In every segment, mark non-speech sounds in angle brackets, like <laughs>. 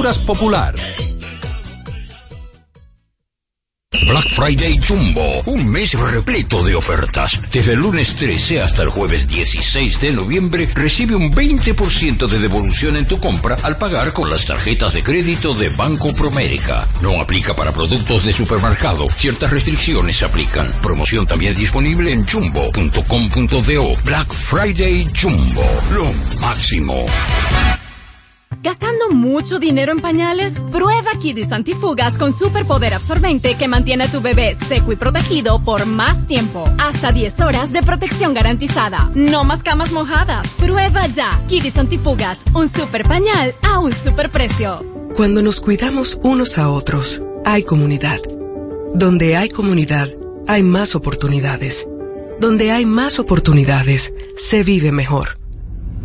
Popular. Black Friday Jumbo, un mes repleto de ofertas. Desde el lunes 13 hasta el jueves 16 de noviembre recibe un 20% de devolución en tu compra al pagar con las tarjetas de crédito de Banco Promérica. No aplica para productos de supermercado. Ciertas restricciones se aplican. Promoción también disponible en jumbo.com.do. Black Friday Jumbo, lo máximo. ¿Gastando mucho dinero en pañales? Prueba Kidis Antifugas con superpoder absorbente que mantiene a tu bebé seco y protegido por más tiempo. Hasta 10 horas de protección garantizada. No más camas mojadas. Prueba ya Kidis Antifugas, un super pañal a un super precio. Cuando nos cuidamos unos a otros, hay comunidad. Donde hay comunidad, hay más oportunidades. Donde hay más oportunidades, se vive mejor.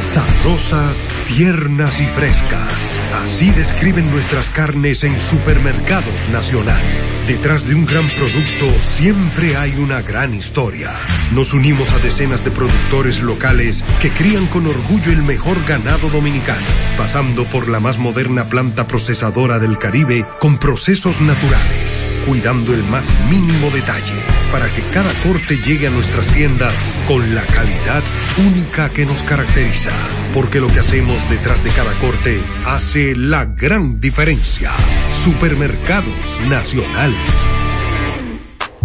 sabrosas, tiernas y frescas. Así describen nuestras carnes en Supermercados Nacional. Detrás de un gran producto siempre hay una gran historia. Nos unimos a decenas de productores locales que crían con orgullo el mejor ganado dominicano, pasando por la más moderna planta procesadora del Caribe con procesos naturales, cuidando el más mínimo detalle para que cada corte llegue a nuestras tiendas con la calidad única que nos caracteriza. Porque lo que hacemos detrás de cada corte hace la gran diferencia. Supermercados Nacional.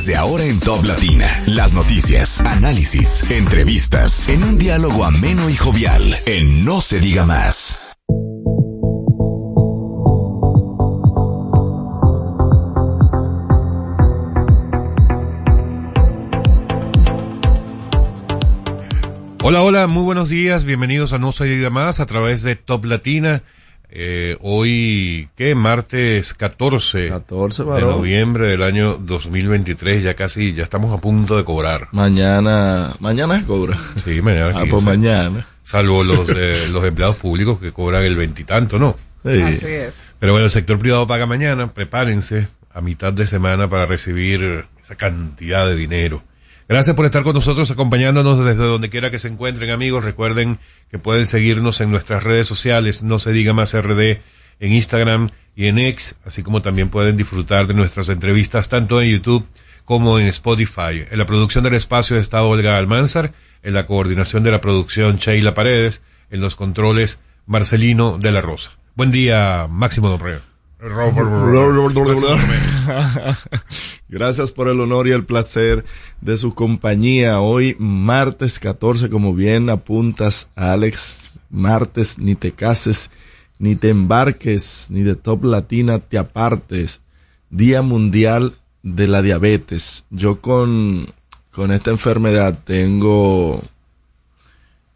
Desde ahora en Top Latina, las noticias, análisis, entrevistas, en un diálogo ameno y jovial, en No se diga más. Hola, hola, muy buenos días, bienvenidos a No se diga más a través de Top Latina. Eh, hoy, ¿qué? Martes 14, 14 de noviembre del año 2023, ya casi, ya estamos a punto de cobrar. Mañana, mañana cobra. Sí, mañana. Ah, pues mañana. Salvo los, de, <laughs> los empleados públicos que cobran el veintitanto, ¿no? Sí. Así es. Pero bueno, el sector privado paga mañana, prepárense a mitad de semana para recibir esa cantidad de dinero. Gracias por estar con nosotros, acompañándonos desde donde quiera que se encuentren, amigos. Recuerden que pueden seguirnos en nuestras redes sociales, no se diga más RD, en Instagram y en X, así como también pueden disfrutar de nuestras entrevistas tanto en YouTube como en Spotify. En la producción del espacio está Olga Almanzar, en la coordinación de la producción Sheila Paredes, en los controles Marcelino de la Rosa. Buen día, Máximo Dorreo. Gracias por el honor y el placer de su compañía. Hoy, martes 14, como bien apuntas, Alex, martes, ni te cases, ni te embarques, ni de top latina te apartes. Día Mundial de la Diabetes. Yo con, con esta enfermedad tengo,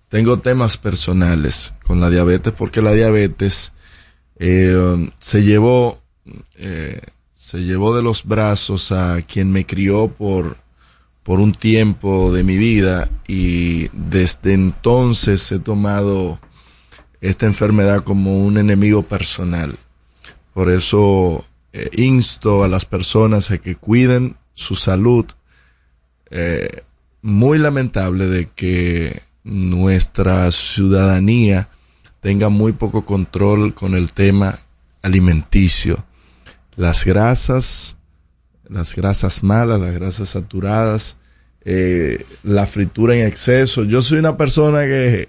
tengo temas personales con la diabetes porque la diabetes eh, se llevó eh, se llevó de los brazos a quien me crió por por un tiempo de mi vida y desde entonces he tomado esta enfermedad como un enemigo personal. Por eso eh, insto a las personas a que cuiden su salud. Muy lamentable de que nuestra ciudadanía tenga muy poco control con el tema alimenticio. Las grasas, las grasas malas, las grasas saturadas, eh, la fritura en exceso. Yo soy una persona que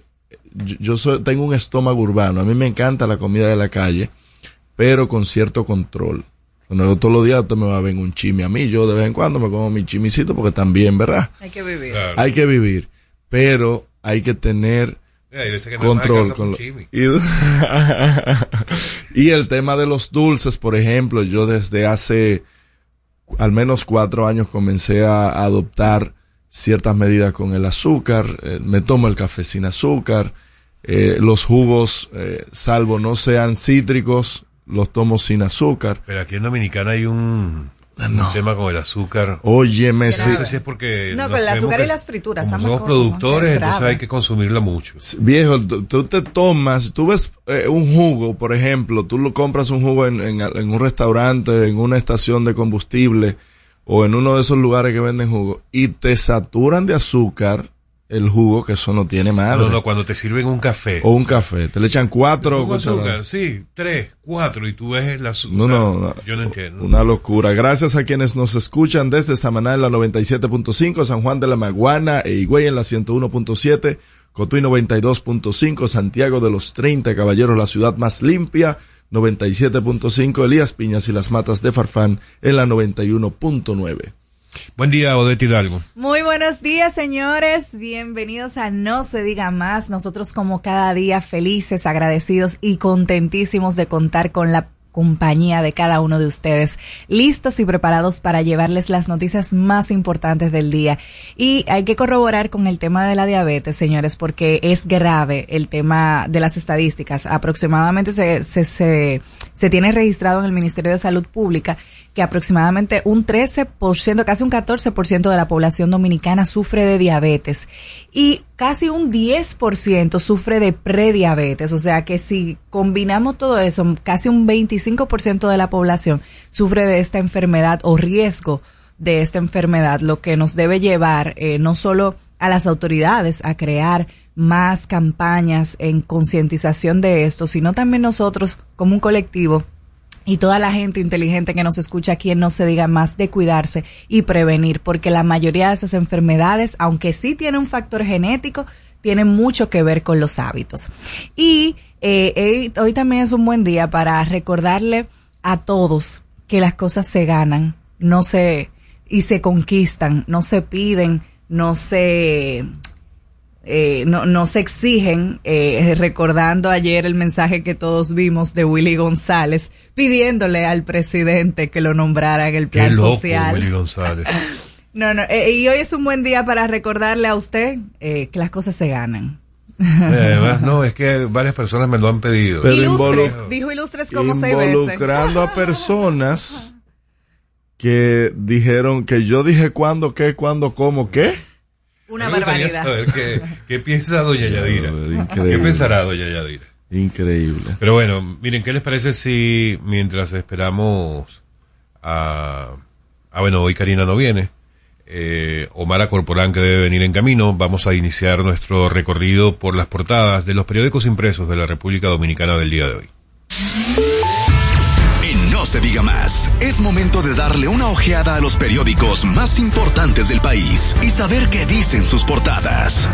yo, yo soy, tengo un estómago urbano. A mí me encanta la comida de la calle, pero con cierto control. Bueno, todos los días usted me va a ver un chimi a mí, yo de vez en cuando me como mi chimicito porque también, ¿verdad? Hay que vivir. Claro. Hay que vivir, pero hay que tener Control con <laughs> y, y el tema de los dulces, por ejemplo, yo desde hace al menos cuatro años comencé a, a adoptar ciertas medidas con el azúcar, eh, me tomo el café sin azúcar, eh, los jugos, eh, salvo no sean cítricos, los tomo sin azúcar. Pero aquí en Dominicana hay un, Ah, un tema con el azúcar. Óyeme, sí. No sé si es porque. No, con el azúcar y que las frituras, Como somos cosas, ¿no? productores, entonces hay que consumirla mucho. Viejo, tú tú te tomas, tú ves eh, un jugo, por ejemplo, tú lo compras un jugo en, en, en un restaurante, en una estación de combustible o en uno de esos lugares que venden jugo y te saturan de azúcar el jugo, que eso no tiene madre. No, no, cuando te sirven un café. O un café, te le echan cuatro cucharadas. sí, tres, cuatro, y tú ves la. No, no, no. Yo no entiendo. Una locura. Gracias a quienes nos escuchan desde Samaná en la 97.5, San Juan de la Maguana e Higüey en la 101.7, Cotuí 92.5, Santiago de los 30 Caballeros, la ciudad más limpia, 97.5, Elías Piñas y las Matas de Farfán en la 91.9. Buen día, Odette Hidalgo. Muy buenos días, señores. Bienvenidos a No se diga más. Nosotros como cada día felices, agradecidos y contentísimos de contar con la compañía de cada uno de ustedes, listos y preparados para llevarles las noticias más importantes del día. Y hay que corroborar con el tema de la diabetes, señores, porque es grave el tema de las estadísticas. Aproximadamente se, se, se, se tiene registrado en el Ministerio de Salud Pública que aproximadamente un 13%, casi un 14% de la población dominicana sufre de diabetes y casi un 10% sufre de prediabetes. O sea que si combinamos todo eso, casi un 25% de la población sufre de esta enfermedad o riesgo de esta enfermedad, lo que nos debe llevar eh, no solo a las autoridades a crear más campañas en concientización de esto, sino también nosotros como un colectivo y toda la gente inteligente que nos escucha aquí no se diga más de cuidarse y prevenir, porque la mayoría de esas enfermedades, aunque sí tiene un factor genético, tienen mucho que ver con los hábitos. Y eh, hoy también es un buen día para recordarle a todos que las cosas se ganan, no se y se conquistan, no se piden, no se eh, no, no se exigen, eh, recordando ayer el mensaje que todos vimos de Willy González, pidiéndole al presidente que lo nombrara en el Qué plan loco, social. Willy González. <laughs> No, no, eh, y hoy es un buen día para recordarle a usted eh, que las cosas se ganan. Además, no, es que varias personas me lo han pedido. Pero ilustres, dijo ilustres como seis veces. Involucrando a personas que dijeron que yo dije cuándo, qué, cuándo, cómo, qué. Una barbaridad. saber qué, qué piensa doña Yadira. Increíble. ¿Qué pensará doña Yadira? Increíble. Pero bueno, miren, ¿qué les parece si mientras esperamos a... Ah, bueno, hoy Karina no viene. Eh, Omar Corporán que debe venir en camino. Vamos a iniciar nuestro recorrido por las portadas de los periódicos impresos de la República Dominicana del día de hoy. No se diga más, es momento de darle una ojeada a los periódicos más importantes del país y saber qué dicen sus portadas.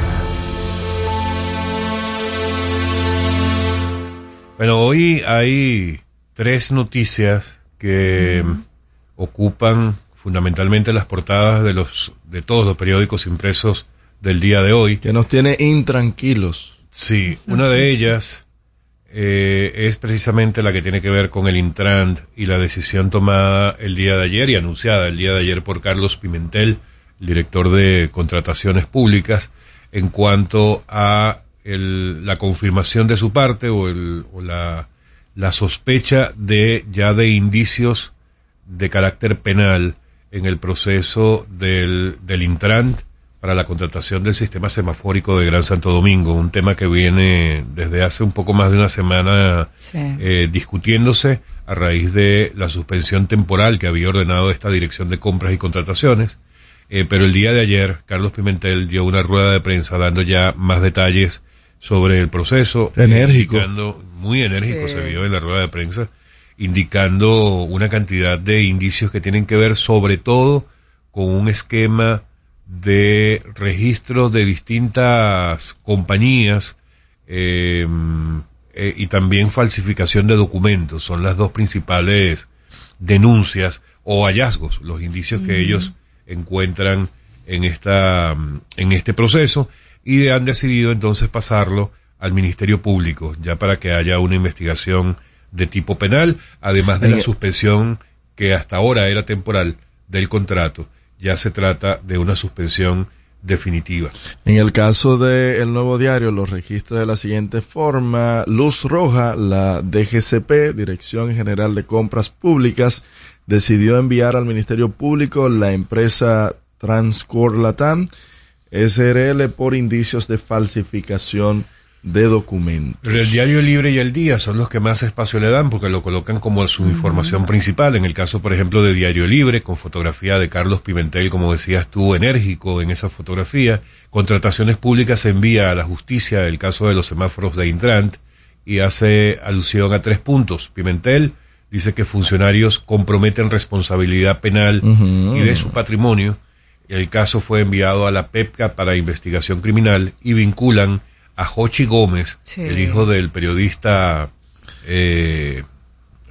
Bueno, hoy hay tres noticias que ocupan fundamentalmente las portadas de los de todos los periódicos impresos del día de hoy. Que nos tiene intranquilos. Sí, una de ellas eh, es precisamente la que tiene que ver con el Intrant y la decisión tomada el día de ayer y anunciada el día de ayer por Carlos Pimentel, el director de contrataciones públicas, en cuanto a el- la confirmación de su parte o, el- o la, sospecha de ya de indicios de carácter penal en el proceso del, del para la contratación del sistema semafórico de Gran Santo Domingo, un tema que viene desde hace un poco más de una semana Sí. eh, discutiéndose a raíz de la suspensión temporal que había ordenado esta Dirección de Compras y Contrataciones. Eh, pero el día de ayer, Carlos Pimentel dio una rueda de prensa dando ya más detalles sobre el proceso. Enérgico. indicando- muy enérgico Sí. se vio en la rueda de prensa, indicando una cantidad de indicios que tienen que ver sobre todo con un esquema de registro de distintas compañías eh, eh, y también falsificación de documentos. Son las dos principales denuncias o hallazgos, los indicios que ellos encuentran en esta en este proceso y han decidido entonces pasarlo al Ministerio Público ya para que haya una investigación de tipo penal, además de la suspensión que hasta ahora era temporal del contrato, ya se trata de una suspensión definitiva. En el caso del nuevo diario, lo registra de la siguiente forma. Luz Roja, la DGCP, Dirección General de Compras Públicas, decidió enviar al Ministerio Público la empresa Transcor Latam SRL por indicios de falsificación de documentos. El diario Libre y el Día son los que más espacio le dan porque lo colocan como su información principal. En el caso, por ejemplo, de Diario Libre, con fotografía de Carlos Pimentel, como decías tú, enérgico en esa fotografía. Contrataciones públicas se envía a la justicia el caso de los semáforos de Intrant y hace alusión a tres puntos. Pimentel dice que funcionarios comprometen responsabilidad penal y de su patrimonio. El caso fue enviado a la PEPCA para investigación criminal y vinculan a Jochi Gómez, Sí. el hijo del periodista, eh,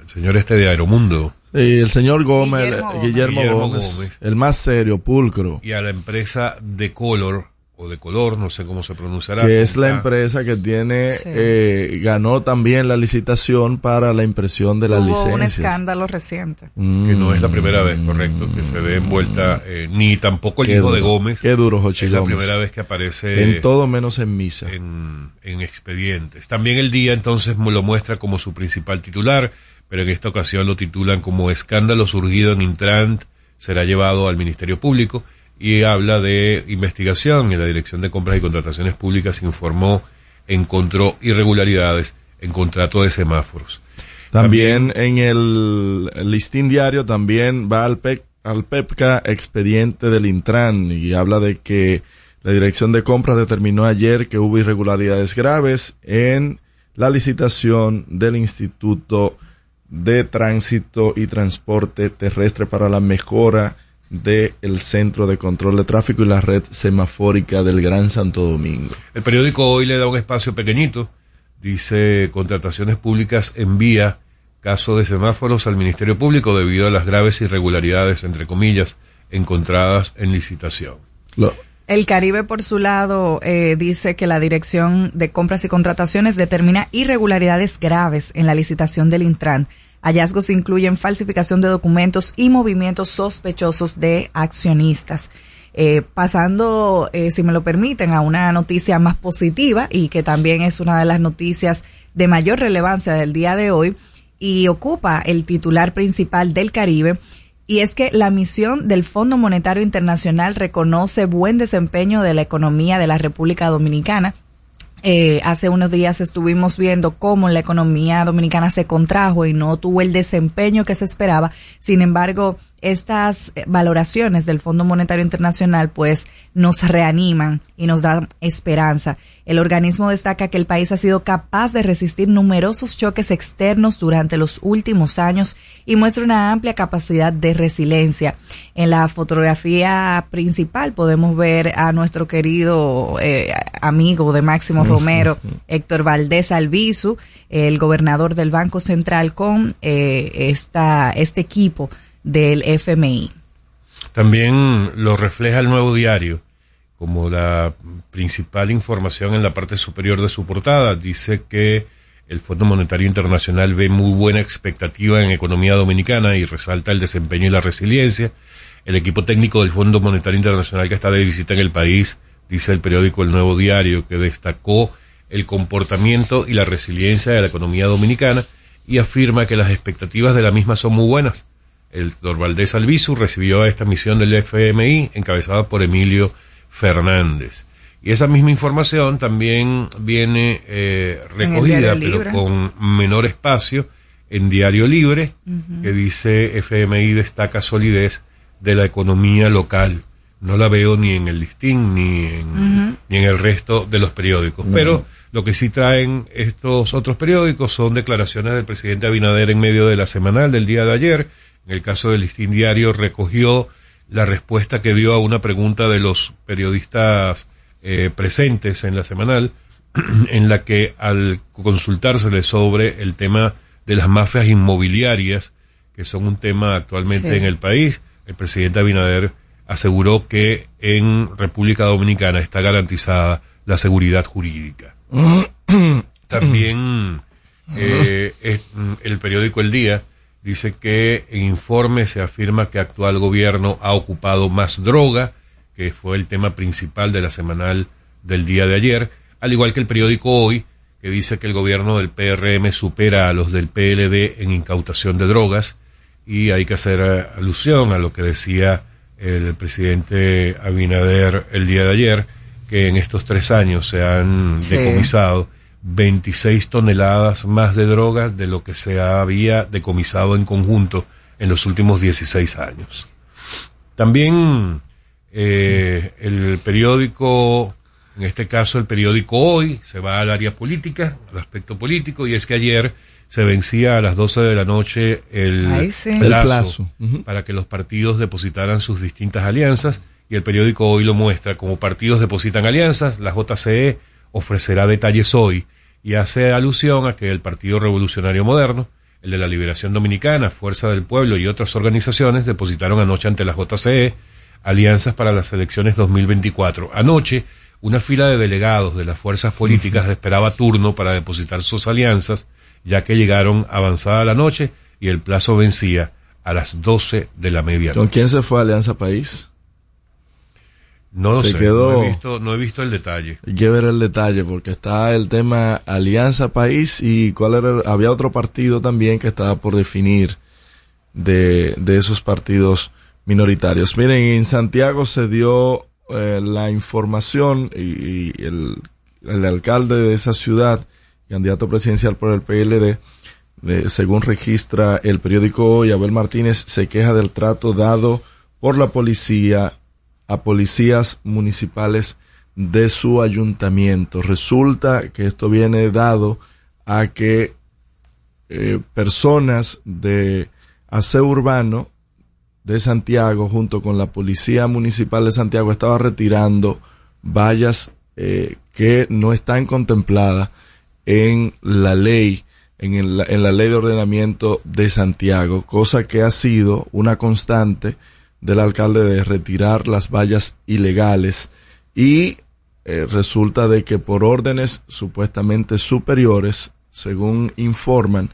el señor este de Aeromundo, Sí, el señor Gómez, Guillermo Gómez. Guillermo, Guillermo Gómez, Gómez. el más serio, pulcro, y a la empresa de Color, o de Color, no sé cómo se pronunciará. que es la Ah, empresa que tiene, Sí. eh, ganó también la licitación para la impresión de las Hubo licencias. un escándalo reciente. Mm, Que no es la primera vez, correcto, que se ve envuelta, eh, ni tampoco el Qué hijo de Gómez. qué duro, Jochi Es la Gómez. primera vez que aparece en todo menos en misa. en, en expedientes. También el día entonces lo muestra como su principal titular, pero en esta ocasión lo titulan como escándalo surgido en Intrant será llevado al Ministerio Público y habla de investigación y la Dirección de Compras y Contrataciones Públicas informó encontró irregularidades en contrato de semáforos. También en el listín diario también va al, PEC, al PEPCA expediente del Intran y habla de que la Dirección de Compras determinó ayer que hubo irregularidades graves en la licitación del Instituto de Tránsito y Transporte Terrestre para la mejora del Centro de Control de Tráfico y la red semafórica del Gran Santo Domingo. El periódico hoy le da un espacio pequeñito, dice contrataciones públicas envía caso de semáforos al Ministerio Público debido a las graves irregularidades, entre comillas, encontradas en licitación. Lo- El Caribe, por su lado, eh, dice que la Dirección de Compras y Contrataciones determina irregularidades graves en la licitación del Intran. Hallazgos incluyen falsificación de documentos y movimientos sospechosos de accionistas. Eh, pasando, eh, si me lo permiten, a una noticia más positiva y que también es una de las noticias de mayor relevancia del día de hoy y ocupa el titular principal del Caribe. Y es que la misión del Fondo Monetario Internacional reconoce buen desempeño de la economía de la República Dominicana. Eh, hace unos días estuvimos viendo cómo la economía dominicana se contrajo y no tuvo el desempeño que se esperaba. Sin embargo, estas eh, valoraciones del Fondo Monetario Internacional pues nos reaniman y nos dan esperanza. El organismo destaca que el país ha sido capaz de resistir numerosos choques externos durante los últimos años y muestra una amplia capacidad de resiliencia. En la fotografía principal podemos ver a nuestro querido eh, amigo de Máximo Romero, Héctor Valdés Albizu, el gobernador del Banco Central, con eh, esta, este equipo del FMI. También lo refleja el nuevo diario como la principal información en la parte superior de su portada. Dice que el Fondo Monetario Internacional ve muy buena expectativa en economía dominicana y resalta el desempeño y la resiliencia. El equipo técnico del Fondo Monetario Internacional que está de visita en el país, dice el periódico El Nuevo Diario, que destacó el comportamiento y la resiliencia de la economía dominicana y afirma que las expectativas de la misma son muy buenas. El doctor Valdés Albizu recibió a esta misión del FMI encabezada por Emilio Fernández. Y esa misma información también viene eh, recogida, pero con menor espacio, en Diario Libre, que dice FMI destaca solidez de la economía local. No la veo ni en el listín ni en, ni en el resto de los periódicos. Pero lo que sí traen estos otros periódicos son declaraciones del presidente Abinader en medio de la semanal del día de ayer. En el caso del listín diario recogió la respuesta que dio a una pregunta de los periodistas eh, presentes en la semanal <clears throat> en la que al consultársele sobre el tema de las mafias inmobiliarias, que son un tema actualmente Sí. en el país, el presidente Abinader aseguró que en República Dominicana está garantizada la seguridad jurídica. <clears throat> También eh, el periódico El Día dice que en informe se afirma que actual gobierno ha ocupado más droga, que fue el tema principal de la semanal del día de ayer, al igual que el periódico Hoy, que dice que el gobierno del PRM supera a los del PLD en incautación de drogas, y hay que hacer eh, alusión a lo que decía el presidente Abinader el día de ayer, que en estos tres años se han Sí. decomisado 26 toneladas más de drogas de lo que se había decomisado en conjunto en los últimos 16 años. También eh, el periódico, en este caso el periódico Hoy, se va al área política, al aspecto político, y es que ayer se vencía a las 12 de la noche el, Ay, sí. plazo, El plazo. Ujú. para que los partidos depositaran sus distintas alianzas, y el periódico Hoy lo muestra, como partidos depositan alianzas, la JCE ofrecerá detalles hoy, y hace alusión a que el Partido Revolucionario Moderno, el de la Liberación Dominicana, Fuerza del Pueblo y otras organizaciones depositaron anoche ante la JCE alianzas para las elecciones 2024. Anoche, una fila de delegados de las fuerzas políticas esperaba turno para depositar sus alianzas, ya que llegaron avanzada la noche y el plazo vencía a las 12 de la ¿Con medianoche. quién se fue Alianza País? No lo se sé, quedó- no, he visto, no he visto el detalle. Hay que ver el detalle porque está el tema Alianza País y cuál era, el- había otro partido también que estaba por definir de, de esos partidos minoritarios. Miren, en Santiago se dio eh, la información y, y el, el alcalde de esa ciudad, candidato presidencial por el PLD, de- según registra el periódico Hoy, Abel Martínez se queja del trato dado por la policía a policías municipales de su ayuntamiento. Resulta que esto viene dado a que eh, personas de aseo urbano de Santiago junto con la policía municipal de Santiago estaba retirando vallas eh, que no están contempladas en la ley en, la ley de ordenamiento de Santiago, cosa que ha sido una constante del alcalde de retirar las vallas ilegales y eh, resulta de que por órdenes supuestamente superiores, según informan,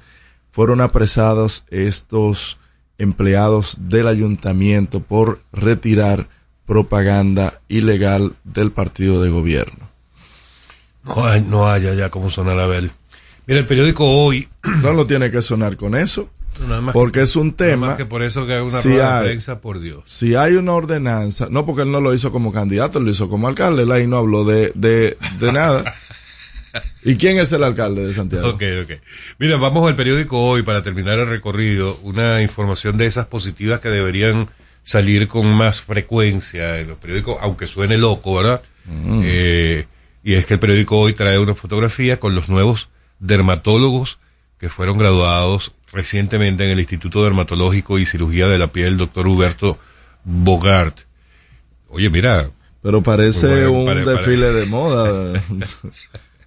fueron apresados estos empleados del ayuntamiento por retirar propaganda ilegal del partido de gobierno. No, hay- no haya ya cómo sonar a ver. Mira, el periódico Hoy, No lo tiene que sonar con eso, porque que, es un tema. que por eso que haga una Sí rueda de hay. prensa, por Dios. Si hay una ordenanza, no porque él no lo hizo como candidato, lo hizo como alcalde, él ahí no habló de, de, de nada. <laughs> ¿Y quién es el alcalde de Santiago? Ok, ok. Mira, vamos al periódico hoy para terminar el recorrido. Una información de esas positivas que deberían salir con más frecuencia en los periódicos, aunque suene loco, ¿verdad? Eh, y es que el periódico hoy trae una fotografía con los nuevos dermatólogos que fueron graduados recientemente en el Instituto Dermatológico y Cirugía de la Piel, doctor Huberto Bogart. Oye, mira, Pero parece Bueno, un pare- pare- desfile de moda. <laughs>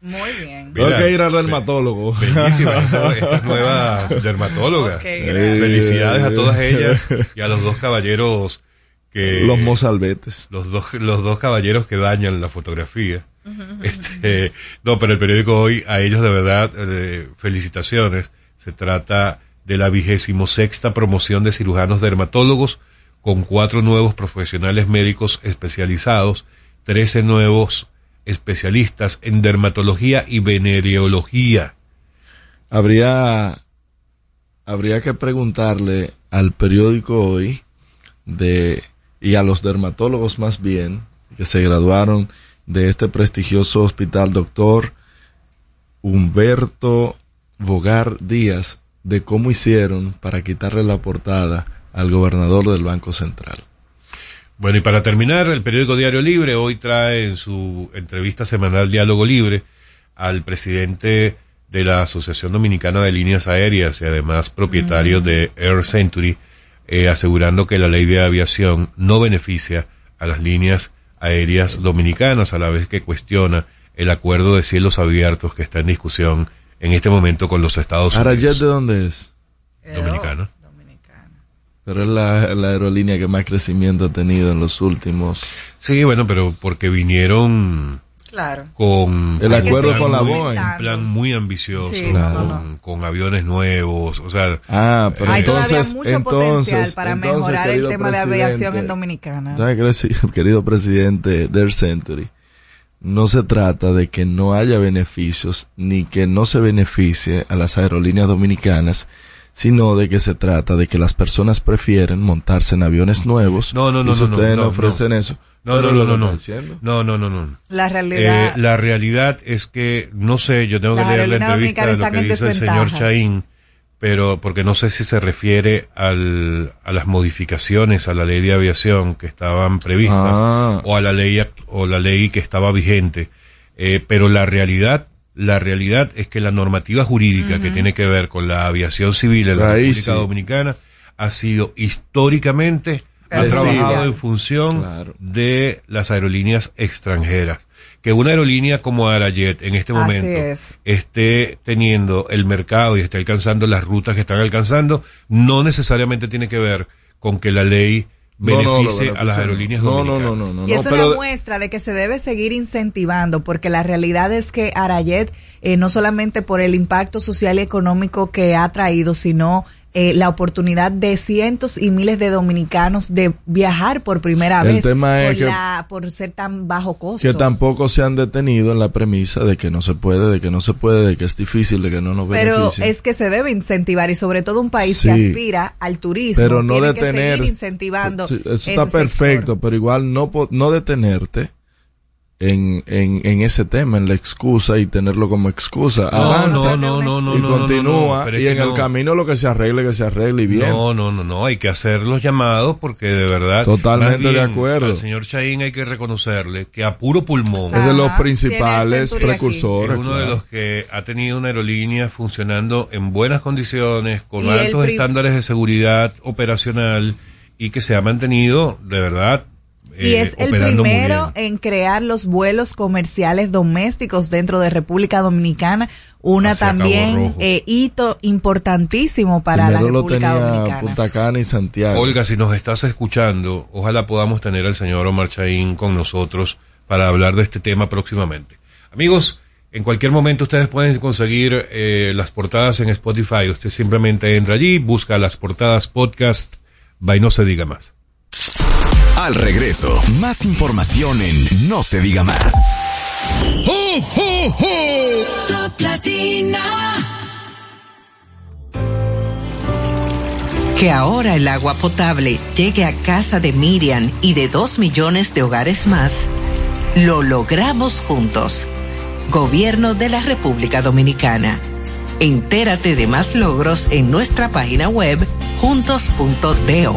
Muy bien. Mira, Tengo que ir al dermatólogo. Bellísimas estas, nuevas dermatólogas. Ok, gracias. Felicidades a todas ellas y a los dos caballeros que Los mozalbetes. los dos los dos caballeros que dañan la fotografía. Este, no, pero el periódico hoy a ellos de verdad eh, felicitaciones. Se trata de la vigésimo sexta promoción de cirujanos dermatólogos con cuatro nuevos profesionales médicos especializados, trece nuevos especialistas en dermatología y venereología. Habría, habría que preguntarle al periódico hoy de, y a los dermatólogos más bien, que se graduaron de este prestigioso hospital, doctor Humberto Bogar Díaz, de cómo hicieron para quitarle la portada al gobernador del Banco Central. Bueno, y para terminar, el periódico Diario Libre hoy trae en su entrevista semanal Diálogo Libre al presidente de la Asociación Dominicana de Líneas Aéreas y además propietario de Air Century, eh, asegurando que la ley de aviación no beneficia a las líneas aéreas dominicanas, a la vez que cuestiona el acuerdo de cielos abiertos que está en discusión en este momento con los Estados Unidos. ¿de dónde es? Dominicano. Pero es la, la aerolínea que más crecimiento ha tenido en los últimos. Sí, bueno, pero porque vinieron Claro. con El acuerdo con la Boeing. un plan muy ambicioso Sí, Claro. no, con, con aviones nuevos o sea Ah, pero Hay entonces, todavía mucho entonces, potencial para entonces, mejorar el tema de aviación en Dominicana. ¿sabe qué, creci- querido presidente del Century, no se trata de que no haya beneficios ni que no se beneficie a las aerolíneas dominicanas, sino de que se trata de que las personas prefieren montarse en aviones nuevos. No, no, no, y si no, no, ustedes no, no, ofrecen no. eso. no no no no no no no no no La Eh, realidad. la realidad es que no sé yo tengo que leer la entrevista de lo que dice el señor. Chaín pero porque no sé si se refiere al, a las modificaciones a la ley de aviación que estaban previstas Ah. o a la ley o la ley que estaba vigente Eh, pero la realidad la realidad es que la normativa jurídica que tiene que ver con la aviación civil en la Ahí República sí. Dominicana ha sido históricamente ha trabajado en función Claro. de las aerolíneas extranjeras. Que una aerolínea como Arayet en este momento es. esté teniendo el mercado y esté alcanzando las rutas que están alcanzando, no necesariamente tiene que ver con que la ley No, no, lo beneficie a las aerolíneas no, no, dominicanas. no, no, no, y es no, una pero- muestra de que se debe seguir incentivando, porque la realidad es que Arayet, eh, no solamente por el impacto social y económico que ha traído, sino eh, la oportunidad de cientos y miles de dominicanos de viajar por primera El vez tema es por, que- la- por ser tan bajo costo. que tampoco se han detenido en la premisa de que no se puede, de que no se puede, de que es difícil, de que no nos Pero beneficia. es que se debe incentivar y sobre todo un país Sí. que aspira al turismo pero no tiene que detener seguir incentivando. Eso está sector. perfecto pero igual no no detenerte en, en, en ese tema en la excusa y tenerlo como excusa No, avanza no, no, no, no, y no, continúa no, y en el no. camino lo que se arregle que se arregle y bien No, no, no, no, hay que hacer los llamados porque de verdad. Totalmente bien, de acuerdo. Al señor Chaín hay que reconocerle que a puro pulmón es de los principales precursores es uno de los que ha tenido una aerolínea funcionando en buenas condiciones, con altos estándares de seguridad operacional y que se ha mantenido de verdad. Y eh, es el primero en crear los vuelos comerciales domésticos dentro de República Dominicana, una Hacia también eh, hito importantísimo para Primero la lo República tenía Dominicana. Punta Cana y Santiago Olga, si nos estás escuchando, ojalá podamos tener al señor Omar Chaín con nosotros para hablar de este tema próximamente. Amigos, en cualquier momento ustedes pueden conseguir eh, las portadas en Spotify. Usted simplemente entra allí, busca las portadas podcast, va y no se diga más. Al regreso, más información en No se diga más. Que ahora el agua potable llegue a casa de Miriam y de dos millones de hogares más, lo logramos juntos. Gobierno de la República Dominicana. Entérate de más logros en nuestra página web juntos.do.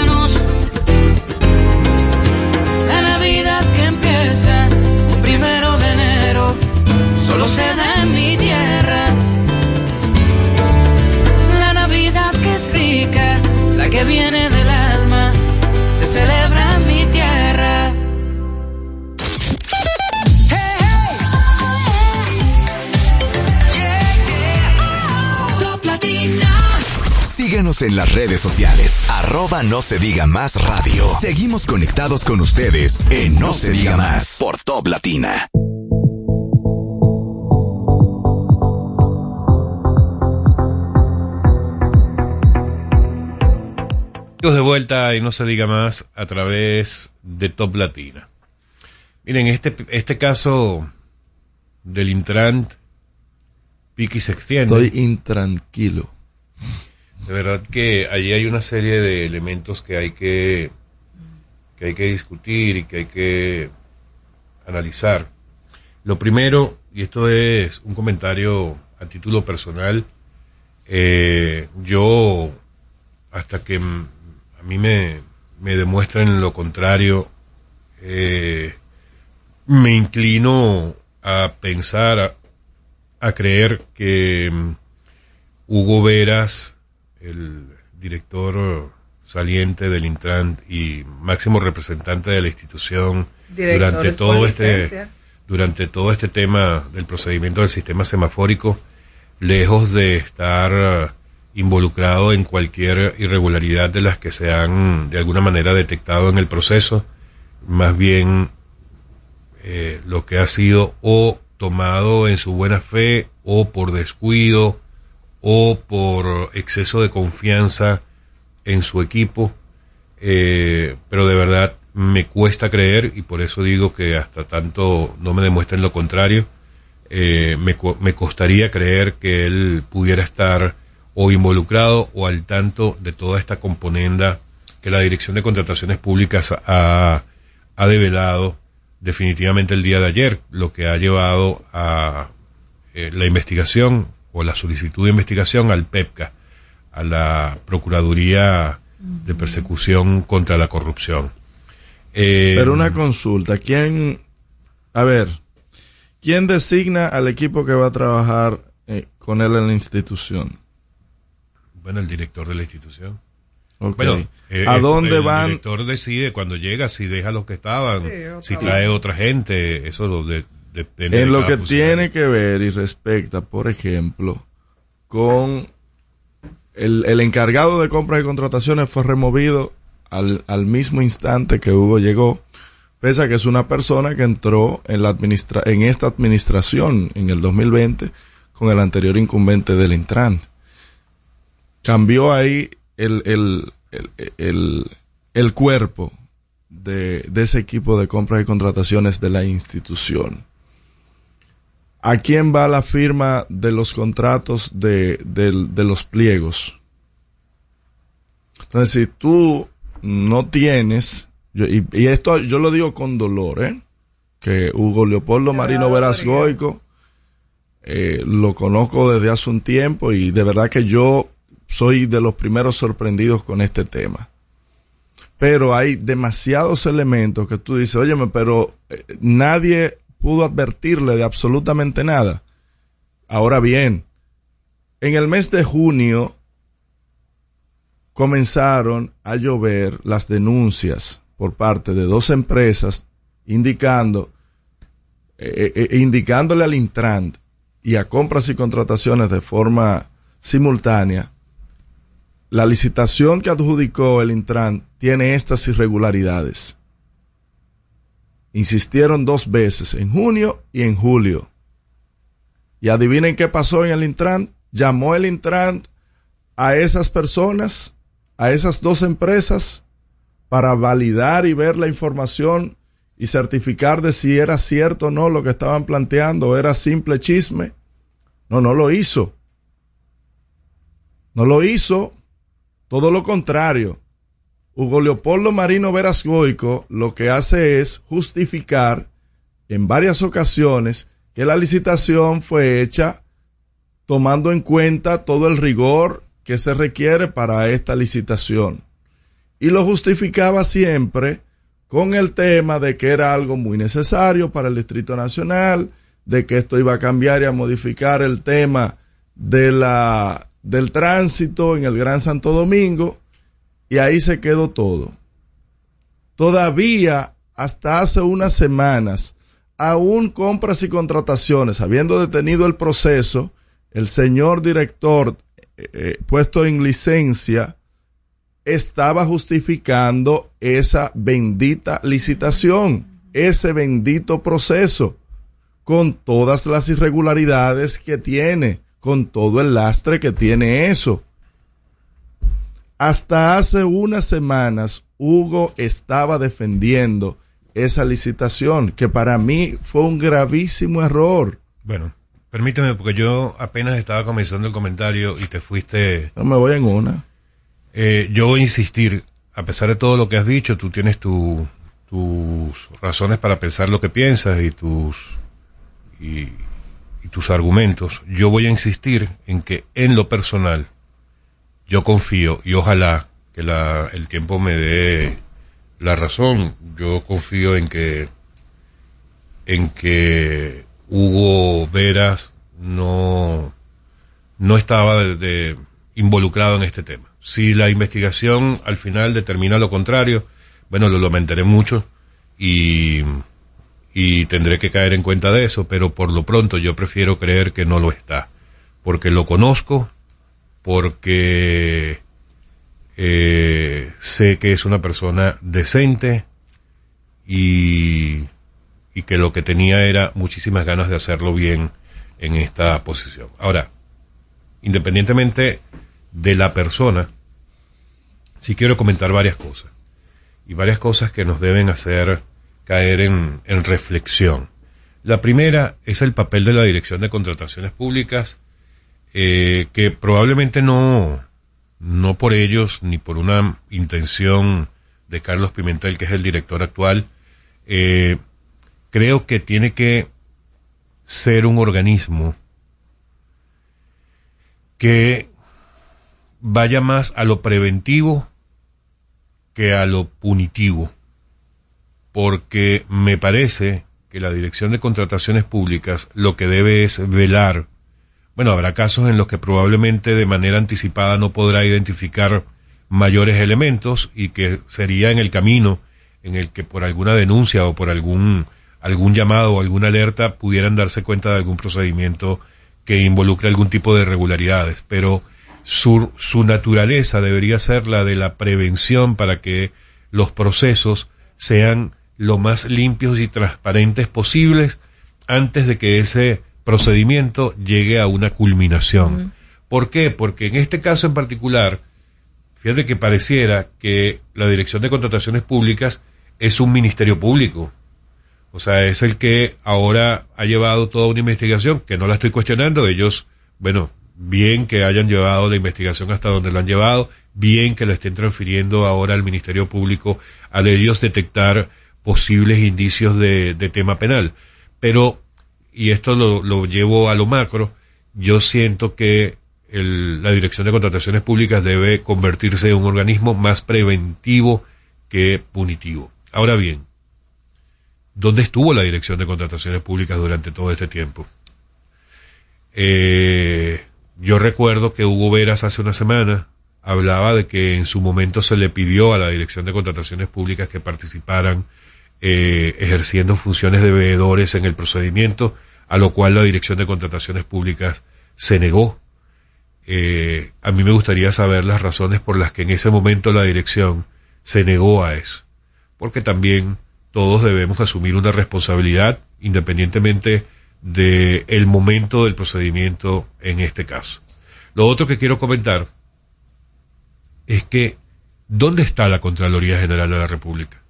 solo se da en mi tierra. La Navidad que es rica, la que viene del alma, se celebra en mi tierra. Síguenos en las redes sociales. Arroba no se diga más radio. Seguimos conectados con ustedes en No se diga más por Top Latina. De vuelta y no se diga más a través de Top Latina. Miren, este, este caso del Intran pique se extiende. Estoy intranquilo. De verdad que allí hay una serie de elementos que hay que, que hay que discutir y que hay que analizar. Lo primero, y esto es un comentario a título personal, eh, yo hasta que a mí me, me demuestren lo contrario, eh, me inclino a pensar, a, a creer que mm, Hugo Veras, el director saliente del Intran y máximo representante de la institución Director durante todo este licencia. durante todo este tema del procedimiento del sistema semafórico, lejos de estar involucrado en cualquier irregularidad de las que se han de alguna manera detectado en el proceso, más bien eh, lo que ha sido o tomado en su buena fe o por descuido o por exceso de confianza en su equipo, eh, pero de verdad me cuesta creer y por eso digo que hasta tanto no me demuestren lo contrario, eh, me, costaría creer que él pudiera estar o involucrado o al tanto de toda esta componenda que la Dirección de Contrataciones Públicas ha, ha develado definitivamente el día de ayer, lo que ha llevado a eh, la investigación o la solicitud de investigación al PEPCA, a la Procuraduría de Persecución contra la Corrupción. Eh, Pero una consulta, ¿quién, a ver, quién designa al equipo que va a trabajar eh, con él en la institución? Bueno, el director de la institución. Bueno, eh, ¿A el- dónde el van? director decide cuando llega si deja los que estaban, Sí, si vez. trae otra gente, eso lo de, depende de En lo que tiene que ver y respecta, por ejemplo, con el, el encargado de compras y contrataciones fue removido al, al mismo instante que Hugo llegó, pese a que es una persona que entró en, la administra en esta administración en el 2020 con el anterior incumbente del Intran. Cambió ahí el, el, el, el, el cuerpo de, de ese equipo de compras y contrataciones de la institución. ¿A quién va la firma de los contratos de, del- de los pliegos? Entonces, si tú no tienes, yo- y, y esto yo lo digo con dolor, ¿eh? que Hugo Leopoldo Marino Veras Goico, eh, lo conozco desde hace un tiempo y de verdad que yo soy de los primeros sorprendidos con este tema. Pero hay demasiados elementos que tú dices, óyeme, pero eh, nadie pudo advertirle de absolutamente nada. Ahora bien, en el mes de junio comenzaron a llover las denuncias por parte de dos empresas indicando, eh, eh, indicándole al Intrant y a compras y contrataciones de forma simultánea, la licitación que adjudicó el Intran tiene estas irregularidades. Insistieron dos veces, en junio y en julio. Y adivinen qué pasó en el Intran. Llamó el Intran a esas personas, a esas dos empresas, para validar y ver la información y certificar de si era cierto o no lo que estaban planteando era simple chisme. No, no lo hizo. No lo hizo. Todo lo contrario. Hugo Leopoldo Marino Veras Goico lo que hace es justificar en varias ocasiones que la licitación fue hecha tomando en cuenta todo el rigor que se requiere para esta licitación. Y lo justificaba siempre con el tema de que era algo muy necesario para el Distrito Nacional, de que esto iba a cambiar y a modificar el tema de la, del tránsito en el Gran Santo Domingo, y ahí se quedó todo. Todavía, hasta hace unas semanas, aún compras y contrataciones, habiendo detenido el proceso, el señor director eh, puesto en licencia estaba justificando esa bendita licitación, ese bendito proceso, con todas las irregularidades que tiene, con todo el lastre que tiene eso. Hasta hace unas semanas, Hugo estaba defendiendo esa licitación, que para mí fue un gravísimo error. Bueno, permíteme, porque yo apenas estaba comenzando el comentario y te fuiste. No me voy en una. Eh, yo voy a insistir, a pesar de todo lo que has dicho, tú tienes tu, tus razones para pensar lo que piensas y tus, y, y tus argumentos. Yo voy a insistir en que en lo personal, yo confío y ojalá que la, el tiempo me dé la razón. Yo confío en que, en que Hugo Veras no, no estaba de, involucrado en este tema. Si la investigación al final determina lo contrario, bueno, lo lamentaré mucho y, y tendré que caer en cuenta de eso, pero por lo pronto yo prefiero creer que no lo está, porque lo conozco, porque eh, sé que es una persona decente y, y que lo que tenía era muchísimas ganas de hacerlo bien en esta posición. Ahora, independientemente de la persona, sí quiero comentar varias cosas. Y varias cosas que nos deben hacer caer en, en reflexión. La primera es el papel de la Dirección de Contrataciones Públicas, eh, que probablemente no, no por ellos ni por una intención de Carlos Pimentel, que es el director actual, eh, creo que tiene que ser un organismo que vaya más a lo preventivo que a lo punitivo, porque me parece que la Dirección de Contrataciones Públicas lo que debe es velar, bueno, habrá casos en los que probablemente de manera anticipada no podrá identificar mayores elementos y que sería en el camino en el que por alguna denuncia o por algún algún llamado o alguna alerta pudieran darse cuenta de algún procedimiento que involucre algún tipo de irregularidades, pero su, su naturaleza debería ser la de la prevención para que los procesos sean lo más limpios y transparentes posibles antes de que ese procedimiento llegue a una culminación. Uh -huh. ¿Por qué? Porque en este caso en particular, fíjate que pareciera que la Dirección de Contrataciones Públicas es un ministerio público. O sea, es el que ahora ha llevado toda una investigación, que no la estoy cuestionando, ellos, bueno, bien que hayan llevado la investigación hasta donde la han llevado, bien que la estén transfiriendo ahora al Ministerio Público al ellos detectar posibles indicios de, tema penal. Pero, y esto lo, lo, llevo a lo macro, yo siento que el, la Dirección de Contrataciones Públicas debe convertirse en un organismo más preventivo que punitivo. Ahora bien, ¿dónde estuvo la Dirección de Contrataciones Públicas durante todo este tiempo? Eh, yo recuerdo que Hugo Veras hace una semana hablaba de que en su momento se le pidió a la Dirección de Contrataciones Públicas que participaran eh, ejerciendo funciones de veedores en el procedimiento, a lo cual la Dirección de Contrataciones Públicas se negó. Eh, a mí me gustaría saber las razones por las que en ese momento la dirección se negó a eso, porque también todos debemos asumir una responsabilidad independientemente de el momento del procedimiento en este caso. Lo otro que quiero comentar es que ¿dónde está la Contraloría General de la República?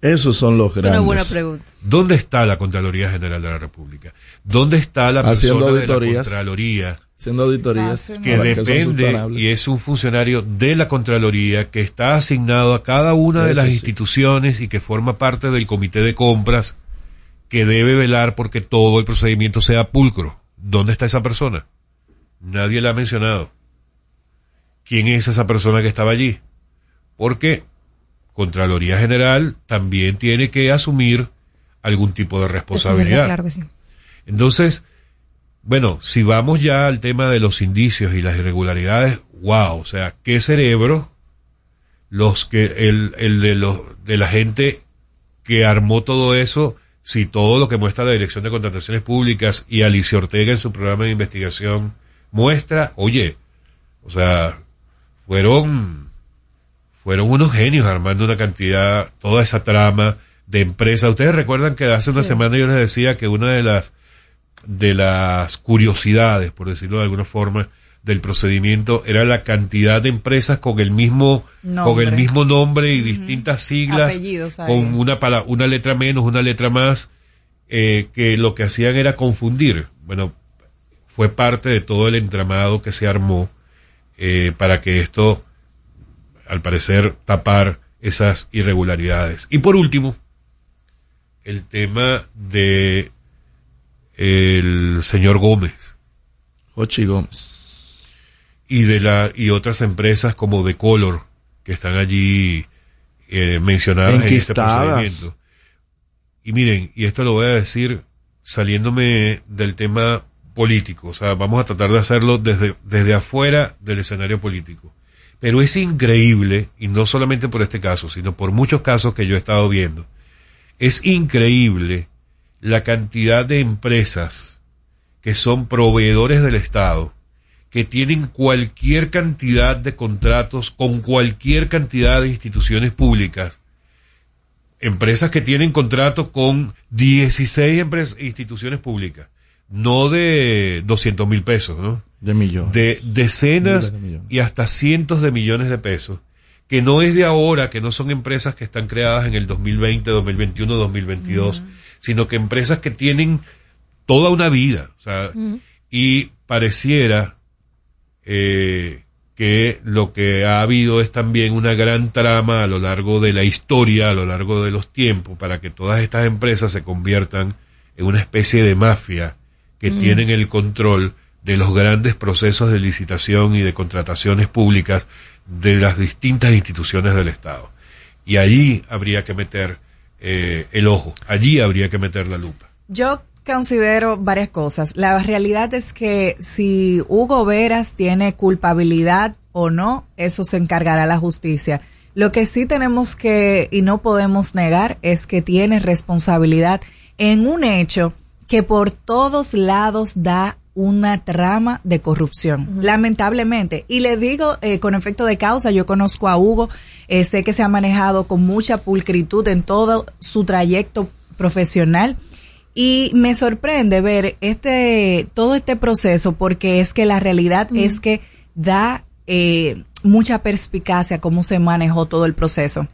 Esos son los grandes. Una buena pregunta. ¿Dónde está la Contraloría General de la República? ¿Dónde está la Haciendo persona de la auditorías. Contraloría Haciendo auditorías que depende y es un funcionario de la Contraloría que está asignado a cada una de Eso las sí. instituciones y que forma parte del comité de compras que debe velar porque todo el procedimiento sea pulcro. ¿Dónde está esa persona? Nadie la ha mencionado. ¿Quién es esa persona que estaba allí? Porque Contraloría General también tiene que asumir algún tipo de responsabilidad. Claro que sí. Entonces, bueno, si vamos ya al tema de los indicios y las irregularidades, wow, o sea, qué cerebro los que el, el de los de la gente que armó todo eso, si todo lo que muestra la Dirección de Contrataciones Públicas y Alicia Ortega en su programa de investigación muestra, oye, O sea, fueron, fueron unos genios armando una cantidad, toda esa trama de empresas. Ustedes recuerdan que hace una semana yo les decía que una de las, de las curiosidades, por decirlo de alguna forma, del procedimiento era la cantidad de empresas con el mismo Nombre. con el mismo nombre y distintas siglas Apellidos con una pala- una letra menos una letra más eh, que lo que hacían era confundir bueno fue parte de todo el entramado que se armó eh, para que esto al parecer tapar esas irregularidades. Y por último el tema de el señor Gómez. Jochi Gómez. Y de la y otras empresas como de Color que están allí eh, mencionadas en este procedimiento. Y miren, y esto lo voy a decir saliéndome del tema político, o sea, vamos a tratar de hacerlo desde, desde afuera del escenario político. Pero es increíble, y no solamente por este caso, sino por muchos casos que yo he estado viendo, es increíble la cantidad de empresas que son proveedores del Estado, que tienen cualquier cantidad de contratos con cualquier cantidad de instituciones públicas, empresas que tienen contratos con 16 empres- instituciones públicas, no de 200 mil pesos, ¿no? De millones. de decenas de millones. y hasta cientos de millones de pesos, que no es de ahora, que no son empresas que están creadas en el 2020, 2021, 2022, sino que empresas que tienen toda una vida, o sea, y pareciera eh, que lo que ha habido es también una gran trama a lo largo de la historia, a lo largo de los tiempos, para que todas estas empresas se conviertan en una especie de mafia que tienen el control de los grandes procesos de licitación y de contrataciones públicas de las distintas instituciones del Estado. Y allí habría que meter eh, el ojo, allí habría que meter la lupa. Yo considero varias cosas. La realidad es que si Hugo Veras tiene culpabilidad o no, eso se encargará la justicia. Lo que sí tenemos que y no podemos negar es que tiene responsabilidad en un hecho que por todos lados da una trama de corrupción, lamentablemente. Y le digo eh, con efecto de causa, yo conozco a Hugo, eh, sé que se ha manejado con mucha pulcritud en todo su trayecto profesional. Y me sorprende ver este todo este proceso porque es que la realidad es que da eh, mucha perspicacia cómo se manejó todo el proceso.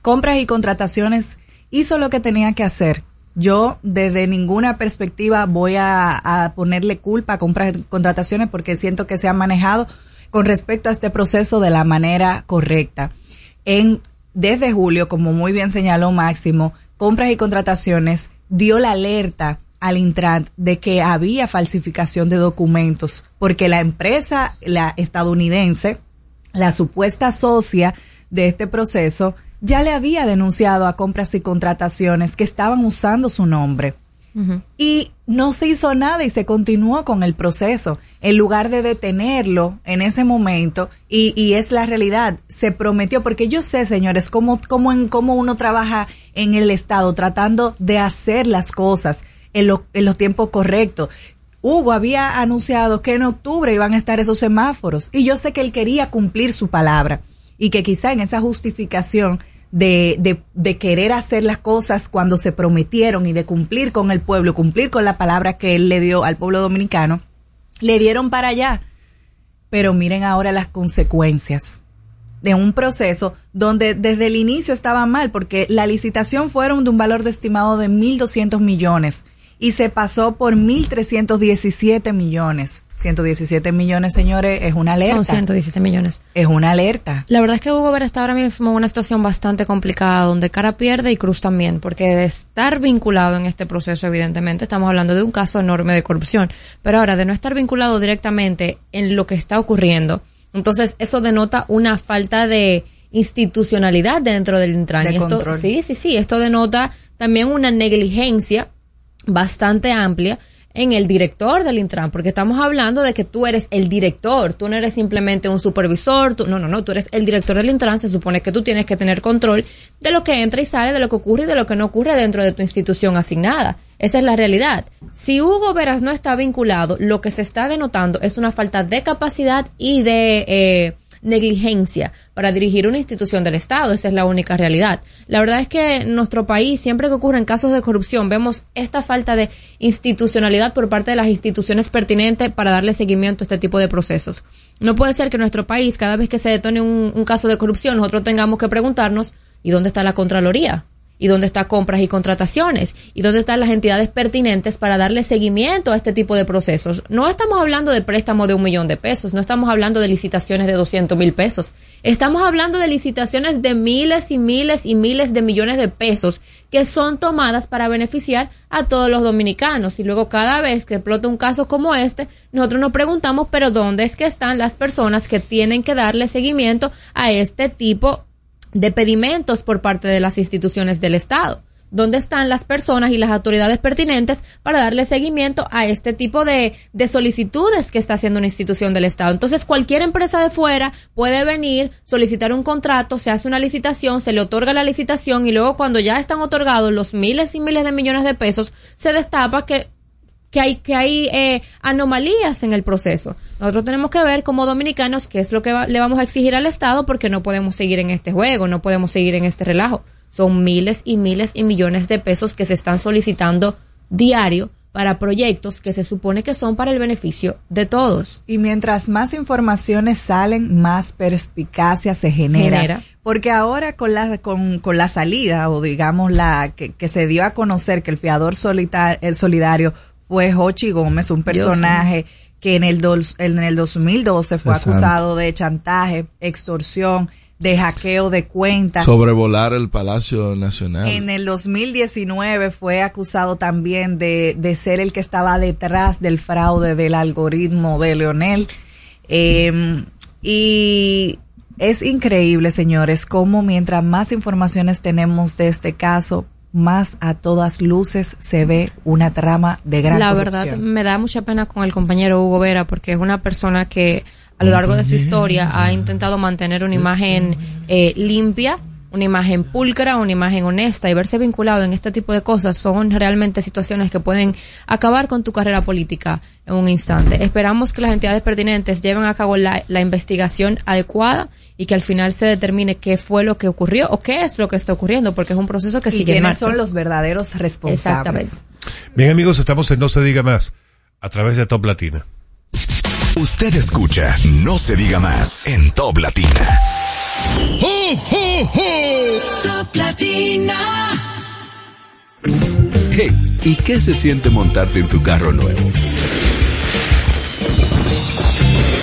Compras y contrataciones hizo lo que tenía que hacer. Yo desde ninguna perspectiva voy a, ponerle culpa a compras contrataciones porque siento que se ha manejado con respecto a este proceso de la manera correcta. En desde julio, como muy bien señaló Máximo, compras y contrataciones dio la alerta al Intran de que había falsificación de documentos porque la empresa la estadounidense, la supuesta socia de este proceso, ya le había denunciado a compras y contrataciones que estaban usando su nombre. Y no se hizo nada y se continuó con el proceso. En lugar de detenerlo en ese momento, y, y es la realidad, se prometió, porque yo sé, señores, cómo, cómo, en, cómo uno trabaja en el Estado tratando de hacer las cosas en, lo- en los tiempos correctos. Hugo había anunciado que en octubre iban a estar esos semáforos y yo sé que él quería cumplir su palabra y que quizá en esa justificación de, de, de querer hacer las cosas cuando se prometieron y de cumplir con el pueblo, cumplir con la palabra que él le dio al pueblo dominicano, le dieron para allá. Pero miren ahora las consecuencias de un proceso donde desde el inicio estaba mal, porque la licitación fueron de un valor de estimado de 1.200 millones y se pasó por 1.317 millones. 117 millones, señores, es una alerta. Son 117 millones. Es una alerta. La verdad es que Hugo Vera está ahora mismo en una situación bastante complicada, donde Cara pierde y Cruz también, porque de estar vinculado en este proceso, evidentemente, estamos hablando de un caso enorme de corrupción, pero ahora de no estar vinculado directamente en lo que está ocurriendo, entonces eso denota una falta de institucionalidad dentro del Intran. De y esto, control. sí, sí, sí, esto denota también una negligencia bastante amplia en el director del Intran, porque estamos hablando de que tú eres el director, tú no eres simplemente un supervisor, tú, no, no, no, tú eres el director del Intran, se supone que tú tienes que tener control de lo que entra y sale, de lo que ocurre y de lo que no ocurre dentro de tu institución asignada. Esa es la realidad. Si Hugo Veras no está vinculado, lo que se está denotando es una falta de capacidad y de eh, negligencia para dirigir una institución del Estado. Esa es la única realidad. La verdad es que en nuestro país, siempre que ocurren casos de corrupción, vemos esta falta de institucionalidad por parte de las instituciones pertinentes para darle seguimiento a este tipo de procesos. No puede ser que en nuestro país, cada vez que se detone un, un caso de corrupción, nosotros tengamos que preguntarnos, ¿y dónde está la Contraloría? Y dónde están compras y contrataciones y dónde están las entidades pertinentes para darle seguimiento a este tipo de procesos. No estamos hablando de préstamo de un millón de pesos, no estamos hablando de licitaciones de 200 mil pesos, estamos hablando de licitaciones de miles y miles y miles de millones de pesos que son tomadas para beneficiar a todos los dominicanos y luego cada vez que explota un caso como este, nosotros nos preguntamos, pero ¿dónde es que están las personas que tienen que darle seguimiento a este tipo de pedimentos por parte de las instituciones del Estado. ¿Dónde están las personas y las autoridades pertinentes para darle seguimiento a este tipo de, de, solicitudes que está haciendo una institución del Estado? Entonces, cualquier empresa de fuera puede venir, solicitar un contrato, se hace una licitación, se le otorga la licitación y luego cuando ya están otorgados los miles y miles de millones de pesos, se destapa que que hay, que hay eh, anomalías en el proceso. Nosotros tenemos que ver como dominicanos qué es lo que le vamos a exigir al Estado porque no podemos seguir en este juego, no podemos seguir en este relajo. Son miles y miles y millones de pesos que se están solicitando diario para proyectos que se supone que son para el beneficio de todos. Y mientras más informaciones salen, más perspicacia se genera. Porque ahora con la, con, con la salida, o digamos la que, que se dio a conocer que el fiador solitario, el solidario fue Jochi Gómez, un personaje que en el, en el 2012 fue acusado de chantaje, extorsión, de hackeo de cuentas. Sobrevolar el Palacio Nacional. En el 2019 fue acusado también de, de ser el que estaba detrás del fraude del algoritmo de Leonel. Eh, y es increíble, señores, cómo mientras más informaciones tenemos de este caso, más a todas luces se ve una trama de gran La verdad, me da mucha pena con el compañero Hugo Vera porque es una persona que a lo largo de su historia ha intentado mantener una imagen eh, limpia, una imagen pulcra, una imagen honesta y verse vinculado en este tipo de cosas son realmente situaciones que pueden acabar con tu carrera política en un instante. Esperamos que las entidades pertinentes lleven a cabo la, la investigación adecuada y que al final se determine qué fue lo que ocurrió o qué es lo que está ocurriendo, porque es un proceso que y sigue quiénes son los verdaderos responsables. Exactamente. Bien amigos, estamos en No se diga más a través de Top Latina. Usted escucha No se diga más en Top Latina. Top Latina. Hey, ¿y qué se siente montarte en tu carro nuevo?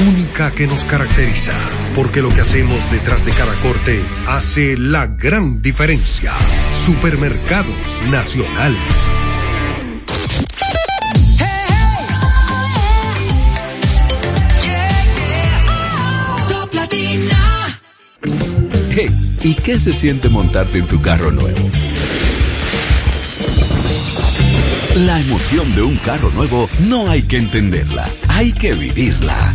única que nos caracteriza, porque lo que hacemos detrás de cada corte hace la gran diferencia. Supermercados Nacional. Hey, ¿y qué se siente montarte en tu carro nuevo? La emoción de un carro nuevo no hay que entenderla, hay que vivirla.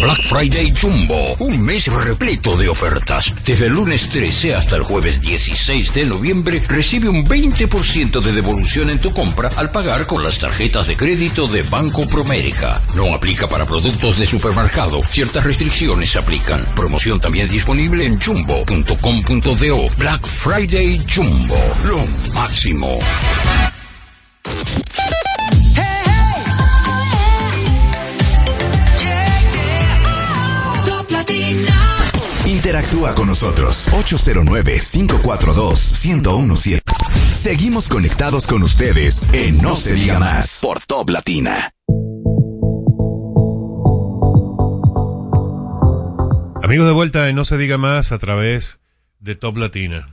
Black Friday Jumbo, un mes repleto de ofertas. Desde el lunes 13 hasta el jueves 16 de noviembre recibe un 20% de devolución en tu compra al pagar con las tarjetas de crédito de Banco Promérica. No aplica para productos de supermercado. Ciertas restricciones se aplican. Promoción también disponible en jumbo.com.do. Black Friday Jumbo, lo máximo. Interactúa con nosotros 809-542-1017. Seguimos conectados con ustedes en No se diga más por Top Latina. Amigos de vuelta en No se diga más a través de Top Latina.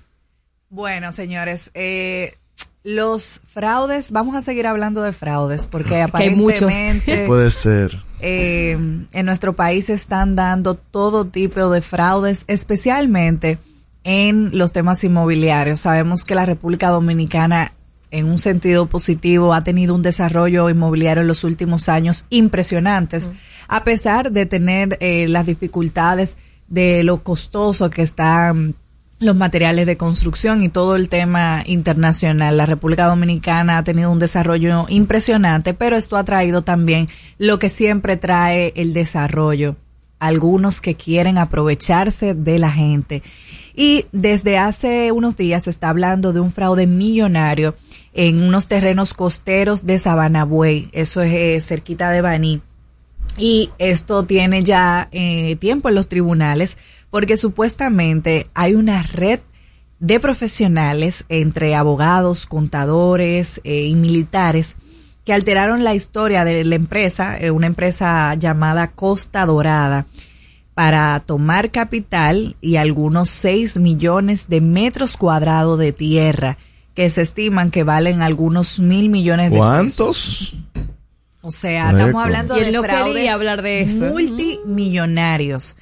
Bueno, señores, eh, los fraudes, vamos a seguir hablando de fraudes porque <laughs> aparentemente <laughs> Puede ser. eh, en nuestro país se están dando todo tipo de fraudes, especialmente en los temas inmobiliarios. Sabemos que la República Dominicana, en un sentido positivo, ha tenido un desarrollo inmobiliario en los últimos años impresionantes, a pesar de tener eh, las dificultades de lo costoso que están los materiales de construcción y todo el tema internacional. La República Dominicana ha tenido un desarrollo impresionante, pero esto ha traído también lo que siempre trae el desarrollo. Algunos que quieren aprovecharse de la gente. Y desde hace unos días se está hablando de un fraude millonario en unos terrenos costeros de Sabanabuey. Eso es eh, cerquita de Baní. Y esto tiene ya eh, tiempo en los tribunales porque supuestamente hay una red de profesionales entre abogados, contadores eh, y militares que alteraron la historia de la empresa, eh, una empresa llamada Costa Dorada, para tomar capital y algunos 6 millones de metros cuadrados de tierra que se estiman que valen algunos mil millones de ¿Cuántos? pesos. O sea, estamos hablando Y él de no fraudes quería hablar de eso. multimillonarios,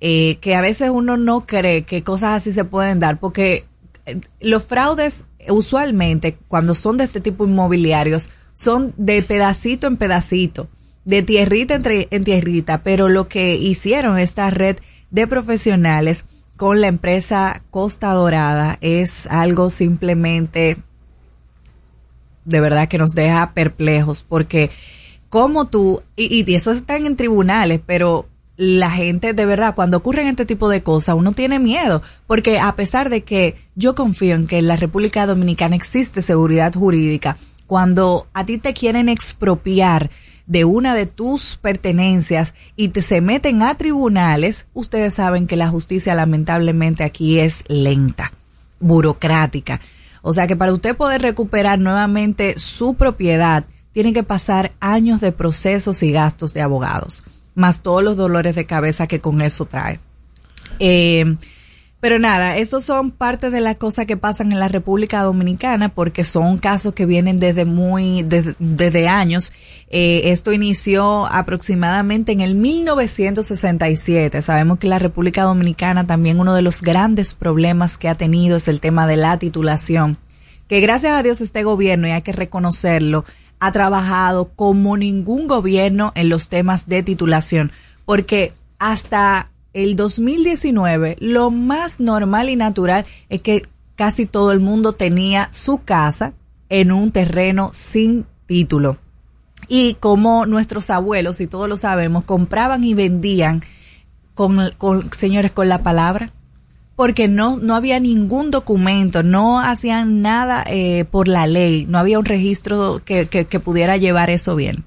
eh, que a veces uno no cree que cosas así se pueden dar, porque eh, los fraudes usualmente cuando son de este tipo inmobiliarios son de pedacito en pedacito, de tierrita entre, en tierrita, pero lo que hicieron esta red de profesionales con la empresa Costa Dorada es algo simplemente de verdad que nos deja perplejos porque como tú, y, y eso están en tribunales, pero la gente de verdad, cuando ocurren este tipo de cosas, uno tiene miedo, porque a pesar de que yo confío en que en la República Dominicana existe seguridad jurídica, cuando a ti te quieren expropiar de una de tus pertenencias y te se meten a tribunales, ustedes saben que la justicia lamentablemente aquí es lenta, burocrática. O sea que para usted poder recuperar nuevamente su propiedad, tiene que pasar años de procesos y gastos de abogados, más todos los dolores de cabeza que con eso trae. Eh, pero nada, esos son parte de las cosas que pasan en la República Dominicana porque son casos que vienen desde muy, desde, desde años. Eh, esto inició aproximadamente en el 1967. Sabemos que la República Dominicana también uno de los grandes problemas que ha tenido es el tema de la titulación. Que gracias a Dios este gobierno, y hay que reconocerlo, ha trabajado como ningún gobierno en los temas de titulación. Porque hasta el 2019, lo más normal y natural es que casi todo el mundo tenía su casa en un terreno sin título. Y como nuestros abuelos, y todos lo sabemos, compraban y vendían con, con señores con la palabra, porque no, no había ningún documento, no hacían nada eh, por la ley, no había un registro que, que, que pudiera llevar eso bien.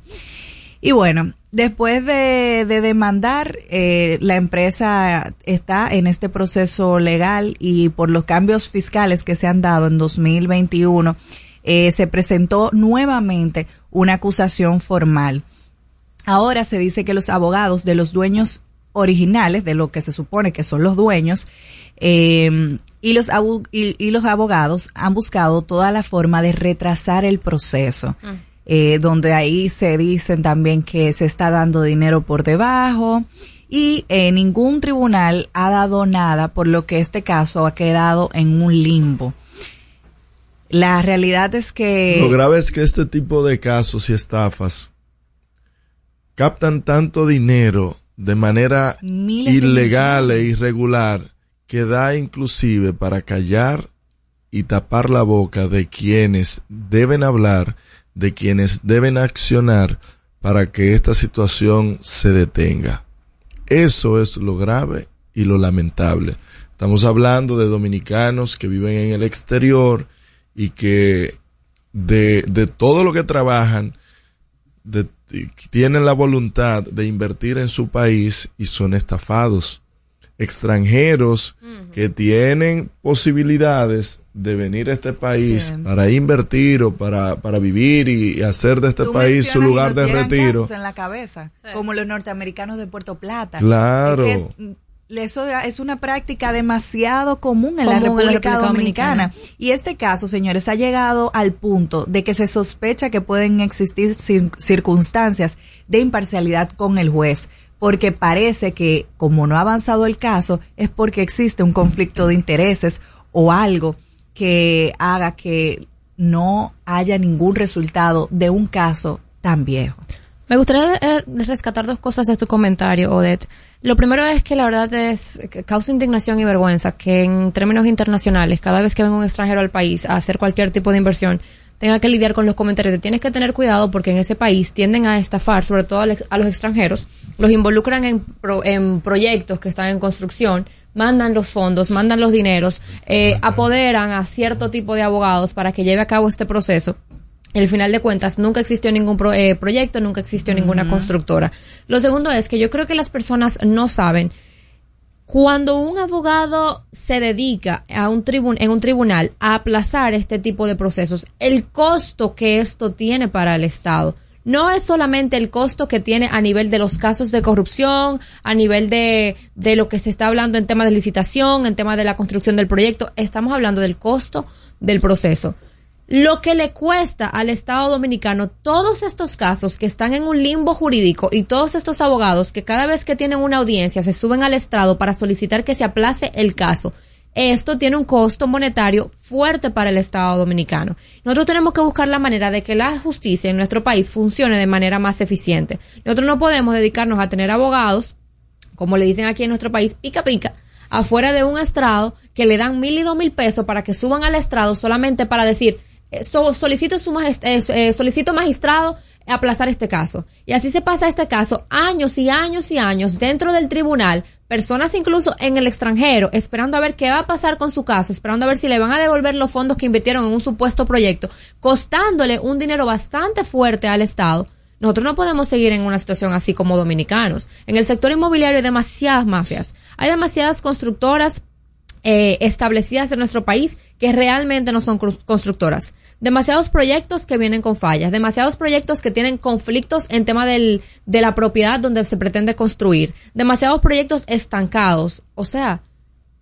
Y bueno, después de, de demandar, eh, la empresa está en este proceso legal y por los cambios fiscales que se han dado en 2021, eh, se presentó nuevamente una acusación formal. Ahora se dice que los abogados de los dueños originales, de lo que se supone que son los dueños, eh, y, los abu- y, y los abogados han buscado toda la forma de retrasar el proceso eh, donde ahí se dicen también que se está dando dinero por debajo y eh, ningún tribunal ha dado nada, por lo que este caso ha quedado en un limbo. La realidad es que... Lo grave es que este tipo de casos y estafas captan tanto dinero de manera Miles de ilegal e irregular que da inclusive para callar y tapar la boca de quienes deben hablar, de quienes deben accionar para que esta situación se detenga. Eso es lo grave y lo lamentable. Estamos hablando de dominicanos que viven en el exterior y que de, de todo lo que trabajan, de- tienen la voluntad de invertir en su país y son estafados. Extranjeros que tienen posibilidades de venir a este país Sí. para invertir o para, para vivir y, y hacer de este Tú país su lugar nos de retiro. casos en la cabeza, como los norteamericanos de Puerto Plata. Claro. Que, eso es una práctica demasiado común en, la, Común en la República Dominicana. Dominicana. Y este caso, señores, ha llegado al punto de que se sospecha que pueden existir cir- circunstancias de imparcialidad con el juez. Porque parece que, como no ha avanzado el caso, es porque existe un conflicto de intereses o algo que haga que no haya ningún resultado de un caso tan viejo. Me gustaría eh, rescatar dos cosas de tu comentario, Odette. Lo primero es que la verdad es que causa indignación y vergüenza que en términos internacionales, cada vez que venga un extranjero al país a hacer cualquier tipo de inversión, tenga que lidiar con los comentarios de tienes que tener cuidado porque en ese país tienden a estafar, sobre todo a los extranjeros, los involucran en, pro- en proyectos que están en construcción, mandan los fondos, mandan los dineros, eh, apoderan a cierto tipo de abogados para que lleve a cabo este proceso. Al final de cuentas, nunca existió ningún pro- eh, proyecto, nunca existió ninguna constructora. Lo segundo es que yo creo que las personas no saben cuando un abogado se dedica a un tribun en un tribunal a aplazar este tipo de procesos, el costo que esto tiene para el Estado no es solamente el costo que tiene a nivel de los casos de corrupción, a nivel de, de lo que se está hablando en temas de licitación, en temas de la construcción del proyecto, estamos hablando del costo del proceso lo que le cuesta al Estado dominicano todos estos casos que están en un limbo jurídico y todos estos abogados que cada vez que tienen una audiencia se suben al estrado para solicitar que se aplace el caso. Esto tiene un costo monetario fuerte para el Estado dominicano. Nosotros tenemos que buscar la manera de que la justicia en nuestro país funcione de manera más eficiente. Nosotros no podemos dedicarnos a tener abogados, como le dicen aquí en nuestro país, pica pica, afuera de un estrado que le dan mil y dos mil pesos para que suban al estrado solamente para decir, so- solicito, su majest- eh, eh, solicito magistrado aplazar este caso. Y así se pasa este caso años y años y años dentro del tribunal, personas incluso en el extranjero, esperando a ver qué va a pasar con su caso, esperando a ver si le van a devolver los fondos que invirtieron en un supuesto proyecto, costándole un dinero bastante fuerte al Estado. Nosotros no podemos seguir en una situación así como dominicanos. En el sector inmobiliario hay demasiadas mafias, hay demasiadas constructoras eh, establecidas en nuestro país que realmente no son constructoras. Demasiados proyectos que vienen con fallas, demasiados proyectos que tienen conflictos en tema del, de la propiedad donde se pretende construir, demasiados proyectos estancados. O sea,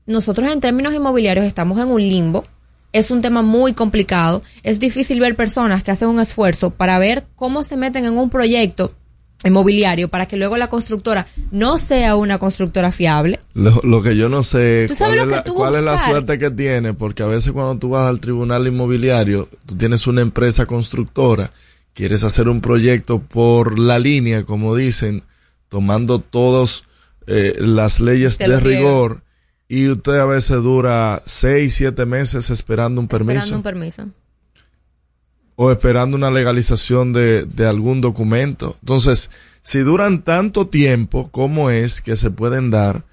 nosotros en términos inmobiliarios estamos en un limbo. Es un tema muy complicado. Es difícil ver personas que hacen un esfuerzo para ver cómo se meten en un proyecto inmobiliario para que luego la constructora no sea una constructora fiable. Lo, lo que yo no sé ¿Tú sabes cuál, lo es, que la, tú cuál es la buscar? suerte que tiene, porque a veces cuando tú vas al tribunal inmobiliario, tú tienes una empresa constructora, quieres hacer un proyecto por la línea, como dicen, tomando todas las leyes de rigor, y usted a veces dura seis, siete meses esperando un permiso Esperando un permiso. O esperando una legalización de, de algún documento. Entonces, si duran tanto tiempo, ¿cómo es que se pueden dar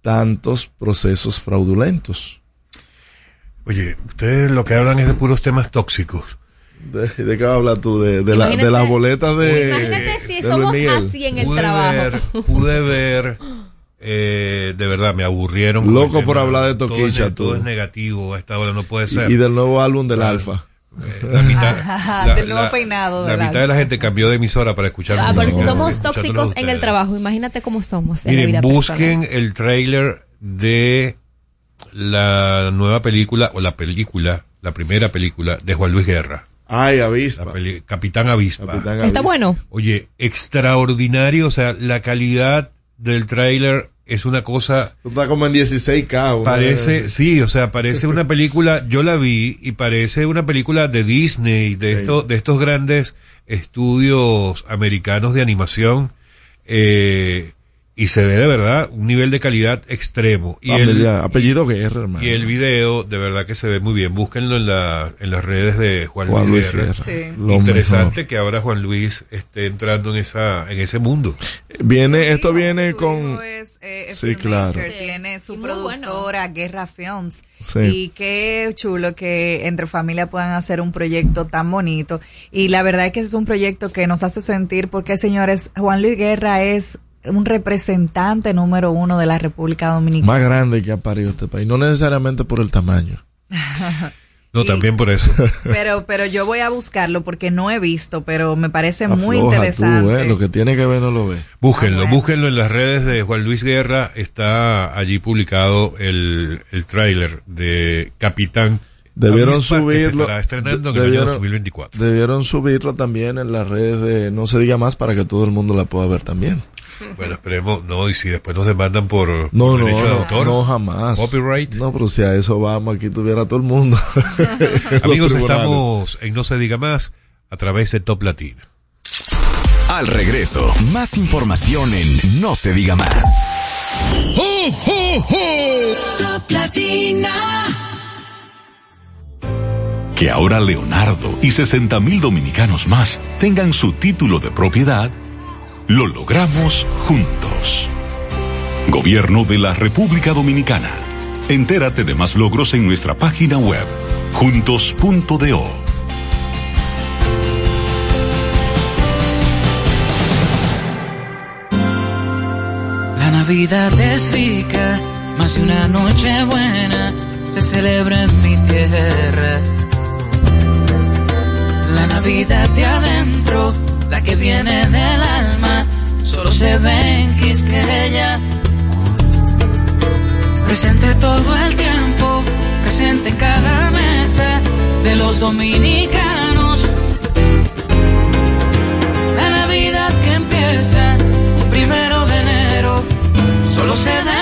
tantos procesos fraudulentos? Oye, ustedes lo que hablan es de puros temas tóxicos. ¿De, de qué hablas tú? De, de, la, de las boletas de. Imagínate si de somos así en el pude trabajo. ver, pude ver, eh, de verdad, me aburrieron. Loco por hablar de Todo es Toquicha, Todo, es negativo a esta hora, no puede ser. Y del nuevo álbum del Claro. Alfa. Eh, la <laughs> mitad, Del nuevo peinado La mitad de la gente cambió de emisora para escuchar Ah, pero si somos tóxicos en el trabajo, imagínate cómo somos en la Miren, vida busquen personal. el trailer de la nueva película, o la película, la primera película de Juan Luis Guerra. Ay, avispa. Peli- Capitán Avispa. Capitán Está Avispa. bueno. Oye, extraordinario, o sea, la calidad del trailer es una cosa Tú estás como en 16K. una Parece, sí, o sea, parece una <laughs> película, yo la vi y parece una película de Disney, de Sí. estos, de estos grandes estudios americanos de animación, eh, y se ve de verdad un nivel de calidad extremo. Y el, apellido Guerra, hermano. y el video, de verdad que se ve muy bien. Búsquenlo en, la, en las redes de Juan, Juan Luis, Guerra. Guerra. Sí. Lo Interesante que ahora Juan Luis esté entrando en esa, en ese mundo. Viene, esto viene con. es, eh, es Sí, claro. Tiene su productora, Guerra Films. Sí. Y qué chulo que entre familia puedan hacer un proyecto tan bonito. Y la verdad es que es un proyecto que nos hace sentir, porque señores, Juan Luis Guerra es un representante número uno de la República Dominicana. Más grande que ha parido este país. No necesariamente por el tamaño. No, <laughs> también por eso. Pero, pero yo voy a buscarlo porque no he visto, pero me parece muy Afloja interesante. Tú, eh, lo que tiene que ver no lo ve. Búsquenlo, Ah, bueno. búsquenlo en las redes de Juan Luis Guerra. Está allí publicado el, el tráiler de Capitán. Debieron subirlo. debieron- 2024. Debieron subirlo también en las redes de No se diga más para que todo el mundo la pueda ver también. Bueno, esperemos, no, y si después nos demandan por, No, no, derecho de no, autor. no, jamás. Copyright. No, pero si a eso vamos, aquí tuviera todo el mundo. <laughs> Amigos, estamos en No se diga más a través de Top Latina. Al regreso, más información en No se diga más. Top Latina. Que ahora Leonardo y 60 mil dominicanos más tengan su título de propiedad, lo logramos juntos. Gobierno de la República Dominicana. Entérate de más logros en nuestra página web, juntos.do. La Navidad es rica, más de una noche buena se celebra en mi tierra. La Navidad de adentro, la que viene del alma, solo se ve en Quisqueya. Presente todo el tiempo, presente en cada mesa de los dominicanos. La Navidad que empieza un primero de enero solo se da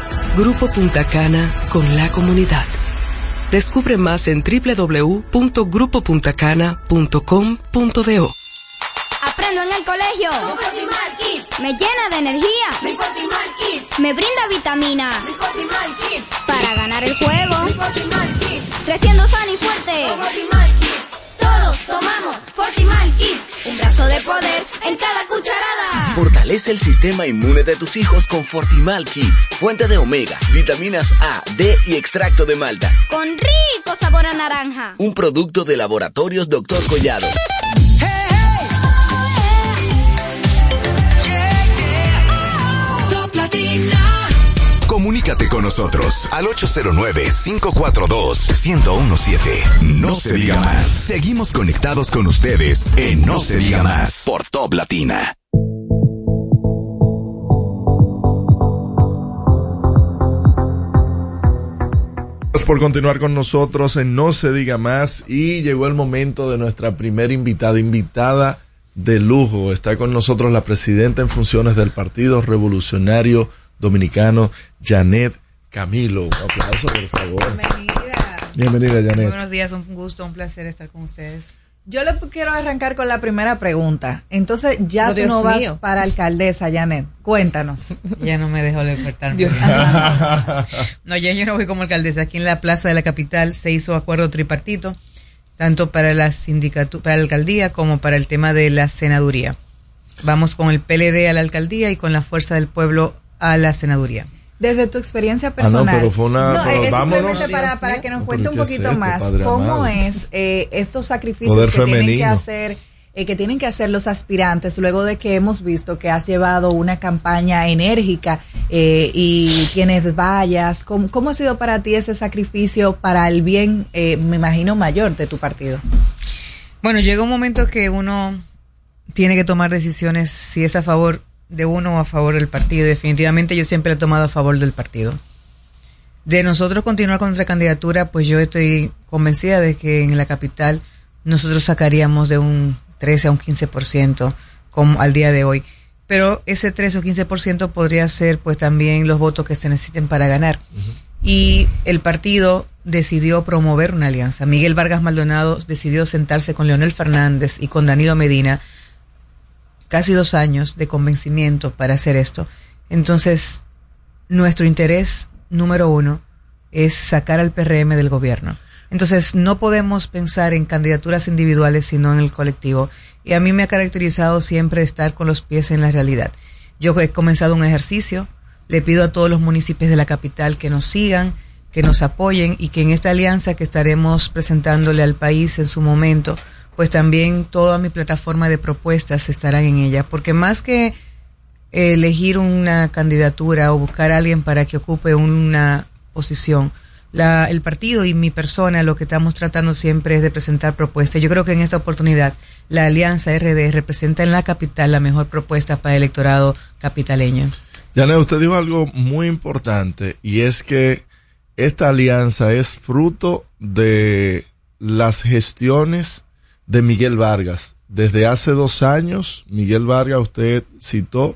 Grupo Punta Cana con la comunidad. Descubre más en www.grupopuntacana.com.do. Aprendo en el colegio. Me llena de energía. Me brinda vitaminas. Para ganar el juego. Creciendo sano y fuerte. Todos tomamos Fortimal Kids. Un brazo de poder en cada cucharada. Fortalece el sistema inmune de tus hijos con Fortimal Kids. Fuente de omega, vitaminas A, D y extracto de malta. Con rico sabor a naranja. Un producto de laboratorios Dr. Collado. Comunícate con nosotros al 809-542-1017. No se diga más. Seguimos conectados con ustedes en No se diga más por Top Latina. Por continuar con nosotros en No se diga más y llegó el momento de nuestra primera invitada, invitada de lujo. Está con nosotros la presidenta en funciones del Partido Revolucionario Dominicano, Janet Camilo. Un aplauso, por favor. Bienvenida, Janet. Buenos días, un gusto, un placer estar con ustedes. Yo le quiero arrancar con la primera pregunta. Entonces, ya Oh, tú no vas mío. para alcaldesa, Janet. Cuéntanos. <laughs> Ya no me dejó despertar. <laughs> no, ya yo no voy como alcaldesa. Aquí en la plaza de la capital se hizo acuerdo tripartito, tanto para la para la alcaldía como para el tema de la senaduría. Vamos con el PLD a la alcaldía y con la Fuerza del Pueblo a la senaduría. Desde tu experiencia Ah, no, personal. pero fue una- No, pero es vámonos. simplemente para, para que nos No, cuente un ¿qué es poquito esto, más cómo amado? es eh, estos sacrificios Poder que tienen que hacer eh, que tienen que hacer los aspirantes luego de que hemos visto que has llevado una campaña enérgica eh, y tienes vallas. ¿Cómo, ¿Cómo ha sido para ti ese sacrificio para el bien, eh, me imagino, mayor de tu partido? Bueno, llega un momento que uno tiene que tomar decisiones si es a favor de uno a favor del partido. Definitivamente yo siempre he tomado a favor del partido. De nosotros continuar con nuestra candidatura, pues yo estoy convencida de que en la capital nosotros sacaríamos de un 13 a un 15% como al día de hoy. Pero ese 13 o 15% podría ser pues también los votos que se necesiten para ganar. Y el partido decidió promover una alianza. Miguel Vargas Maldonado decidió sentarse con Leonel Fernández y con Danilo Medina casi dos años de convencimiento para hacer esto. Entonces, nuestro interés número uno es sacar al PRM del gobierno. Entonces, no podemos pensar en candidaturas individuales, sino en el colectivo. Y a mí me ha caracterizado siempre estar con los pies en la realidad. Yo he comenzado un ejercicio, le pido a todos los municipios de la capital que nos sigan, que nos apoyen y que en esta alianza que estaremos presentándole al país en su momento, pues también toda mi plataforma de propuestas estarán en ella. Porque más que elegir una candidatura o buscar a alguien para que ocupe una posición. La, el partido y mi persona lo que estamos tratando siempre es de presentar propuestas. Yo creo que en esta oportunidad la Alianza RD representa en la capital la mejor propuesta para el electorado capitaleño. Janet, usted dijo algo muy importante y es que esta alianza es fruto de las gestiones de Miguel Vargas. Desde hace dos años, Miguel Vargas, usted citó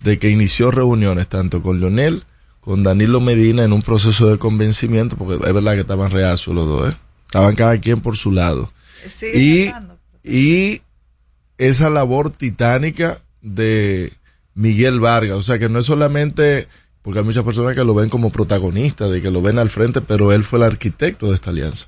de que inició reuniones tanto con Leonel, con Danilo Medina en un proceso de convencimiento, porque es verdad que estaban reacios los dos, ¿eh? estaban cada quien por su lado. Y, y esa labor titánica de Miguel Vargas, o sea que no es solamente, porque hay muchas personas que lo ven como protagonista, de que lo ven al frente, pero él fue el arquitecto de esta alianza.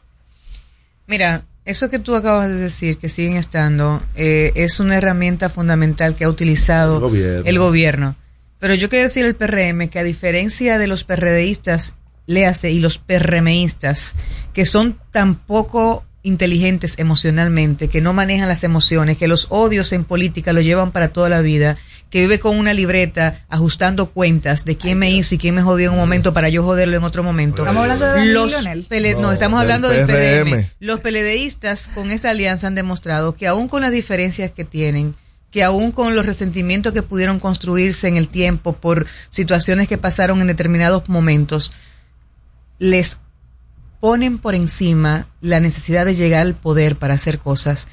Mira, eso que tú acabas de decir, que siguen estando, eh, es una herramienta fundamental que ha utilizado El gobierno. el gobierno. Pero yo quiero decir al PRM que a diferencia de los PRDistas, léase, y los PRMistas, que son tan poco inteligentes emocionalmente, que no manejan las emociones, que los odios en política lo llevan para toda la vida, que vive con una libreta ajustando cuentas de quién me hizo y quién me jodió en un momento para yo joderlo en otro momento. Estamos hablando de los pele- no, No, estamos hablando del PRM. PRM. Los peledeístas con esta alianza han demostrado que aún con las diferencias que tienen, que aún con los resentimientos que pudieron construirse en el tiempo por situaciones que pasaron en determinados momentos, les ponen por encima la necesidad de llegar al poder para hacer cosas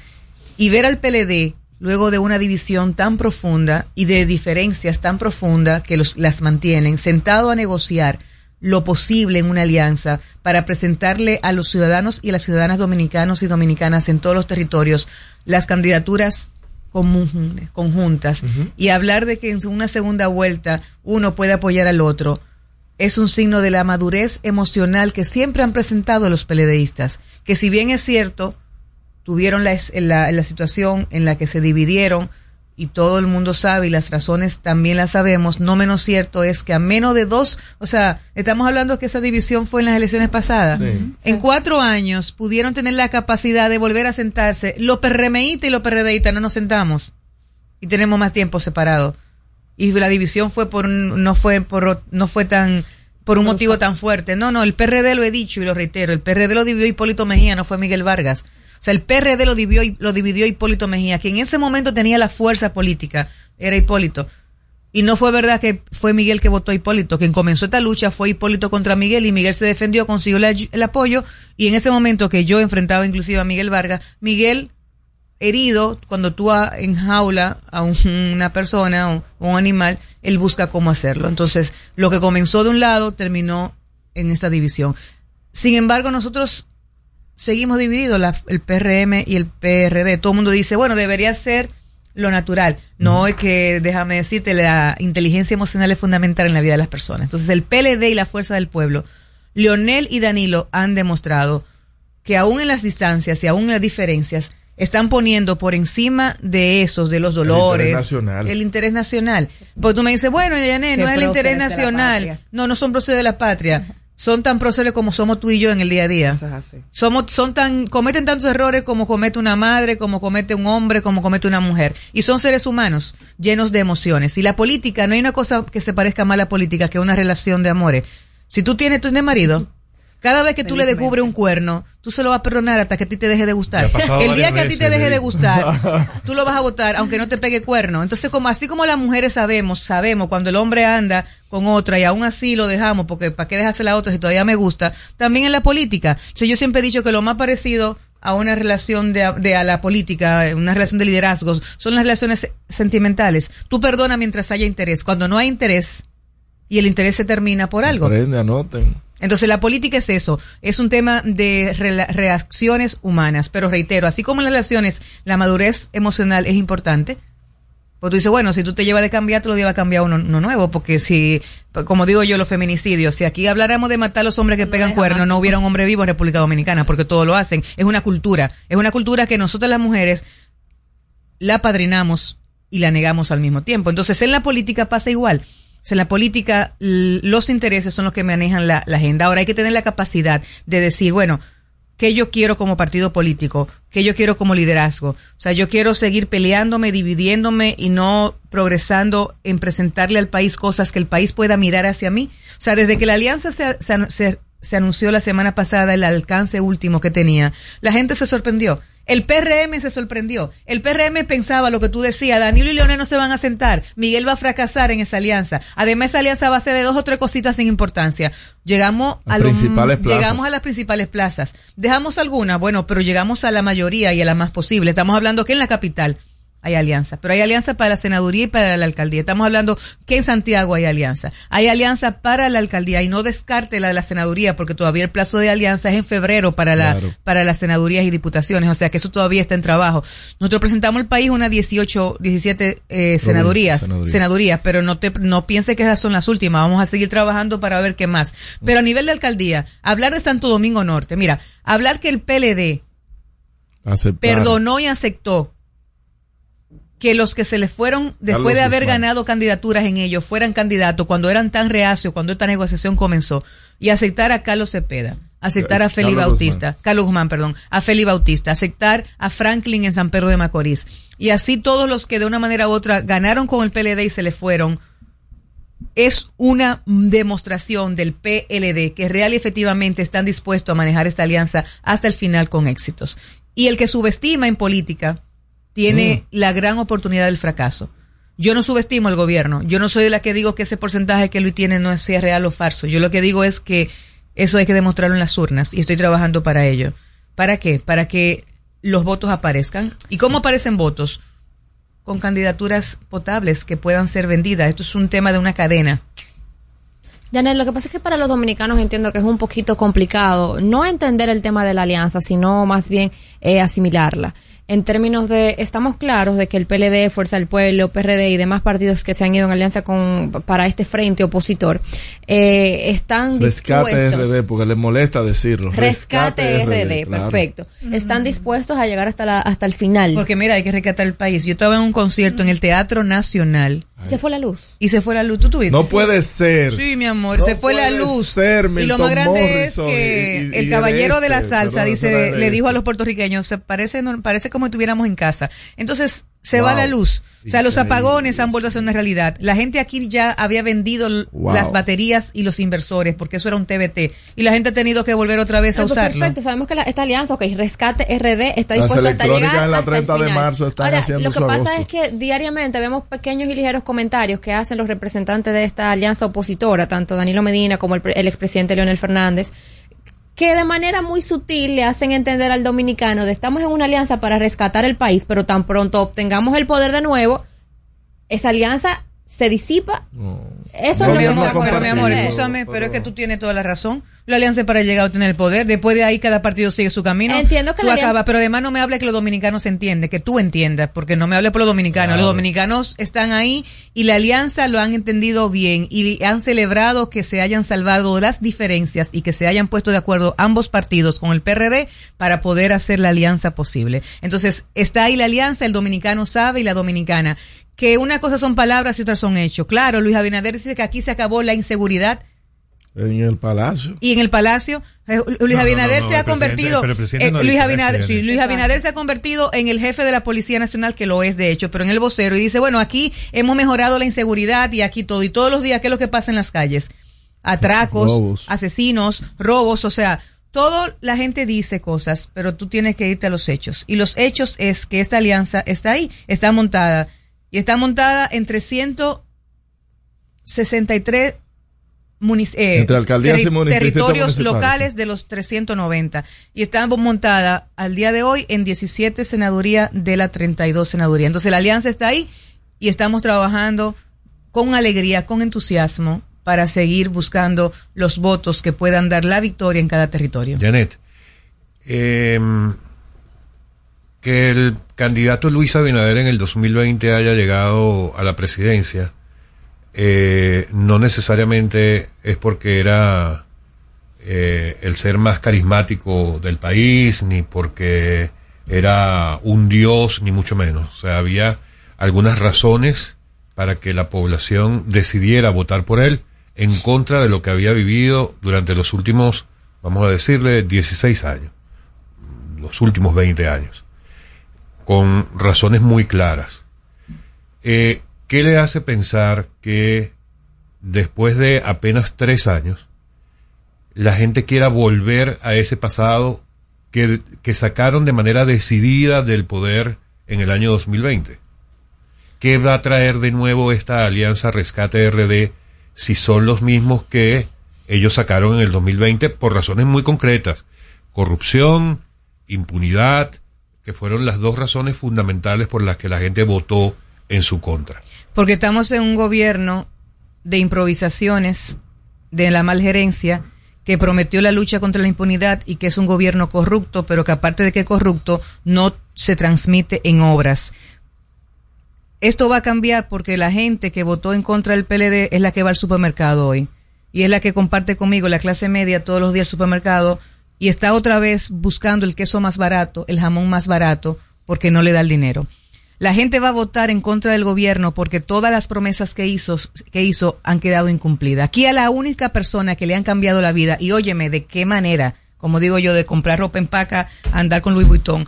y ver al PLD luego de una división tan profunda y de diferencias tan profundas que los, las mantienen, sentado a negociar lo posible en una alianza para presentarle a los ciudadanos y a las ciudadanas dominicanos y dominicanas en todos los territorios las candidaturas conjuntas y hablar de que en una segunda vuelta uno puede apoyar al otro es un signo de la madurez emocional que siempre han presentado los peledeístas, que si bien es cierto, tuvieron la, la, la situación en la que se dividieron y todo el mundo sabe y las razones también las sabemos, no menos cierto es que a menos de dos, o sea, estamos hablando que esa división fue en las elecciones pasadas, en cuatro años pudieron tener la capacidad de volver a sentarse, los PRMistas y los PRDistas no nos sentamos. Y tenemos más tiempo separado. Y la división fue por un- no fue por no fue tan por un motivo tan fuerte. No, no, el PRD lo he dicho y lo reitero, el PRD lo dividió Hipólito Mejía, no fue Miguel Vargas. Sea, el PRD lo dividió, lo dividió Hipólito Mejía, que en ese momento tenía la fuerza política, era Hipólito. Y no fue verdad que fue Miguel que votó a Hipólito. Quien comenzó esta lucha fue Hipólito contra Miguel y Miguel se defendió, consiguió el apoyo y en ese momento que yo enfrentaba inclusive a Miguel Vargas, Miguel herido, cuando tú enjaula a un- una persona o un animal, él busca cómo hacerlo. Entonces, lo que comenzó de un lado terminó en esa división. Sin embargo, nosotros seguimos divididos, la- el PRM y el PRD. Todo el mundo dice, bueno, debería ser lo natural. No es que, déjame decirte, la inteligencia emocional es fundamental en la vida de las personas. Entonces, el PLD y la Fuerza del Pueblo, Leonel y Danilo han demostrado que aún en las distancias y aún en las diferencias, están poniendo por encima de esos, de los dolores, interés nacional. el interés nacional. Porque tú me dices, bueno, Yané, no es el interés nacional. No, no son próceres de la patria. Son tan próceres como somos tú y yo en el día a día. Somos, son tan, cometen tantos errores como comete una madre, como comete un hombre, como comete una mujer. Y son seres humanos llenos de emociones. Y la política, no hay una cosa que se parezca más a la política que una relación de amores. Si tú tienes, tú tienes marido, cada vez que tú le descubres un cuerno, tú se lo vas a perdonar hasta que a ti te deje de gustar. El día que a ti te deje de gustar, <laughs> tú lo vas a votar aunque no te pegue cuerno. Entonces, como así como las mujeres sabemos, sabemos cuando el hombre anda con otra y aún así lo dejamos porque para qué dejarse la otra si todavía me gusta, también en la política. O sea, yo siempre he dicho que lo más parecido a una relación de, de a la política, una relación de liderazgos, son las relaciones sentimentales. Tú perdona mientras haya interés. Cuando no hay interés y el interés se termina por algo. Aprende, anoten. Entonces la política es eso, es un tema de reacciones humanas, pero reitero, así como en las relaciones la madurez emocional es importante, pues tú dices, bueno, si tú te llevas de cambiar, te lo llevas a cambiar uno, uno nuevo, porque si, pues, como digo yo, los feminicidios, si aquí habláramos de matar a los hombres que pegan cuernos, no hubiera un hombre vivo en República Dominicana, porque todo lo hacen, es una cultura, es una cultura que nosotras las mujeres la padrinamos y la negamos al mismo tiempo. Entonces, en la política pasa igual. O sea, en la política, los intereses son los que manejan la, agenda. Ahora hay que tener la capacidad de decir, bueno, ¿qué yo quiero como partido político? ¿Qué yo quiero como liderazgo? O sea, yo quiero seguir peleándome, dividiéndome y no progresando en presentarle al país cosas que el país pueda mirar hacia mí. O sea, desde que la alianza se- se anunció la semana pasada el alcance último que tenía, la gente se sorprendió. El PRM se sorprendió. El PRM pensaba lo que tú decías, Danilo y Leonel no se van a sentar, Miguel va a fracasar en esa alianza. Además, esa alianza va a ser de dos o tres cositas sin importancia. Llegamos Las a lo- principales plazas. llegamos a las principales plazas. Dejamos algunas, bueno, pero llegamos a la mayoría y a la más posible. Estamos hablando que en la capital hay alianza, pero hay alianza para la senaduría y para la alcaldía. Estamos hablando que en Santiago hay alianza. Hay alianza para la alcaldía y no descarte la de la senaduría porque todavía el plazo de alianza es en febrero para la Claro. para las senadurías y diputaciones, o sea que eso todavía está en trabajo. Nosotros presentamos al país unas 18, 17 eh, senadurías, senadurías. senadurías, pero no te no piense que esas son las últimas, vamos a seguir trabajando para ver qué más. Pero a nivel de alcaldía, hablar de Santo Domingo Norte, mira, hablar que el PLD Aceptar. perdonó y aceptó que los que se les fueron después Carlos de haber Guzmán. ganado candidaturas en ellos fueran candidatos cuando eran tan reacios, cuando esta negociación comenzó, y aceptar a Carlos Cepeda, aceptar a Eh, Feli Carlos Bautista, Carlos Guzmán, perdón, a Feli Bautista, aceptar a Franklin en San Pedro de Macorís, y así todos los que de una manera u otra ganaron con el PLD y se les fueron, es una demostración del PLD que real y efectivamente están dispuestos a manejar esta alianza hasta el final con éxitos. Y el que subestima en política tiene la gran oportunidad del fracaso. Yo no subestimo al gobierno. Yo no soy de la que digo que ese porcentaje que Luis tiene no es si es real o falso. Yo lo que digo es que eso hay que demostrarlo en las urnas y estoy trabajando para ello. ¿Para qué? Para que los votos aparezcan. ¿Y cómo aparecen votos? Con candidaturas potables que puedan ser vendidas. Esto es un tema de una cadena. Janet, lo que pasa es que para los dominicanos entiendo que es un poquito complicado no entender el tema de la alianza, sino más bien eh, asimilarla en términos de, estamos claros de que el PLD, Fuerza del Pueblo, PRD y demás partidos que se han ido en alianza con para este frente opositor, eh, están Rescate dispuestos. RD, porque les molesta decirlo. Rescate, RD, claro. perfecto. Están dispuestos a llegar hasta la, hasta el final. Porque mira, hay que rescatar el país. Yo estaba en un concierto en el Teatro Nacional. Se fue la luz. Y se fue la luz. ¿Tú tuviste? No puede ser. Sí, mi amor, No se fue la puede luz. ser, y lo más grande Morrison es que y- y- y el caballero de la este, salsa perdón, dice, le dijo a este. los puertorriqueños, se parece, no- parece como estuviéramos en casa. Entonces, se va la luz. O sea, los apagones han vuelto a ser una realidad. La gente aquí ya había vendido Wow. las baterías y los inversores, porque eso era un TBT. Y la gente ha tenido que volver otra vez a usarlo. Perfecto, sabemos que la- esta alianza, ok, Rescate RD está Las dispuesto hasta electrónicas llegar en la hasta 30 el de final. marzo están Ahora, haciendo lo que su pasa agosto. es que diariamente vemos pequeños y ligeros comentarios que hacen los representantes de esta alianza opositora, tanto Danilo Medina como el, el expresidente Leonel Fernández, que de manera muy sutil le hacen entender al dominicano de estamos en una alianza para rescatar el país, pero tan pronto obtengamos el poder de nuevo, esa alianza se disipa. Eso Pero, es mi lo que amor, pero, mi amor, escúchame, pero es que tú tienes toda la razón. La alianza para llegar a tener el poder. Después de ahí, cada partido sigue su camino. Entiendo que tú la alianza- acabas, pero además no me hable que los dominicanos entienden, que tú entiendas, porque no me hable por los dominicanos. Los dominicanos están ahí y la alianza lo han entendido bien y han celebrado que se hayan salvado las diferencias y que se hayan puesto de acuerdo ambos partidos con el PRD para poder hacer la alianza posible. Entonces, está ahí la alianza, el dominicano sabe y la dominicana. Que una cosa son palabras y otras son hechos. Claro, Luis Abinader dice que aquí se acabó la inseguridad En el palacio. y en el Palacio, eh, Luis No, Abinader no, no, se ha convertido, eh, Luis Abinader, sí, Luis Abinader se ha convertido en el jefe de la Policía Nacional, que lo es de hecho, pero en el vocero, y dice, bueno, aquí hemos mejorado la inseguridad y aquí todo, y todos los días, ¿qué es lo que pasa en las calles? Atracos, Robos. asesinos, robos, o sea, todo la gente dice cosas, pero tú tienes que irte a los hechos. Y los hechos es que esta alianza está ahí, está montada, y está montada en 363 munic- eh, Entre alcaldías y terri- distritos territorios locales de los 390 y está montada al día de hoy en 17 senaduría de la 32 senaduría. Entonces la alianza está ahí y estamos trabajando con alegría, con entusiasmo para seguir buscando los votos que puedan dar la victoria en cada territorio. Janet, em, que el candidato Luis Abinader en el 2020 haya llegado a la presidencia, eh, no necesariamente es porque era eh, el ser más carismático del país, ni porque era un dios, ni mucho menos. O sea, había algunas razones para que la población decidiera votar por él en contra de lo que había vivido durante los últimos, vamos a decirle, 16 años, los últimos 20 años, con razones muy claras. Eh, ¿Qué le hace pensar que después de apenas tres años, la gente quiera volver a ese pasado que, sacaron de manera decidida del poder en el año 2020? ¿Qué va a traer de nuevo esta alianza Rescate RD si son los mismos que ellos sacaron en el 2020 por razones muy concretas? Corrupción, impunidad, que fueron las dos razones fundamentales por las que la gente votó en su contra. Porque estamos en un gobierno de improvisaciones, de la malgerencia, que prometió la lucha contra la impunidad y que es un gobierno corrupto, pero que aparte de que corrupto, no se transmite en obras. Esto va a cambiar porque la gente que votó en contra del PLD es la que va al supermercado hoy. Y es la que comparte conmigo la clase media todos los días al supermercado y está otra vez buscando el queso más barato, el jamón más barato, porque no le da el dinero. La gente va a votar en contra del gobierno porque todas las promesas que hizo, que hizo han quedado incumplidas. Aquí a la única persona que le han cambiado la vida, y óyeme, ¿de qué manera? Como digo yo, de comprar ropa en paca, andar con Louis Vuitton,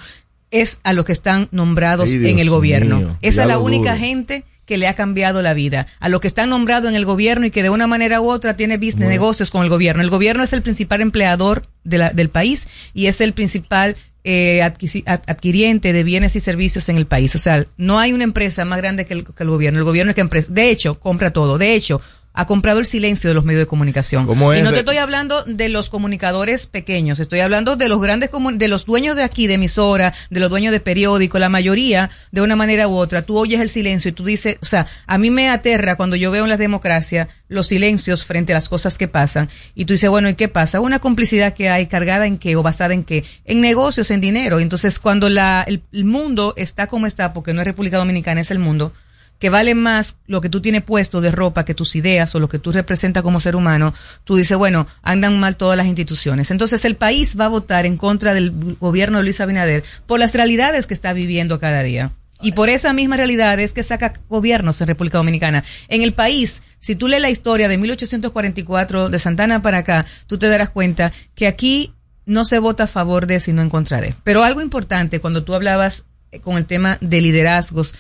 es a los que están nombrados Ay, en el gobierno. mío, es a la única duro. gente que le ha cambiado la vida. A los que están nombrados en el gobierno y que de una manera u otra tiene business, Bueno. negocios con el gobierno. El gobierno es el principal empleador de la- del país y es el principal eh, adquiriente de bienes y servicios en el país. O sea, no hay una empresa más grande que el, que el gobierno. El gobierno es que empresa. De hecho, compra todo. De hecho, ha comprado el silencio de los medios de comunicación. ¿Cómo es y no te estoy hablando de los comunicadores pequeños, estoy hablando de los grandes, de los dueños de aquí, de emisora, de los dueños de periódico, la mayoría, de una manera u otra, tú oyes el silencio y tú dices, o sea, a mí me aterra cuando yo veo en la democracia los silencios frente a las cosas que pasan y tú dices, bueno, ¿y qué pasa? Una complicidad que hay cargada en qué o basada en qué? En negocios, en dinero. Entonces, cuando la, el, el mundo está como está, porque no es República Dominicana, es el mundo, que vale más lo que tú tienes puesto de ropa que tus ideas o lo que tú representas como ser humano, tú dices, bueno, andan mal todas las instituciones. Entonces el país va a votar en contra del gobierno de Luis Abinader por las realidades que está viviendo cada día. Y por esa misma realidad es que saca gobiernos en República Dominicana. En el país, si tú lees la historia de 1844 de Santana para acá, tú te darás cuenta que aquí no se vota a favor de, sino en contra de. Pero algo importante, cuando tú hablabas eh, con el tema de liderazgos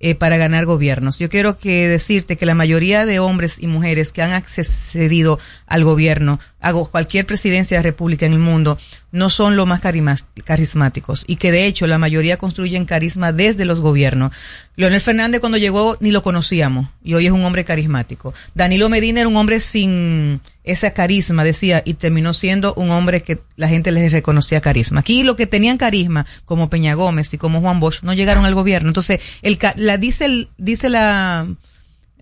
eh, para ganar gobiernos, yo quiero que decirte que la mayoría de hombres y mujeres que han accedido al gobierno, a cualquier presidencia de república en el mundo, no son los más carismáticos y que de hecho la mayoría construyen carisma desde los gobiernos. Leonel Fernández cuando llegó ni lo conocíamos y hoy es un hombre carismático. Danilo Medina era un hombre sin esa carisma, decía, y terminó siendo un hombre que la gente les reconocía carisma. Aquí lo que tenían carisma, como Peña Gómez y como Juan Bosch, no llegaron al gobierno. Entonces, el, la, dice, el, dice la,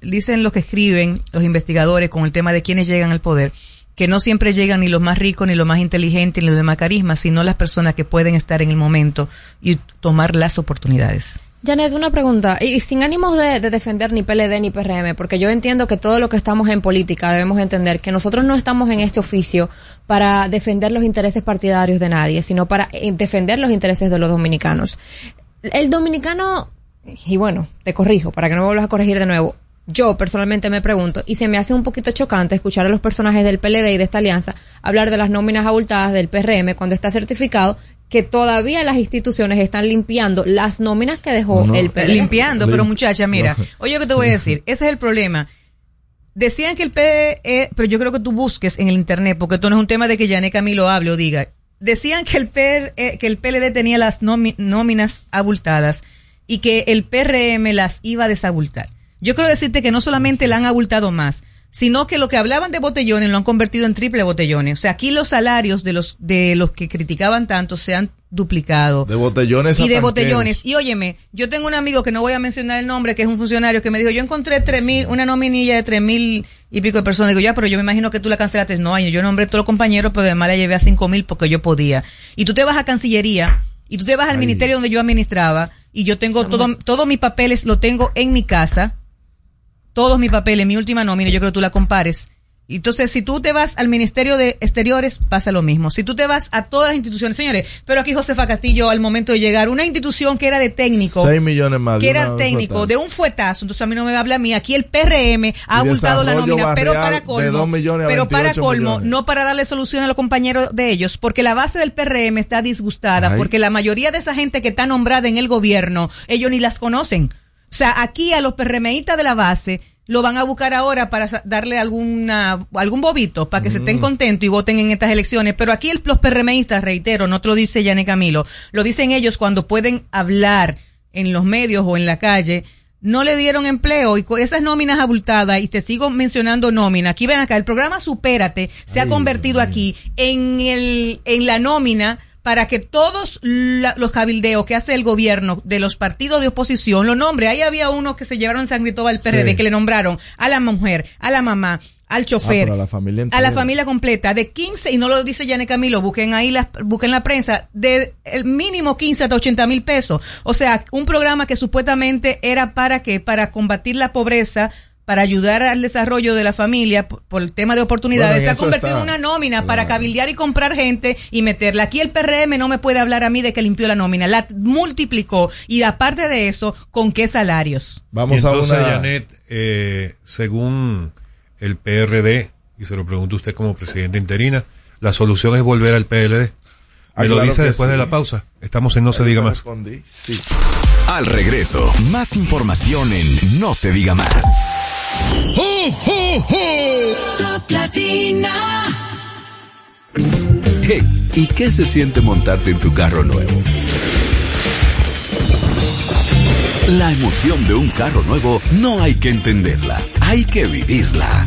dicen los que escriben, los investigadores, con el tema de quienes llegan al poder, que no siempre llegan ni los más ricos, ni los más inteligentes, ni los de más carisma, sino las personas que pueden estar en el momento y tomar las oportunidades. Janet, una pregunta, y sin ánimos de, de defender ni PLD ni PRM, porque yo entiendo que todo lo que estamos en política debemos entender que nosotros no estamos en este oficio para defender los intereses partidarios de nadie, sino para eh, defender los intereses de los dominicanos. El dominicano, y bueno, te corrijo, para que no me vuelvas a corregir de nuevo, yo personalmente me pregunto, y se me hace un poquito chocante escuchar a los personajes del PLD y de esta alianza hablar de las nóminas abultadas del PRM cuando está certificado que todavía las instituciones están limpiando las nóminas que dejó No, el PLD. Limpiando, pero muchacha, mira, No. oye, lo que te voy a decir, ese es el problema. Decían que el PE, pero yo creo que tú busques en el internet, porque esto no es un tema de que Yané Camilo hable o diga. Decían que el, PE, que el PLD tenía las nóminas abultadas y que el PRM las iba a desabultar. Yo quiero decirte que no solamente la han abultado más, sino que lo que hablaban de botellones lo han convertido en triple botellones. O sea, aquí los salarios de los de los que criticaban tanto se han duplicado De botellones a y de tanqueros. botellones. Y óyeme, yo tengo un amigo que no voy a mencionar el nombre, que es un funcionario que me dijo, yo encontré tres mil, una nominilla de tres mil y pico de personas. Digo, ya, pero yo me imagino que tú la cancelaste. No, yo nombré todos los compañeros, pero además la llevé a cinco mil porque yo podía. Y tú te vas a Cancillería y tú te vas al ministerio donde yo administraba y yo tengo todo, todos mis papeles, lo tengo en mi casa. Todos mis papeles, mi última nómina, yo creo que tú la compares. Entonces, si tú te vas al Ministerio de Exteriores, pasa lo mismo. Si tú te vas a todas las instituciones, señores, pero aquí Josefa Castillo, al momento de llegar, una institución que era de técnico, 6 millones más. que era técnico, de un fuetazo, entonces a mí no me habla a mí. Aquí el PRM ha abultado la nómina, pero para colmo, 2 millones a pero para 28 colmo, millones. no para darle solución a los compañeros de ellos, porque la base del PRM está disgustada, Ay. porque la mayoría de esa gente que está nombrada en el gobierno, ellos ni las conocen. O sea, aquí a los PRMistas de la base lo van a buscar ahora para darle alguna algún bobito para que se estén contentos y voten en estas elecciones. Pero aquí el- los PRMistas, reitero, no te lo dice Yane Camilo, lo dicen ellos cuando pueden hablar en los medios o en la calle. No le dieron empleo y con esas nóminas abultadas, y te sigo mencionando nómina. Aquí ven acá, el programa Supérate se ha convertido aquí en el, en la nómina para que todos la- los cabildeos que hace el gobierno de los partidos de oposición lo nombre. Ahí había uno que se llevaron en San Cristóbal PRD Sí. que le nombraron a la mujer, a la mamá, al Ah, chofer, a la familia a la familia completa, de 15, y no lo dice Yane Camilo, busquen ahí, la, busquen la prensa, de el mínimo 15 hasta 80 mil pesos. O sea, un programa que supuestamente era para qué, para combatir la pobreza, para ayudar al desarrollo de la familia por, por el tema de oportunidades, Bueno, se ha convertido en una nómina para cabildear y comprar gente y meterla. Aquí el PRM no me puede hablar a mí de que limpió la nómina, la multiplicó y aparte de eso, ¿con qué salarios? Vamos entonces, a una. Janet, eh, según el PRD, y se lo pregunto a usted como presidenta interina, la solución es volver al PLD. Ah, Me lo claro dice después sí. de la pausa. Estamos en No se diga más. Respondí. Sí. Al regreso, más información en No se diga más. Top Latina. Hey, ¿y qué se siente montarte en tu carro nuevo? La emoción de un carro nuevo no hay que entenderla, hay que vivirla.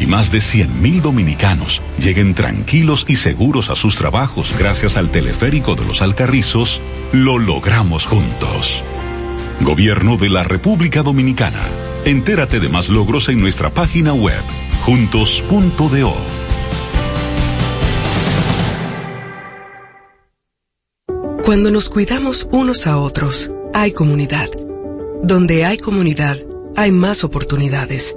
y más de 100.000 dominicanos lleguen tranquilos y seguros a sus trabajos gracias al teleférico de los Alcarrizos, lo logramos juntos. Gobierno de la República Dominicana. Entérate de más logros en nuestra página web, juntos.do. Cuando nos cuidamos unos a otros, hay comunidad. Donde hay comunidad, hay más oportunidades.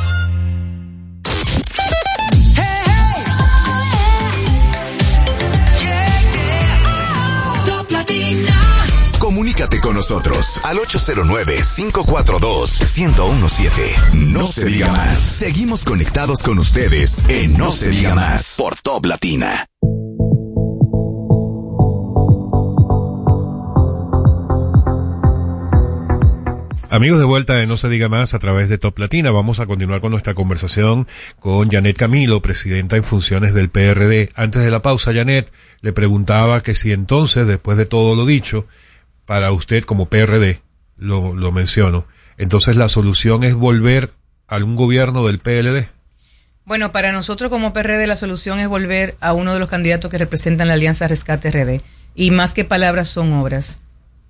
Comunícate con nosotros al 809-542-1017. No se diga más. Seguimos conectados con ustedes en No se diga más por Top Latina. Amigos de vuelta de No se diga más a través de Top Latina, vamos a continuar con nuestra conversación con Janet Camilo, presidenta en funciones del PRD. Antes de la pausa, Janet le preguntaba que si entonces, después de todo lo dicho, para usted como PRD, lo, lo menciono, entonces la solución es volver a un gobierno del PLD. Bueno, para nosotros como PRD la solución es volver a uno de los candidatos que representan la Alianza Rescate RD. Y más que palabras son obras.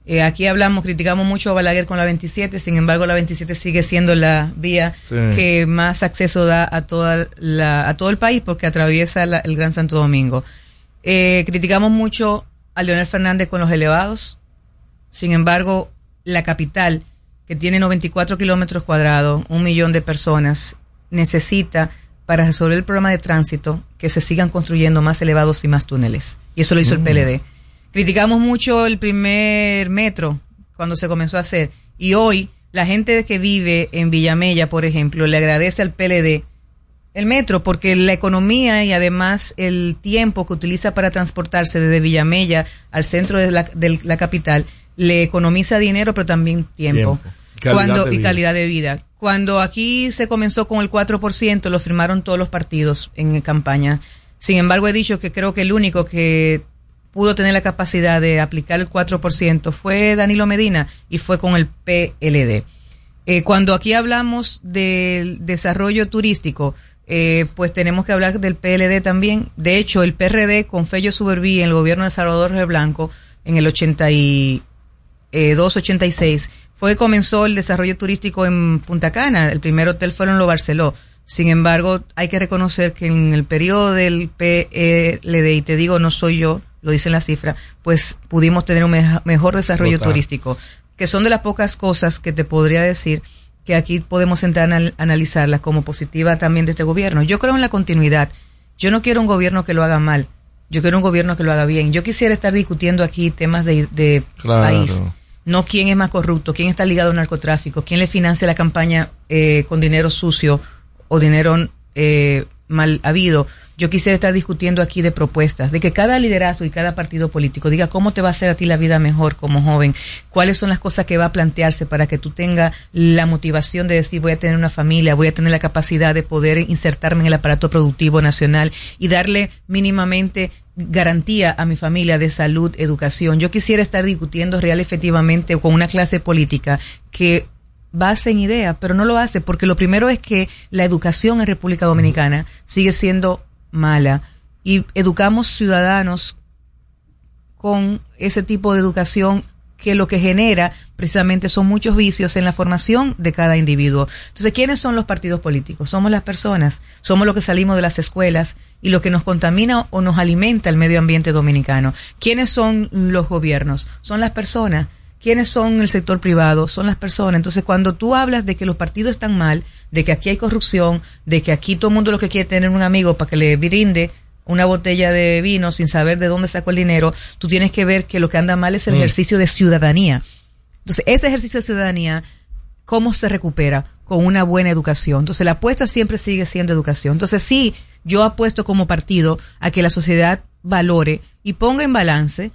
Eh, aquí hablamos, criticamos mucho a Balaguer con la 27, sin embargo la 27 sigue siendo la vía Sí. que más acceso da a, toda la, a todo el país porque atraviesa la- el Gran Santo Domingo. Eh, criticamos mucho a Leonel Fernández con los elevados, sin embargo la capital, que tiene 94 kilómetros cuadrados, un millón de personas, necesita para resolver el problema de tránsito que se sigan construyendo más elevados y más túneles. Y eso lo hizo Mm. el PLD. Criticamos mucho el primer metro cuando se comenzó a hacer. Y hoy la gente que vive en Villamella, por ejemplo, le agradece al PLD el metro porque la economía y además el tiempo que utiliza para transportarse desde Villamella al centro de la, de la capital le economiza dinero pero también tiempo. Tiempo. Calidad Cuando, y calidad de vida. Cuando aquí se comenzó con el 4%, lo firmaron todos los partidos en campaña. Sin embargo, he dicho que creo que el único que pudo tener la capacidad de aplicar el 4% fue Danilo Medina y fue con el PLD. Eh, cuando aquí hablamos del desarrollo turístico, eh, pues tenemos que hablar del PLD también. De hecho, el PRD con Fello Suberví en el gobierno de Salvador Rey Blanco en el 82-86 fue que comenzó el desarrollo turístico en Punta Cana. El primer hotel fue en Lo Barceló. Sin embargo, hay que reconocer que en el periodo del PLD, y te digo, no soy yo, lo dice la cifra, pues pudimos tener un meja- mejor desarrollo Total. turístico, que son de las pocas cosas que te podría decir que aquí podemos entrar a anal- analizarlas como positiva también de este gobierno. Yo creo en la continuidad. Yo no quiero un gobierno que lo haga mal. Yo quiero un gobierno que lo haga bien. Yo quisiera estar discutiendo aquí temas de, de Claro. país. No quién es más corrupto, quién está ligado al narcotráfico, quién le financia la campaña eh, con dinero sucio o dinero eh, mal habido. Yo quisiera estar discutiendo aquí de propuestas, de que cada liderazgo y cada partido político diga cómo te va a hacer a ti la vida mejor como joven, cuáles son las cosas que va a plantearse para que tú tengas la motivación de decir voy a tener una familia, voy a tener la capacidad de poder insertarme en el aparato productivo nacional y darle mínimamente garantía a mi familia de salud, educación. Yo quisiera estar discutiendo real efectivamente con una clase política que base en idea, pero no lo hace porque lo primero es que la educación en República Dominicana sigue siendo mala y educamos ciudadanos con ese tipo de educación que lo que genera precisamente son muchos vicios en la formación de cada individuo. Entonces, ¿quiénes son los partidos políticos? Somos las personas, somos los que salimos de las escuelas y lo que nos contamina o nos alimenta el medio ambiente dominicano. ¿Quiénes son los gobiernos? Son las personas. ¿Quiénes son el sector privado? Son las personas. Entonces, cuando tú hablas de que los partidos están mal, de que aquí hay corrupción, de que aquí todo el mundo lo que quiere es tener un amigo para que le brinde una botella de vino sin saber de dónde sacó el dinero, tú tienes que ver que lo que anda mal es el Mm. ejercicio de ciudadanía. Entonces, ese ejercicio de ciudadanía, ¿cómo se recupera? Con una buena educación. Entonces, la apuesta siempre sigue siendo educación. Entonces, sí, yo apuesto como partido a que la sociedad valore y ponga en balance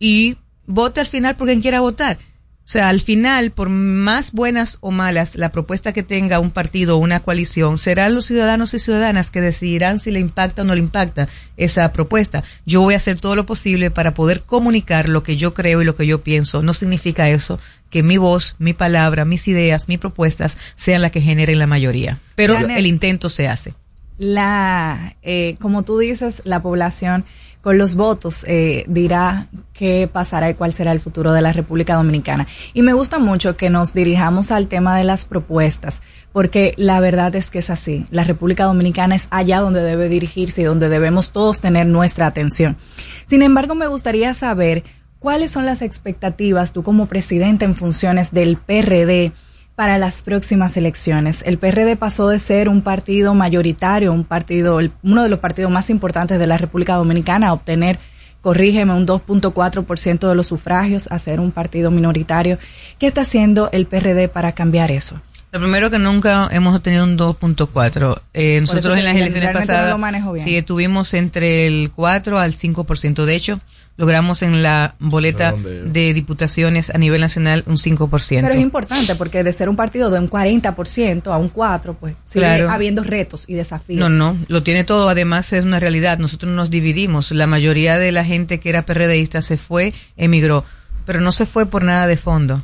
y vote al final por quien quiera votar. O sea, al final, por más buenas o malas la propuesta que tenga un partido o una coalición, serán los ciudadanos y ciudadanas que decidirán si le impacta o no le impacta esa propuesta. Yo voy a hacer todo lo posible para poder comunicar lo que yo creo y lo que yo pienso. No significa eso que mi voz, mi palabra, mis ideas, mis propuestas sean las que generen la mayoría. Pero Janet. el intento se hace. La, eh, como tú dices, la población con los votos eh, dirá qué pasará y cuál será el futuro de la República Dominicana. Y me gusta mucho que nos dirijamos al tema de las propuestas, porque la verdad es que es así. La República Dominicana es allá donde debe dirigirse y donde debemos todos tener nuestra atención. Sin embargo, me gustaría saber cuáles son las expectativas, tú como presidente en funciones del PRD, para las próximas elecciones. El PRD pasó de ser un partido mayoritario, un partido, uno de los partidos más importantes de la República Dominicana, a obtener, corrígeme, un 2.4% de los sufragios, a ser un partido minoritario. ¿Qué está haciendo el PRD para cambiar eso? Lo primero que nunca hemos obtenido un 2.4. Eh, nosotros en las elecciones no pasadas bien. sí estuvimos entre el 4 al 5%. De hecho, logramos en la boleta de diputaciones a nivel nacional un 5%. Pero es importante porque de ser un partido de un 40% a un 4%, pues sigue Claro. habiendo retos y desafíos. No, no, lo tiene todo. Además, es una realidad. Nosotros nos dividimos. La mayoría de la gente que era PRDista se fue, emigró. Pero no se fue por nada de fondo.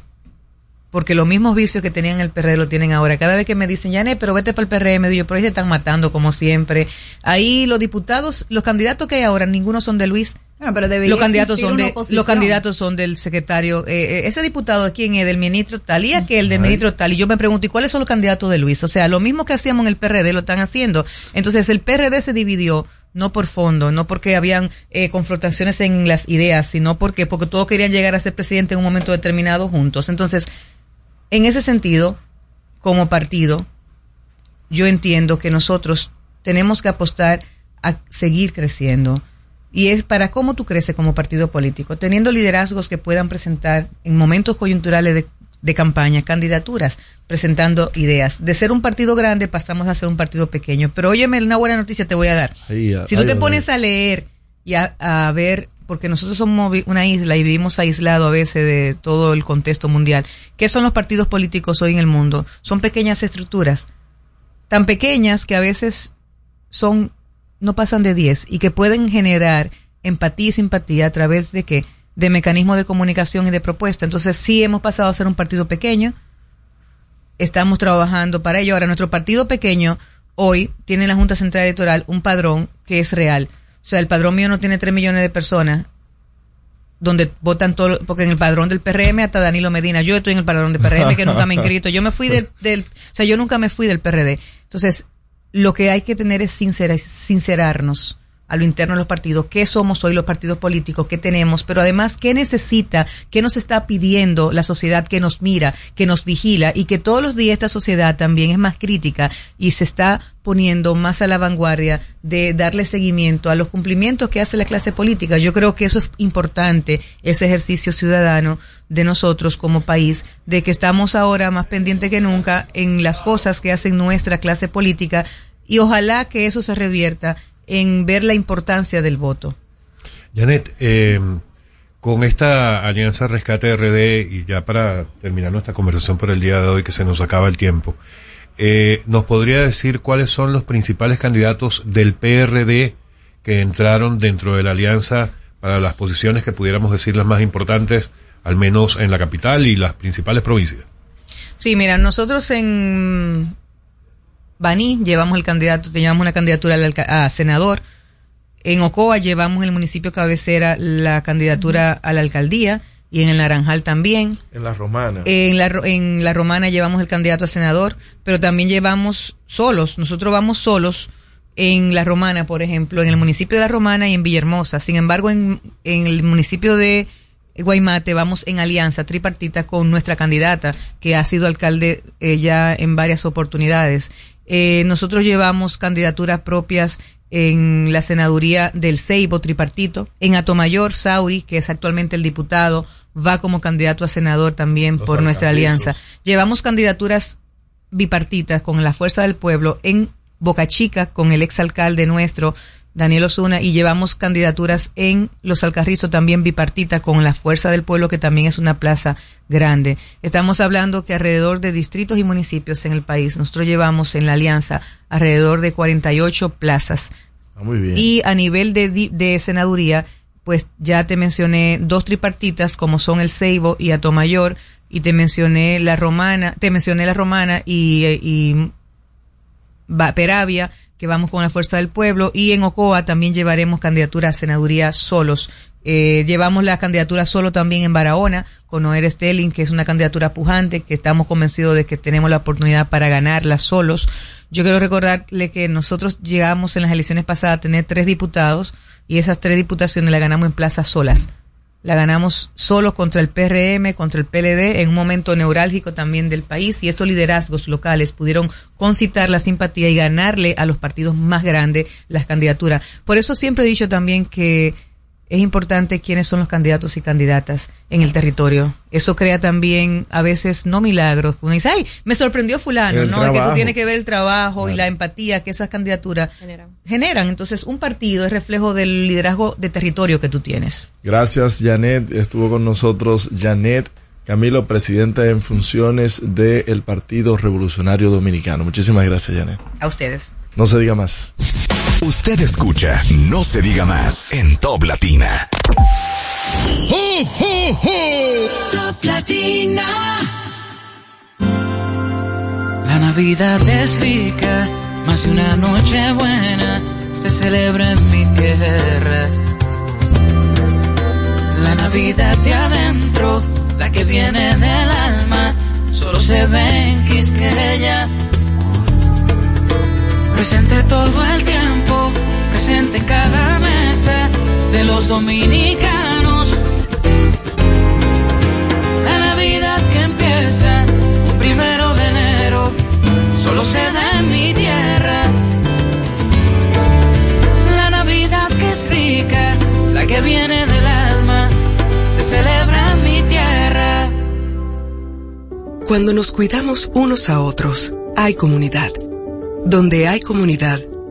Porque los mismos vicios que tenían el PRD lo tienen ahora. Cada vez que me dicen, Yané, pero vete para el PRM, digo, pero ahí se están matando como siempre. Ahí los diputados, los candidatos que hay ahora, ninguno son de Luis. Bueno, pero debería los candidatos son de oposición. los candidatos son del secretario eh, eh, ese diputado de quién es del ministro tal y aquel del ministro tal y yo me pregunto y cuáles son los candidatos de Luis o sea lo mismo que hacíamos en el PRD lo están haciendo entonces el PRD se dividió no por fondo no porque habían eh, confrontaciones en las ideas sino porque porque todos querían llegar a ser presidente en un momento determinado juntos entonces en ese sentido como partido yo entiendo que nosotros tenemos que apostar a seguir creciendo. Y es para cómo tú creces como partido político, teniendo liderazgos que puedan presentar en momentos coyunturales de, de campaña candidaturas, presentando ideas. De ser un partido grande pasamos a ser un partido pequeño. Pero óyeme, una buena noticia te voy a dar. Si tú te pones a leer y a, a ver, porque nosotros somos una isla y vivimos aislado a veces de todo el contexto mundial, ¿qué son los partidos políticos hoy en el mundo? Son pequeñas estructuras, tan pequeñas que a veces son no pasan de 10 y que pueden generar empatía y simpatía a través de qué? De mecanismos de comunicación y de propuesta. Entonces sí hemos pasado a ser un partido pequeño, estamos trabajando para ello. Ahora, nuestro partido pequeño hoy tiene en la Junta Central Electoral un padrón que es real. O sea, el padrón mío no tiene 3 millones de personas donde votan todo, porque en el padrón del PRM hasta Danilo Medina, yo estoy en el padrón del PRM que nunca me he <laughs> inscrito, yo me fui del, del, o sea, yo nunca me fui del PRD. Entonces, lo que hay que tener es sincera, sincerarnos a lo interno de los partidos, qué somos hoy los partidos políticos, qué tenemos, pero además qué necesita, qué nos está pidiendo la sociedad que nos mira, que nos vigila y que todos los días esta sociedad también es más crítica y se está poniendo más a la vanguardia de darle seguimiento a los cumplimientos que hace la clase política. Yo creo que eso es importante, ese ejercicio ciudadano de nosotros como país, de que estamos ahora más pendientes que nunca en las cosas que hacen nuestra clase política y ojalá que eso se revierta en ver la importancia del voto. Janet, eh, con esta alianza Rescate RD y ya para terminar nuestra conversación por el día de hoy que se nos acaba el tiempo, eh, ¿nos podría decir cuáles son los principales candidatos del PRD que entraron dentro de la alianza para las posiciones que pudiéramos decir las más importantes, al menos en la capital y las principales provincias? Sí, mira, nosotros en Baní llevamos el candidato, teníamos una candidatura a senador. En Ocoa llevamos el municipio cabecera la candidatura a la alcaldía y en el Naranjal también. En la Romana. En la, en la Romana llevamos el candidato a senador, pero también llevamos solos, nosotros vamos solos en la Romana, por ejemplo, en el municipio de la Romana y en Villahermosa. Sin embargo, en, en el municipio de Guaymate vamos en alianza tripartita con nuestra candidata, que ha sido alcalde eh, ya en varias oportunidades. Eh, nosotros llevamos candidaturas propias en la senaduría del Ceibo tripartito, en Atomayor, Sauri, que es actualmente el diputado, va como candidato a senador también por nuestra alianza. Llevamos candidaturas bipartitas con la Fuerza del Pueblo en Boca Chica con el exalcalde nuestro, Daniel Osuna, y llevamos candidaturas en Los Alcarrizos también bipartita con la Fuerza del Pueblo, que también es una plaza grande. Estamos hablando que alrededor de distritos y municipios en el país, nosotros llevamos en la alianza alrededor de 48 plazas. Ah, muy bien. Y a nivel de, de senaduría, pues ya te mencioné dos tripartitas como son el Ceibo y Atomayor, y te mencioné la romana, te mencioné la romana y, y Peravia, que vamos con la Fuerza del Pueblo, y en Ocoa también llevaremos candidatura a senaduría solos. Eh, llevamos la candidatura solo también en Barahona, con Noer Stelling, que es una candidatura pujante, que estamos convencidos de que tenemos la oportunidad para ganarla solos. Yo quiero recordarle que nosotros llegamos en las elecciones pasadas a tener tres diputados, y esas tres diputaciones las ganamos en plazas solas la ganamos solo contra el PRM, contra el PLD, en un momento neurálgico también del país, y esos liderazgos locales pudieron concitar la simpatía y ganarle a los partidos más grandes las candidaturas. Por eso siempre he dicho también que es importante quiénes son los candidatos y candidatas en el territorio. Eso crea también a veces no milagros. Uno dice, ay, me sorprendió fulano, ¿no? Que tú tienes que ver el trabajo y la empatía que esas candidaturas generan. Entonces, un partido es reflejo del liderazgo de territorio que tú tienes. Gracias, Janet. Estuvo con nosotros Janet Camilo, presidente en funciones del Partido Revolucionario Dominicano. Muchísimas gracias, Janet. A ustedes. No se diga más. Usted escucha No se diga más en Top Latina. Top Latina. La Navidad es rica, más de una noche buena se celebra en mi tierra. La Navidad de adentro, la que viene del alma, solo se ve en Quisqueya presente todo el tiempo, presente en cada mesa de los dominicanos. La Navidad que empieza un primero de enero, solo se da en mi tierra. La Navidad que es rica, la que viene del alma, se celebra en mi tierra. Cuando nos cuidamos unos a otros, hay comunidad. Donde hay comunidad,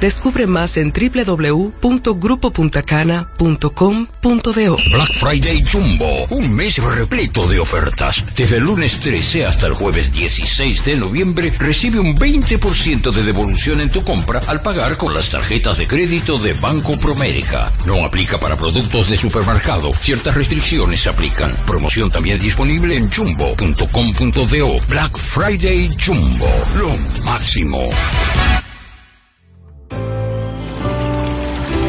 Descubre más en www.grupopuntacana.com.do. Black Friday Jumbo, un mes repleto de ofertas. Desde el lunes 13 hasta el jueves 16 de noviembre recibe un 20% de devolución en tu compra al pagar con las tarjetas de crédito de Banco Promérica. No aplica para productos de supermercado. Ciertas restricciones se aplican. Promoción también disponible en jumbo.com.do. Black Friday Jumbo, lo máximo.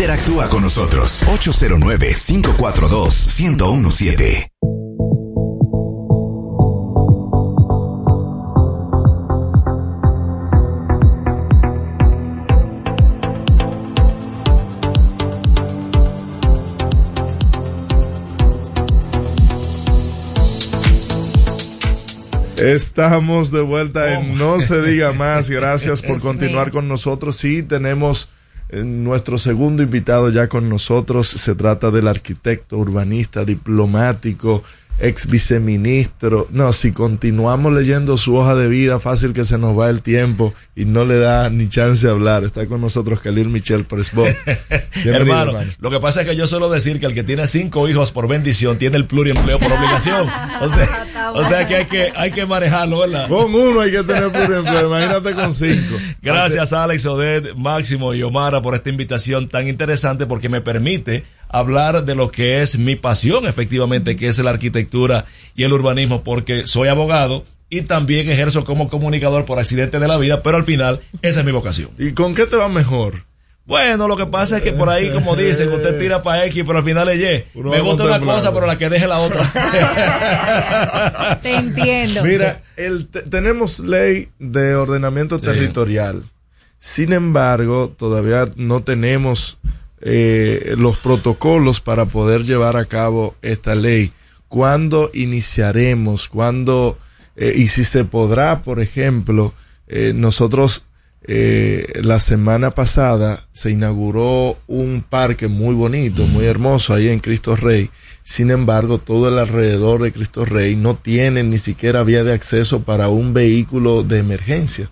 Interactúa con nosotros 809-542-1017. Estamos de vuelta en oh. No se diga más. <laughs> Gracias por continuar con nosotros. Sí, tenemos nuestro segundo invitado ya con nosotros. Se trata del arquitecto, urbanista, diplomático, ex viceministro. No, si continuamos leyendo su hoja de vida, fácil que se nos va el tiempo y no le da ni chance de hablar. Está con nosotros Khalil Michel Presbot. <laughs> Hermano, lo que pasa es que yo suelo decir que el que tiene cinco hijos por bendición tiene el pluriempleo por obligación. <laughs> O sea, o sea que hay que hay que manejarlo, ¿verdad? Con uno hay que tener pluriempleo, imagínate con cinco. Gracias Alex Oded, Máximo y Omara por esta invitación tan interesante porque me permite hablar de lo que es mi pasión, efectivamente, que es la arquitectura y el urbanismo, porque soy abogado y también ejerzo como comunicador por accidente de la vida, pero al final esa es mi vocación. ¿Y con qué te va mejor? Bueno, lo que pasa es que por ahí, como dicen, usted tira para X, pero al final es Y. Uno Me gusta una cosa, pero la que deje la otra. <laughs> Te entiendo. Mira, el, te- tenemos ley de ordenamiento territorial. Sin embargo, todavía no tenemos eh, los protocolos para poder llevar a cabo esta ley. ¿Cuándo iniciaremos? ¿Cuándo? eh, y si se podrá, por ejemplo, eh, nosotros eh, la semana pasada se inauguró un parque muy bonito, muy hermoso ahí en Cristo Rey. Sin embargo, todo el alrededor de Cristo Rey no tiene ni siquiera vía de acceso para un vehículo de emergencia.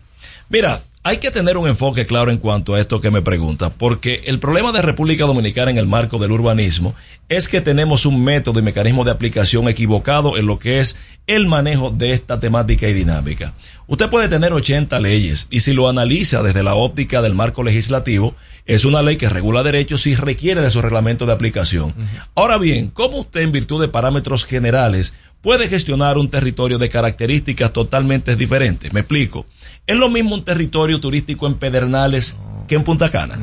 Mira, hay que tener un enfoque claro en cuanto a esto que me pregunta, porque el problema de República Dominicana en el marco del urbanismo es que tenemos un método y mecanismo de aplicación equivocado en lo que es el manejo de esta temática y dinámica. Usted puede tener 80 leyes y si lo analiza desde la óptica del marco legislativo, es una ley que regula derechos y requiere de su reglamento de aplicación. Ahora bien, ¿cómo usted en virtud de parámetros generales puede gestionar un territorio de características totalmente diferentes? Me explico. ¿Es lo mismo un territorio turístico en Pedernales que en Punta Cana?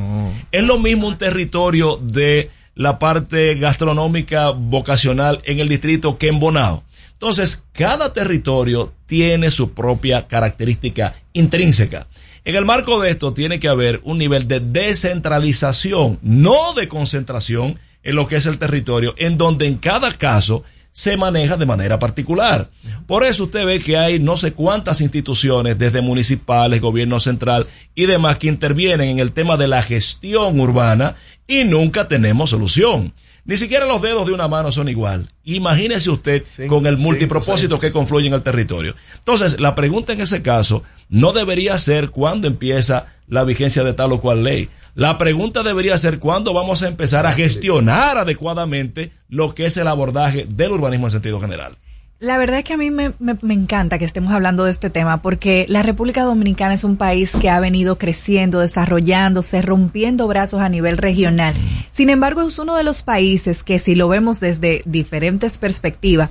¿Es lo mismo un territorio de la parte gastronómica vocacional en el distrito que en Bonao? Entonces, cada territorio tiene su propia característica intrínseca. En el marco de esto tiene que haber un nivel de descentralización, no de concentración en lo que es el territorio, en donde en cada caso se maneja de manera particular. Por eso usted ve que hay no sé cuántas instituciones, desde municipales, gobierno central y demás, que intervienen en el tema de la gestión urbana y nunca tenemos solución. Ni siquiera los dedos de una mano son igual. Imagínese usted con el multipropósito que confluye en el territorio. Entonces, la pregunta en ese caso no debería ser cuándo empieza la vigencia de tal o cual ley. La pregunta debería ser cuándo vamos a empezar a gestionar adecuadamente lo que es el abordaje del urbanismo en sentido general. La verdad es que a mí me, me- me encanta que estemos hablando de este tema porque la República Dominicana es un país que ha venido creciendo, desarrollándose, rompiendo brazos a nivel regional. Sin embargo, es uno de los países que si lo vemos desde diferentes perspectivas,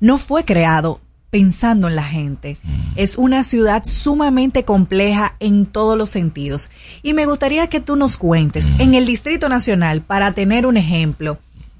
no fue creado pensando en la gente. Es una ciudad sumamente compleja en todos los sentidos. Y me gustaría que tú nos cuentes, en el Distrito Nacional, para tener un ejemplo,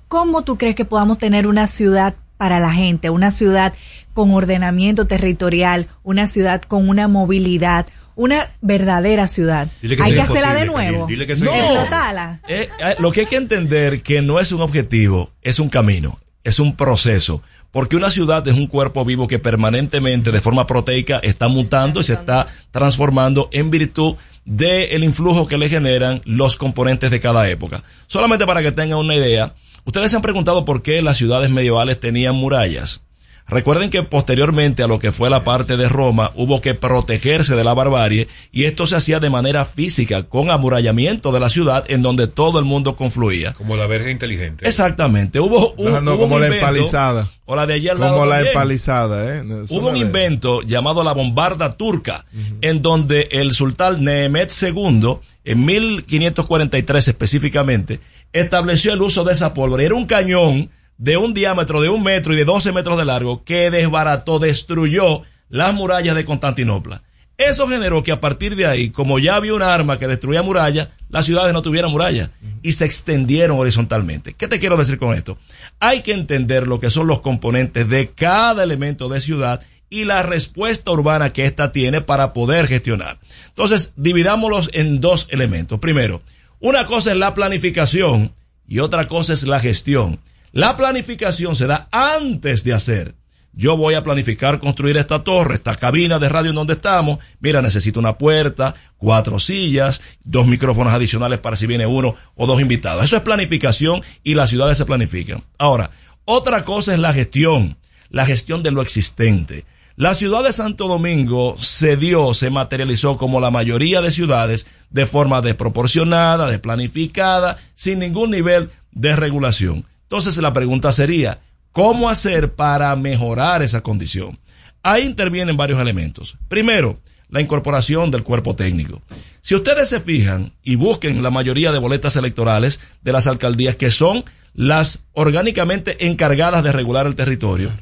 ¿cómo tú crees que podamos tener una ciudad para la gente, una ciudad con ordenamiento territorial, una ciudad con una movilidad, una verdadera ciudad? Que Hay que es hacerla de nuevo. Dile que. Explotarla. Eh, eh, lo que hay que entender que no es un objetivo, es un camino, es un proceso. Porque una ciudad es un cuerpo vivo que permanentemente, de forma proteica, está mutando y se está transformando en virtud del influjo que le generan los componentes de cada época. Solamente para que tengan una idea, ustedes se han preguntado por qué las ciudades medievales tenían murallas. Recuerden que posteriormente a lo que fue la parte de Roma hubo que protegerse de la barbarie y esto se hacía de manera física con amurallamiento de la ciudad en donde todo el mundo confluía. Como la verga inteligente. Exactamente. Hubo, un- No, no, hubo como un la invento, empalizada. O la de allí al lado Como la también. empalizada, ¿eh? Hubo un invento llamado la bombarda turca, en donde el sultán Nehemet II, en 1543 específicamente, estableció el uso de esa pólvora. Y Era un cañón de un diámetro de un metro y de 12 metros de largo que desbarató, destruyó las murallas de Constantinopla. Eso generó que a partir de ahí, como ya había un arma que destruía murallas, las ciudades no tuvieran murallas y se extendieron horizontalmente. ¿Qué te quiero decir con esto? Hay que entender lo que son los componentes de cada elemento de ciudad y la respuesta urbana que ésta tiene para poder gestionar. Entonces, dividámoslos en dos elementos. Primero, una cosa es la planificación y otra cosa es la gestión. La planificación se da antes de hacer. yo voy a planificar construir esta torre, esta cabina de radio en donde estamos. Mira, necesito una puerta, cuatro sillas, dos micrófonos adicionales para si viene uno o dos invitados. Eso es planificación y las ciudades se planifican. Ahora, otra cosa es la gestión, la gestión de lo existente. La ciudad de Santo Domingo se dio, se materializó como la mayoría de ciudades de forma desproporcionada, desplanificada, sin ningún nivel de regulación. Entonces la pregunta sería, ¿cómo hacer para mejorar esa condición? Ahí intervienen varios elementos. Primero, la incorporación del cuerpo técnico. Si ustedes se fijan y busquen la mayoría de boletas electorales de las alcaldías que son las orgánicamente encargadas de regular el territorio,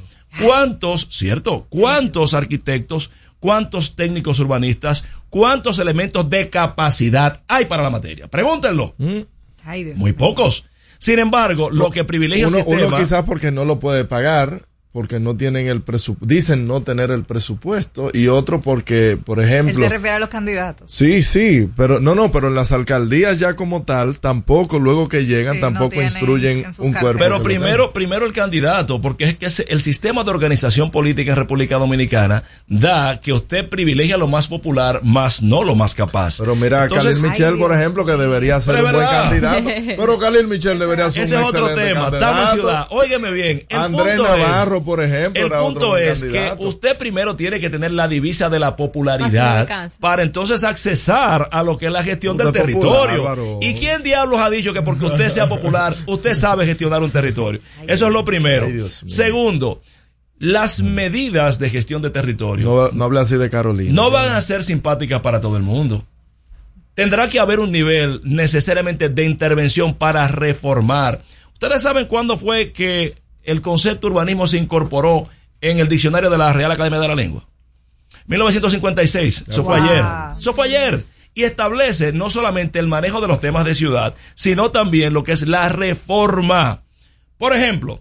¿Cuántos, cierto? ¿Cuántos arquitectos, cuántos técnicos urbanistas, cuántos elementos de capacidad hay para la materia? Pregúntenlo. Muy pocos. Sin embargo, lo que privilegia uno, el sistema. uno quizás porque no lo puede pagar, porque no tienen el presupuesto, dicen no tener el presupuesto, y otro porque, por Él ejemplo... se refiere a los candidatos. Sí, sí, pero no, no, pero en las alcaldías ya como tal, tampoco luego que llegan, Sí, tampoco instruyen un cuerpo. Pero primero, primero el candidato, porque es que ese- el sistema de organización política en República Dominicana da que usted privilegia lo más popular, más no lo más capaz. Pero mira, Entonces- Khalil Michel, por ejemplo, que debería ser un buen candidato. <laughs> Pero Khalil Michel debería ser Ese un es otro excelente tema. candidato. Estamos en ciudad. Óigame bien. El Andrés punto Navarro, es, por ejemplo, El punto es candidato. que usted primero tiene que tener la divisa de la popularidad para entonces accesar a lo que es la gestión del Usted territorio. popular. ¿Y quién diablos ha dicho que porque usted sea popular, usted sabe gestionar un territorio? Eso es lo primero. Ay. Segundo, las medidas de gestión de territorio No, no hable así de Carolina. no van a ser simpáticas para todo el mundo. Tendrá que haber un nivel necesariamente de intervención para reformar. Ustedes saben cuándo fue que el concepto urbanismo se incorporó en el diccionario de la Real Academia de la Lengua. 1956. Eso fue Wow. ayer. Eso fue ayer. Y establece no solamente el manejo de los temas de ciudad, sino también lo que es la reforma. Por ejemplo,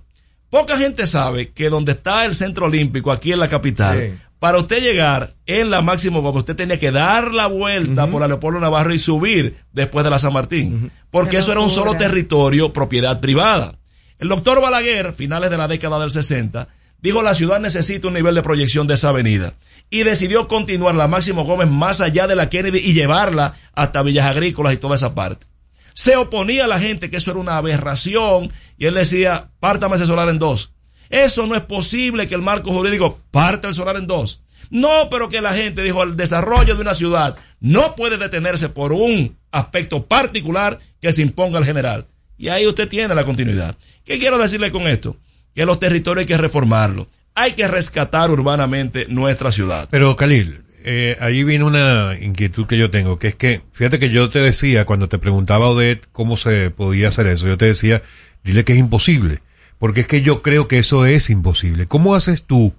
poca gente sabe que donde está el centro olímpico, aquí en la capital, Sí. para usted llegar en la Máximo Gómez, usted tenía que dar la vuelta por la Leopoldo Navarro y subir después de la San Martín. Porque Qué eso era un solo territorio, propiedad privada. El doctor Balaguer, finales de la década del 60, dijo la ciudad necesita un nivel de proyección de esa avenida. Y decidió continuar la Máximo Gómez más allá de la Kennedy y llevarla hasta Villas Agrícolas y toda esa parte. Se oponía a la gente que eso era una aberración y él decía, pártame ese solar en dos. Eso no es posible que el marco jurídico parte el solar en dos. No, pero que la gente dijo, el desarrollo de una ciudad no puede detenerse por un aspecto particular que se imponga al general. Y ahí usted tiene la continuidad. ¿Qué quiero decirle con esto? Que los territorios hay que reformarlos. Hay que rescatar urbanamente nuestra ciudad. Pero Khalil, eh, ahí viene una inquietud que yo tengo, que es que, fíjate que yo te decía, cuando te preguntaba Odette cómo se podía hacer eso, yo te decía, dile que es imposible, porque es que yo creo que eso es imposible. ¿Cómo haces tú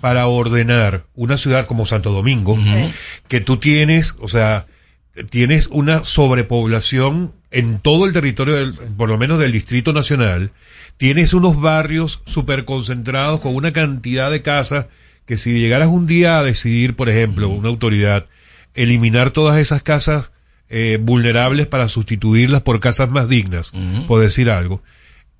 para ordenar una ciudad como Santo Domingo, que tú tienes, o sea, tienes una sobrepoblación en todo el territorio, del, por lo menos del Distrito Nacional, tienes unos barrios súper concentrados con una cantidad de casas que si llegaras un día a decidir, por ejemplo, una autoridad, eliminar todas esas casas eh, vulnerables para sustituirlas por casas más dignas, por decir algo,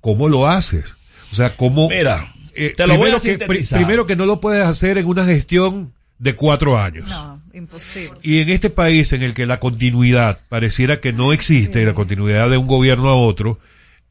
¿cómo lo haces? O sea, ¿cómo... Mira, eh, te lo voy a primero que, primero que no lo puedes hacer en una gestión de cuatro años. No, imposible. Y en este país en el que la continuidad pareciera que no existe, la continuidad de un gobierno a otro,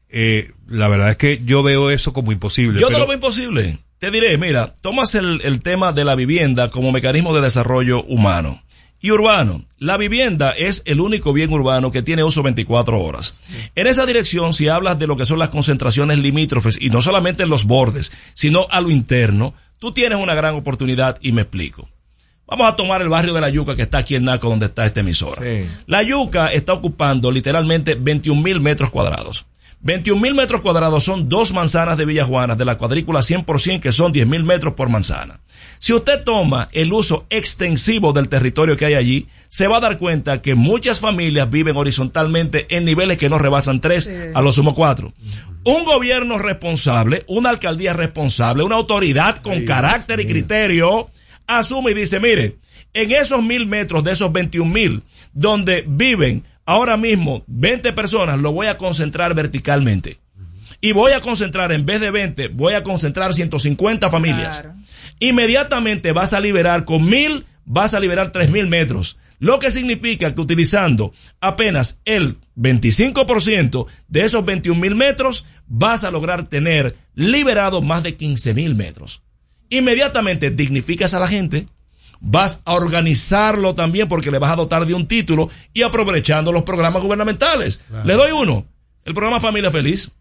eh, la verdad es que yo veo eso como imposible. Yo pero- no lo veo imposible. Te diré, mira, tomas el, el tema de la vivienda como mecanismo de desarrollo humano y urbano. La vivienda es el único bien urbano que tiene uso 24 horas. En esa dirección, si hablas de lo que son las concentraciones limítrofes y no solamente en los bordes, sino a lo interno, tú tienes una gran oportunidad y me explico. Vamos a tomar el barrio de La Yuca que está aquí en Naco donde está esta emisora. La Yuca está ocupando literalmente 21 mil metros cuadrados. 21 mil metros cuadrados son dos manzanas de Villajuanas de la cuadrícula 100% que son 10 mil metros por manzana. Si usted toma el uso extensivo del territorio que hay allí, se va a dar cuenta que muchas familias viven horizontalmente en niveles que no rebasan tres, a lo sumo cuatro. Un gobierno responsable, una alcaldía responsable, una autoridad con carácter y criterio, asume y dice, mire, en esos mil metros de esos 21 mil, donde viven ahora mismo 20 personas, lo voy a concentrar verticalmente. Y voy a concentrar, en vez de 20, voy a concentrar 150 familias. inmediatamente vas a liberar con mil, vas a liberar tres mil metros. Lo que significa que utilizando apenas el 25% de esos 21 mil metros, vas a lograr tener liberado más de 15 mil metros. Inmediatamente dignificas a la gente, vas a organizarlo también porque le vas a dotar de un título y aprovechando los programas gubernamentales. Le doy uno, el programa Familia Feliz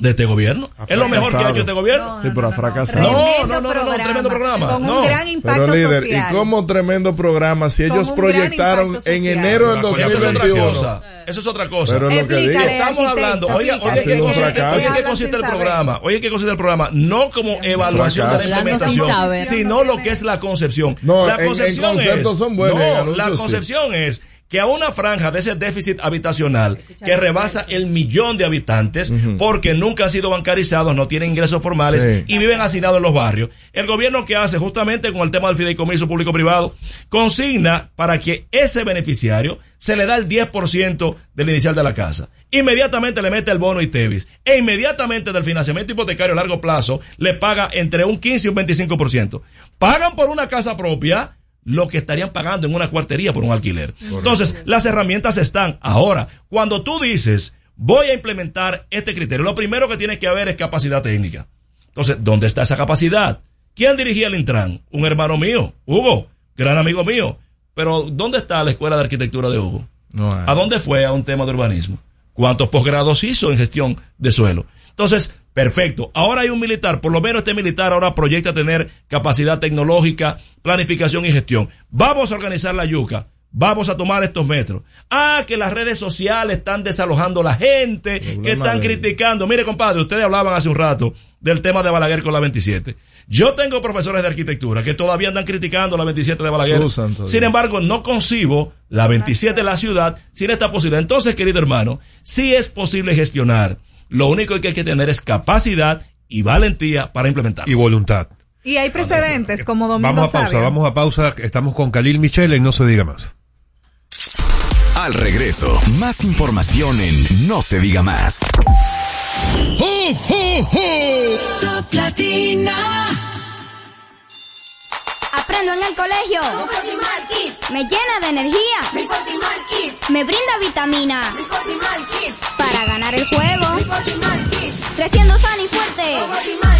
de este gobierno. Es lo mejor que ha hecho este gobierno. Sí, pero ha fracasado. No, no, no, no, no, tremendo programa. Con no. un gran impacto Pero líder, social. ¿y cómo tremendo programa si ellos proyectaron en enero del Eso es otra 2021? cosa. Eso es otra cosa. Pero es lo que digo. Estamos arquitecto, hablando, oiga, oiga, explícale, ¿qué un consiste, fracaso. oye, ¿qué consiste el programa? Oye, ¿qué consiste el programa? No como evaluación de la implementación, sino lo que es la concepción. No, la en- en concepción conceptos es, son buenos, en no, la sí. concepción es que a una franja de ese déficit habitacional que rebasa el millón de habitantes porque nunca han sido bancarizados, no tienen ingresos formales Sí. y viven hacinados en los barrios. El gobierno que hace justamente con el tema del fideicomiso público-privado consigna para que ese beneficiario se le da el 10% del inicial de la casa. Inmediatamente le mete el bono ITEVIS e inmediatamente del financiamiento hipotecario a largo plazo le paga entre un 15 y un 25%. Pagan por una casa propia lo que estarían pagando en una cuartería por un alquiler. Entonces, las herramientas están. Ahora, cuando tú dices, voy a implementar este criterio, lo primero que tiene que haber es capacidad técnica. Entonces, ¿dónde está esa capacidad? ¿Quién dirigía el Intran? Un hermano mío, Hugo, gran amigo mío. Pero, ¿dónde está la escuela de arquitectura de Hugo? No. ¿A dónde fue a un tema de urbanismo? ¿Cuántos posgrados hizo en gestión de suelo? Entonces, perfecto. Ahora hay un militar, por lo menos este militar ahora proyecta tener capacidad tecnológica, planificación y gestión. Vamos a organizar la yuca. Vamos a tomar estos metros. Ah, que las redes sociales están desalojando a la gente, que están de- criticando. Mire, compadre, ustedes hablaban hace un rato del tema de Balaguer con la 27. Yo tengo profesores de arquitectura que todavía andan criticando la 27 de Balaguer. Sin embargo, no concibo la 27 de la ciudad sin esta posibilidad. Entonces, querido hermano, sí es posible gestionar. Lo único que hay que tener es capacidad y valentía para implementar. Y voluntad. Y hay precedentes como Domingo Vamos a pausa, Sabio. vamos a pausa. Estamos con Khalil Michel y no se diga más. Al regreso, más información en No se diga más. Top Latina. Aprendo en el colegio. Me llena de energía. Me brinda vitamina. Para ganar el juego. Creciendo sano y fuerte.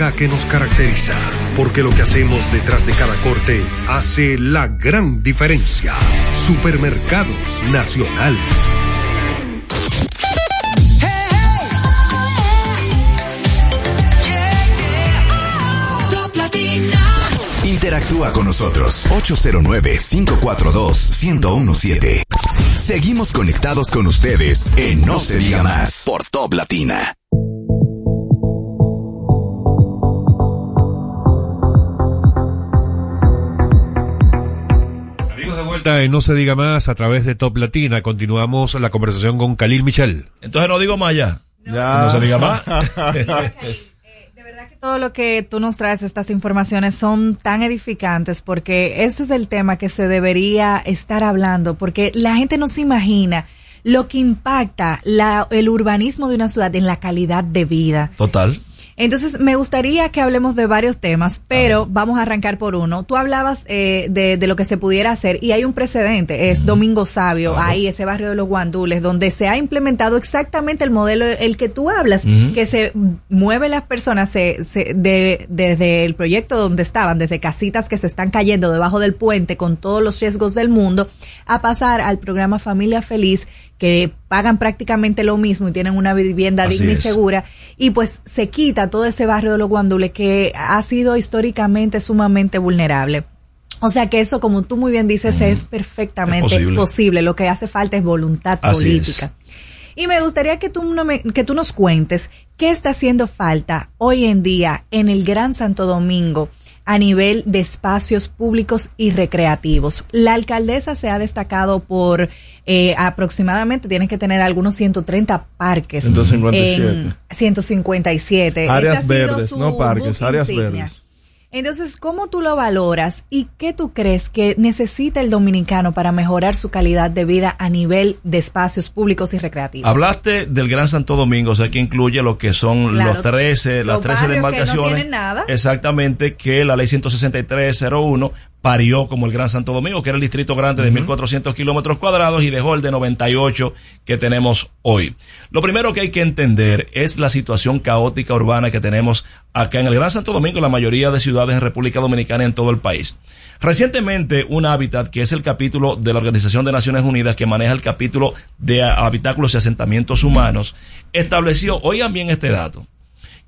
que nos caracteriza. Porque lo que hacemos detrás de cada corte hace la gran diferencia. Supermercados Nacional. Interactúa con nosotros 809-542-1017. Seguimos conectados con ustedes en No se diga más por Top Latina. Vuelta en No se diga más a través de Top Latina. Continuamos la conversación con Khalil Michel. Entonces no digo más ya. Ya. No se diga más. <laughs> todo lo que tú nos traes, estas informaciones, son tan edificantes porque ese es el tema que se debería estar hablando, porque la gente no se imagina lo que impacta la, el urbanismo de una ciudad en la calidad de vida. Total. Entonces, me gustaría que hablemos de varios temas, pero vamos a arrancar por uno. Tú hablabas eh, de, de lo que se pudiera hacer y hay un precedente, es Domingo Sabio, ahí ese barrio de los Guandules, donde se ha implementado exactamente el modelo el que tú hablas, que se mueve las personas se, se- de, desde el proyecto donde estaban, desde casitas que se están cayendo debajo del puente con todos los riesgos del mundo, a pasar al programa Familia Feliz, que pagan prácticamente lo mismo y tienen una vivienda Así digna y segura, y pues se quita todo ese barrio de los guandules que ha sido históricamente sumamente vulnerable. O sea que eso, como tú muy bien dices, es perfectamente Es posible. posible. Lo que hace falta es voluntad Así política. Y me gustaría que tú, no me- que tú nos cuentes qué está haciendo falta hoy en día en el Gran Santo Domingo a nivel de espacios públicos y recreativos. La alcaldesa se ha destacado por eh, aproximadamente, tiene que tener algunos 130 parques. 157. en 157. Ese ha Áreas verdes, no parques, áreas insignia. verdes. Entonces, ¿cómo tú lo valoras y qué tú crees que necesita el dominicano para mejorar su calidad de vida a nivel de espacios públicos y recreativos? Hablaste del Gran Santo Domingo, o sea, que incluye lo que son Claro, los 13, las los 13 barrios que no demarcaciones. tienen nada. Exactamente, que la ley 16301 parió como el Gran Santo Domingo, que era el distrito grande de 1.400 kilómetros cuadrados y dejó el de 98 que tenemos hoy. Lo primero que hay que entender es la situación caótica urbana que tenemos acá en el Gran Santo Domingo, la mayoría de ciudades en República Dominicana y en todo el país. Recientemente, un hábitat, que es el capítulo de la Organización de Naciones Unidas que maneja el capítulo de habitáculos y asentamientos humanos, estableció, oigan bien este dato,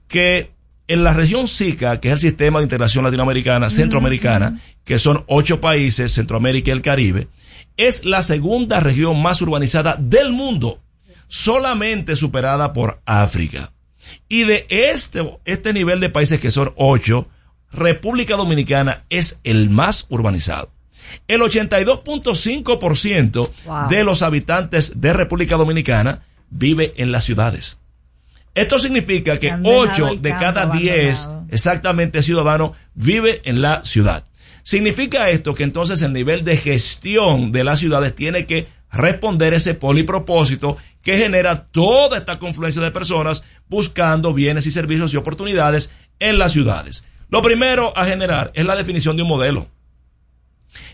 que en la región SICA, que es el Sistema de Integración Latinoamericana, Centroamericana, que son ocho países, Centroamérica y el Caribe, es la segunda región más urbanizada del mundo, solamente superada por África. Y de este, este nivel de países que son ocho, República Dominicana es el más urbanizado. El 82.5% Wow. de los habitantes de República Dominicana vive en las ciudades. Esto significa que han dejado 8 el de cada 10 exactamente ciudadanos vive en la ciudad. Significa esto que entonces el nivel de gestión de las ciudades tiene que responder ese polipropósito que genera toda esta confluencia de personas buscando bienes y servicios y oportunidades en las ciudades. Lo primero a generar es la definición de un modelo.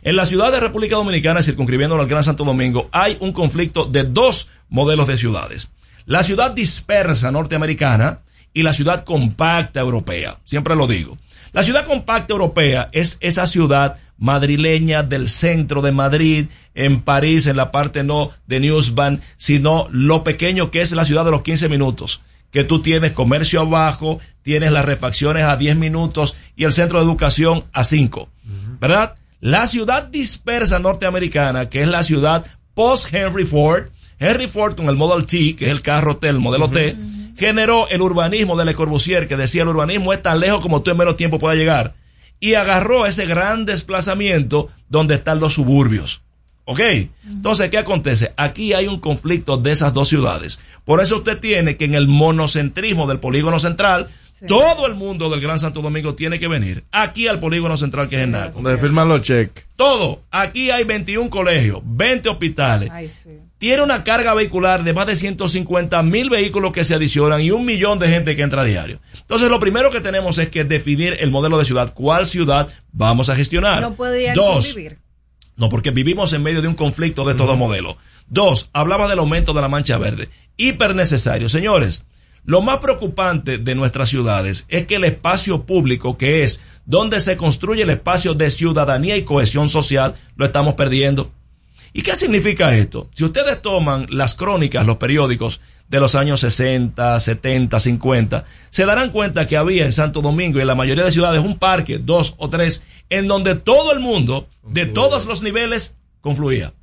En la ciudad de República Dominicana, circunscribiéndolo al Gran Santo Domingo, hay un conflicto de dos modelos de ciudades. La ciudad dispersa norteamericana y la ciudad compacta europea. Siempre lo digo. La ciudad compacta europea es esa ciudad madrileña del centro de Madrid, en París, en la parte no de Newsban, sino lo pequeño que es la ciudad de los 15 minutos que tú tienes comercio abajo, tienes las refacciones a 10 minutos y el centro de educación a 5. ¿Verdad? La ciudad dispersa norteamericana, que es la ciudad post Henry Ford, Henry Ford con el Model T, que es el carro T, el modelo T, generó el urbanismo de Le Corbusier, que decía el urbanismo es tan lejos como tú en menos tiempo puedas llegar. Y agarró ese gran desplazamiento donde están los suburbios. ¿Ok? Entonces, ¿qué acontece? Aquí hay un conflicto de esas dos ciudades. Por eso usted tiene que en el monocentrismo del polígono central, todo el mundo del Gran Santo Domingo tiene que venir aquí al polígono central que es el NACO. Donde firman los cheques. Todo. Aquí hay 21 colegios, 20 hospitales. Tiene una carga vehicular de más de 150 mil vehículos que se adicionan y un millón de gente que entra a diario. Entonces, lo primero que tenemos es que definir el modelo de ciudad. ¿Cuál ciudad vamos a gestionar? No podrían Dos, convivir. no, porque vivimos en medio de un conflicto de estos dos modelos. Dos, hablaba del aumento de la mancha verde. Hiper necesario. Señores, lo más preocupante de nuestras ciudades es que el espacio público, que es donde se construye el espacio de ciudadanía y cohesión social, lo estamos perdiendo. ¿Y qué significa esto? Si ustedes toman las crónicas, los periódicos de los años 60, 70, 50, se darán cuenta que había en Santo Domingo y en la mayoría de ciudades un parque, dos o tres, en donde todo el mundo, de todos los niveles, confluía.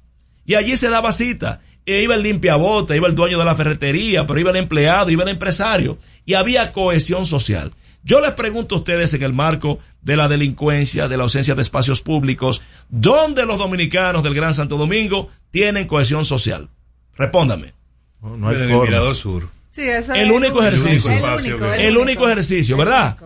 Y allí se daba cita. E iba el limpiabote, iba el dueño de la ferretería, pero iba el empleado, iba el empresario. Y había cohesión social. Yo les pregunto a ustedes en el marco de la delincuencia, de la ausencia de espacios públicos, ¿dónde los dominicanos del Gran Santo Domingo tienen cohesión social? Respóndame. No hay En el. Mirador Sur. Sí, eso El es único ejercicio. El único, el El único. único ejercicio, ¿verdad?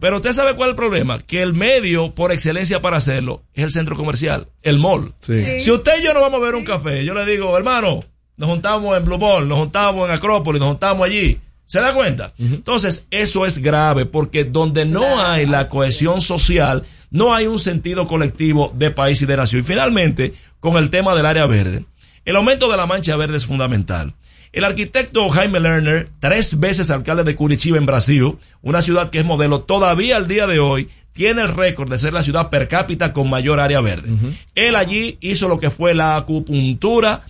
Pero usted sabe cuál es el problema, que el medio por excelencia para hacerlo es el centro comercial, el mall. Sí. Si usted y yo no vamos a ver un café, yo le digo, hermano, nos juntamos en Blue Ball, nos juntamos en Acrópolis, nos juntamos allí. ¿Se da cuenta? Entonces, eso es grave porque donde no hay la cohesión social, no hay un sentido colectivo de país y de nación. Y finalmente, con el tema del área verde. El aumento de la mancha verde es fundamental. El arquitecto Jaime Lerner, tres veces alcalde de Curitiba en Brasil, una ciudad que es modelo, todavía al día de hoy tiene el récord de ser la ciudad per cápita con mayor área verde. Él allí hizo lo que fue la acupuntura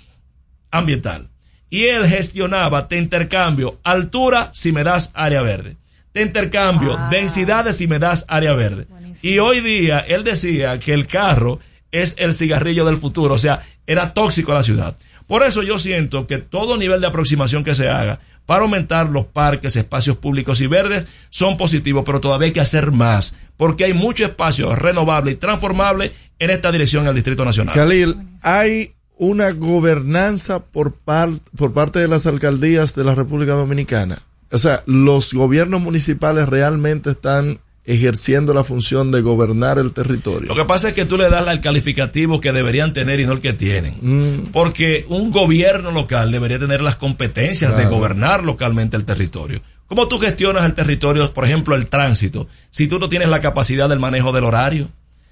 ambiental. Y él gestionaba, te intercambio altura si me das área verde. Te intercambio densidades si me das área verde. Y hoy día él decía que el carro es el cigarrillo del futuro, o sea, era tóxico a la ciudad. Por eso yo siento que todo nivel de aproximación que se haga para aumentar los parques, espacios públicos y verdes son positivos, pero todavía hay que hacer más, porque hay mucho espacio renovable y transformable en esta dirección en el Distrito Nacional. Khalil, hay una gobernanza por, par- por parte de las alcaldías de la República Dominicana. O sea, los gobiernos municipales realmente están ejerciendo la función de gobernar el territorio. Lo que pasa es que tú le das el calificativo que deberían tener y no el que tienen. Mm, Porque un gobierno local debería tener las competencias de gobernar localmente el territorio. ¿Cómo tú gestionas el territorio, por ejemplo, el tránsito, si tú no tienes la capacidad del manejo del horario?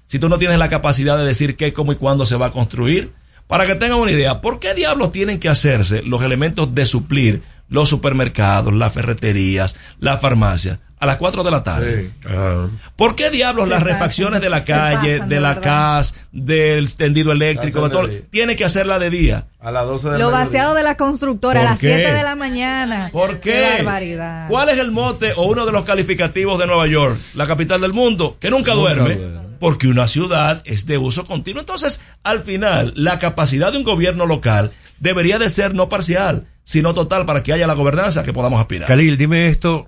Si tú no tienes la capacidad de decir qué, cómo y cuándo se va a construir. Para que tengan una idea, ¿por qué diablos tienen que hacerse los elementos de suplir los supermercados, las ferreterías, las farmacias a las 4 de la tarde? ¿Por qué diablos las pasan, refacciones de la calle, pasan, de de la verdad. CAS, del tendido eléctrico, de todo, de tiene que hacerla de día? A las 12 Lo vaciado de la constructora a ¿Por las qué? 7 de la mañana. ¿Por qué? barbaridad. ¿Cuál es el mote o uno de los calificativos de Nueva York, la capital del mundo, que nunca, Nunca duerme? duerme. Porque una ciudad es de uso continuo. Entonces, al final, la capacidad de un gobierno local debería de ser no parcial, sino total para que haya la gobernanza que podamos aspirar. Khalil, dime esto.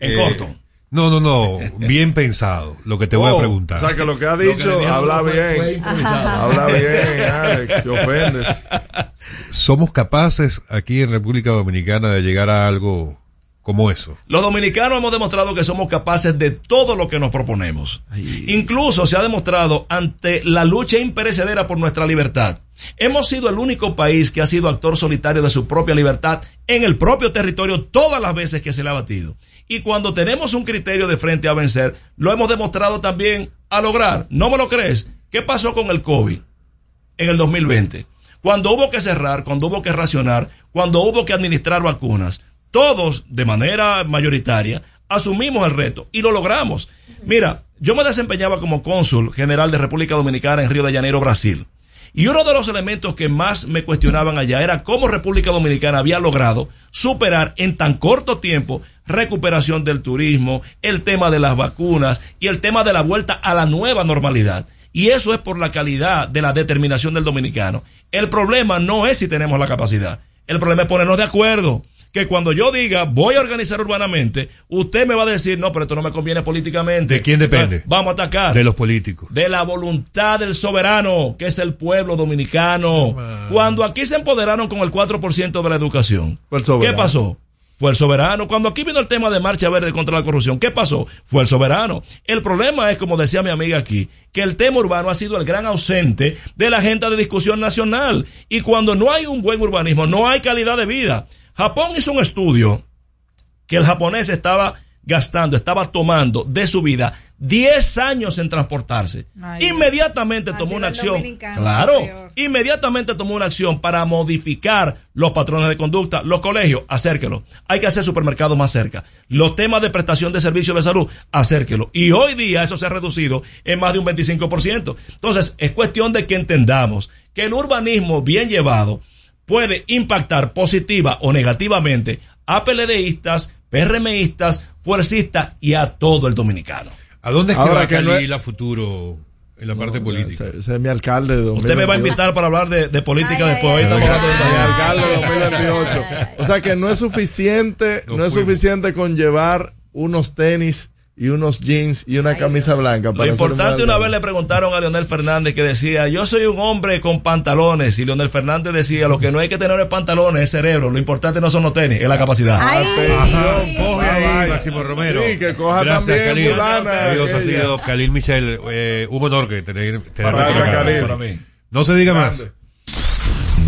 En eh, corto. No, no, no. Bien pensado lo que te voy a Oh, preguntar. O sea, que lo que ha que dicho, habla bien. Habla bien, Alex, te ofendes. <laughs> ¿Somos capaces aquí en República Dominicana de llegar a algo como eso? Los dominicanos hemos demostrado que somos capaces de todo lo que nos proponemos. Incluso se ha demostrado ante la lucha imperecedera por nuestra libertad. Hemos sido el único país que ha sido actor solitario de su propia libertad en el propio territorio todas las veces que se le ha batido. Y cuando tenemos un criterio de frente a vencer, lo hemos demostrado también a lograr. ¿No me lo crees? ¿Qué pasó con el COVID en el 2020? Cuando hubo que cerrar, cuando hubo que racionar, cuando hubo que administrar vacunas, todos de manera mayoritaria asumimos el reto y lo logramos. Mira, yo me desempeñaba como cónsul general de República Dominicana en Río de Janeiro, Brasil. Y uno de los elementos que más me cuestionaban allá era cómo República Dominicana había logrado superar en tan corto tiempo recuperación del turismo, el tema de las vacunas y el tema de la vuelta a la nueva normalidad. Y eso es por la calidad de la determinación del dominicano. El problema no es si tenemos la capacidad. El problema es ponernos de acuerdo. Que cuando yo diga voy a organizar urbanamente, usted me va a decir, no, pero esto no me conviene políticamente. ¿De quién depende? Vamos a atacar De los políticos. de la voluntad del soberano, que es el pueblo dominicano. Cuando aquí se empoderaron con el 4% de la educación, ¿qué pasó? Fue el soberano. Cuando aquí vino el tema de marcha verde contra la corrupción, ¿qué pasó? Fue el soberano. El problema es, como decía mi amiga aquí, que el tema urbano ha sido el gran ausente de la agenda de discusión nacional. Y cuando no hay un buen urbanismo, no hay calidad de vida. Japón hizo un estudio que el japonés estaba gastando, estaba tomando de su vida 10 años en transportarse. Ay, inmediatamente tomó una acción. Claro, inmediatamente tomó una acción para modificar los patrones de conducta. Los colegios, acérquelo. Hay que hacer supermercados más cerca. Los temas de prestación de servicios de salud, acérquelo. Y hoy día eso se ha reducido en más de un 25%. Entonces, es cuestión de que entendamos que el urbanismo bien llevado puede impactar positiva o negativamente a PLDistas, PRMistas, fuercistas y a todo el dominicano. ¿A dónde es que Ahora va que no Khalil es- a futuro en la parte política? Ese, ese es mi alcalde de 2028. Usted me va a invitar para hablar de, de política Ay, después. ay, ay, de- Mi alcalde de 2028. O sea que no es suficiente, No no es suficiente con llevar unos tenis y unos jeans y una camisa blanca. Lo un importante una vez le preguntaron a Leonel Fernández que decía, yo soy un hombre con pantalones. Y Leonel Fernández decía, lo que no hay que tener es pantalones, es cerebro. Lo importante no son los tenis, es la capacidad. Ay, coge ahí. Máximo Romero. Sí, que coja Gracias, también Dios ha sido Khalil Michel. Eh, un honor que tener. Khalil. Para mí. No se diga Grande. más.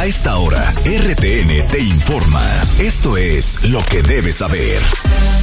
A esta hora, RTN te informa. Esto es lo que debes saber.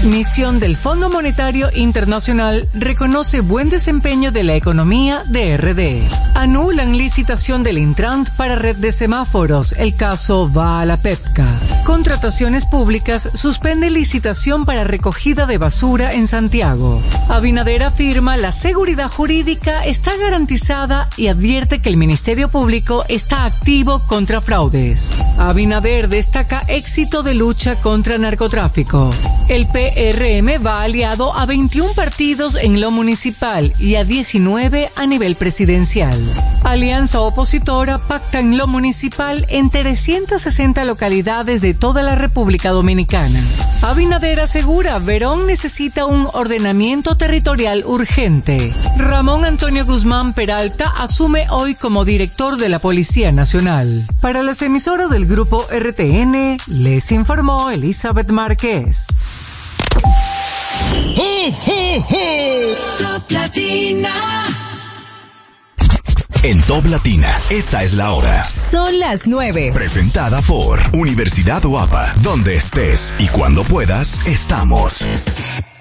Misión del Fondo Monetario Internacional reconoce buen desempeño de la economía de RD. Anulan licitación del Intrant para red de semáforos. El caso va a la PEPCA. Contrataciones públicas suspende licitación para recogida de basura en Santiago. Abinader afirma la seguridad jurídica está garantizada y advierte que el Ministerio Público está activo contra fraudes. Abinader destaca éxito de lucha contra narcotráfico. El PRM va aliado a 21 partidos en lo municipal y a 19 a nivel presidencial. Alianza opositora pacta en lo municipal en 360 localidades de toda la República Dominicana. Abinader asegura Verón necesita un ordenamiento territorial urgente. Ramón Antonio Guzmán Peralta asume hoy como director de la Policía Nacional. Para las emisoras del grupo RTN, les informó Elizabeth Márquez. Top Latina. En Top Latina, esta es la hora. Son las 9. Presentada por Universidad Guapa. Donde estés y cuando puedas, estamos.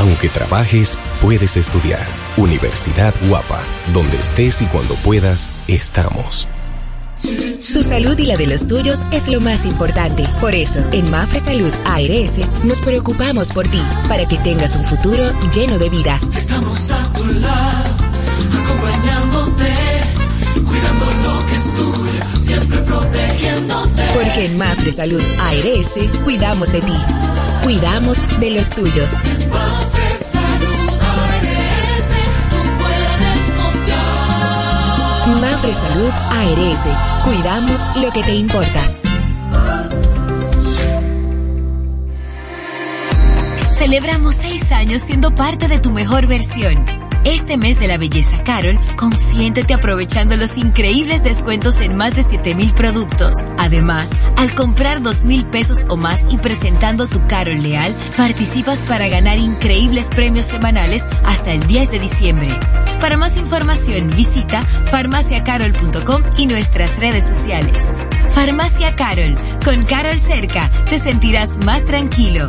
Aunque trabajes, puedes estudiar. Universidad Guapa. Donde estés y cuando puedas, estamos. Tu salud y la de los tuyos es lo más importante. Por eso, en Mafre Salud ARS nos preocupamos por ti, para que tengas un futuro lleno de vida. Estamos a tu lado, acompañándote, cuidando lo que es tuyo, siempre. Porque en Mafre Salud ARS cuidamos de ti, cuidamos de los tuyos. Mafre Salud ARS, cuidamos lo que te importa. Celebramos seis años siendo parte de tu mejor versión. Este mes de la belleza Carol, consiéntete aprovechando los increíbles descuentos en más de 7000 productos. Además, al comprar 2000 pesos o más y presentando tu Carol Leal, participas para ganar increíbles premios semanales hasta el 10 de diciembre. Para más información, visita farmaciacarol.com y nuestras redes sociales. Farmacia Carol, con Carol cerca, te sentirás más tranquilo.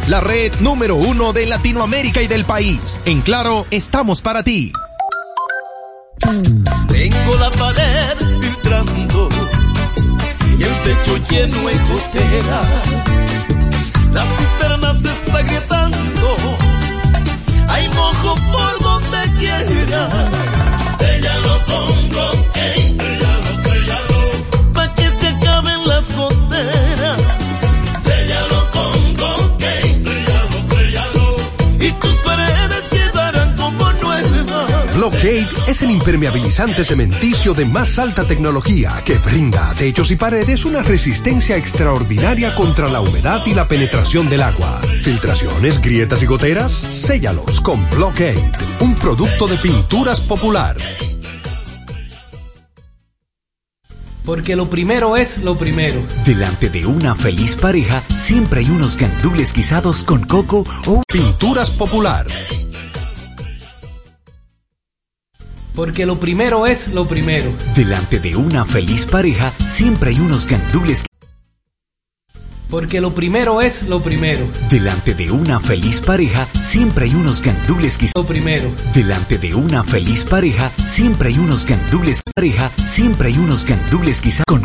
la red número uno de Latinoamérica y del país. En Claro, estamos para ti. Tengo la pared filtrando y este techo lleno de gotera. Las cisternas se está gritando, hay mojo por donde quiera. Blockade es el impermeabilizante cementicio de más alta tecnología que brinda a techos y paredes una resistencia extraordinaria contra la humedad y la penetración del agua. Filtraciones, grietas y goteras, séllalos con Blockade, un producto de pinturas popular. Porque lo primero es lo primero. Delante de una feliz pareja siempre hay unos gandules guisados con coco o pinturas popular. Porque lo primero es lo primero. Delante de una feliz pareja siempre hay unos gandules Porque lo primero es lo primero. Delante de una feliz pareja siempre hay unos gandules guisados. Lo primero. Delante de una feliz pareja siempre hay unos gandules pareja siempre hay unos gandules guisados con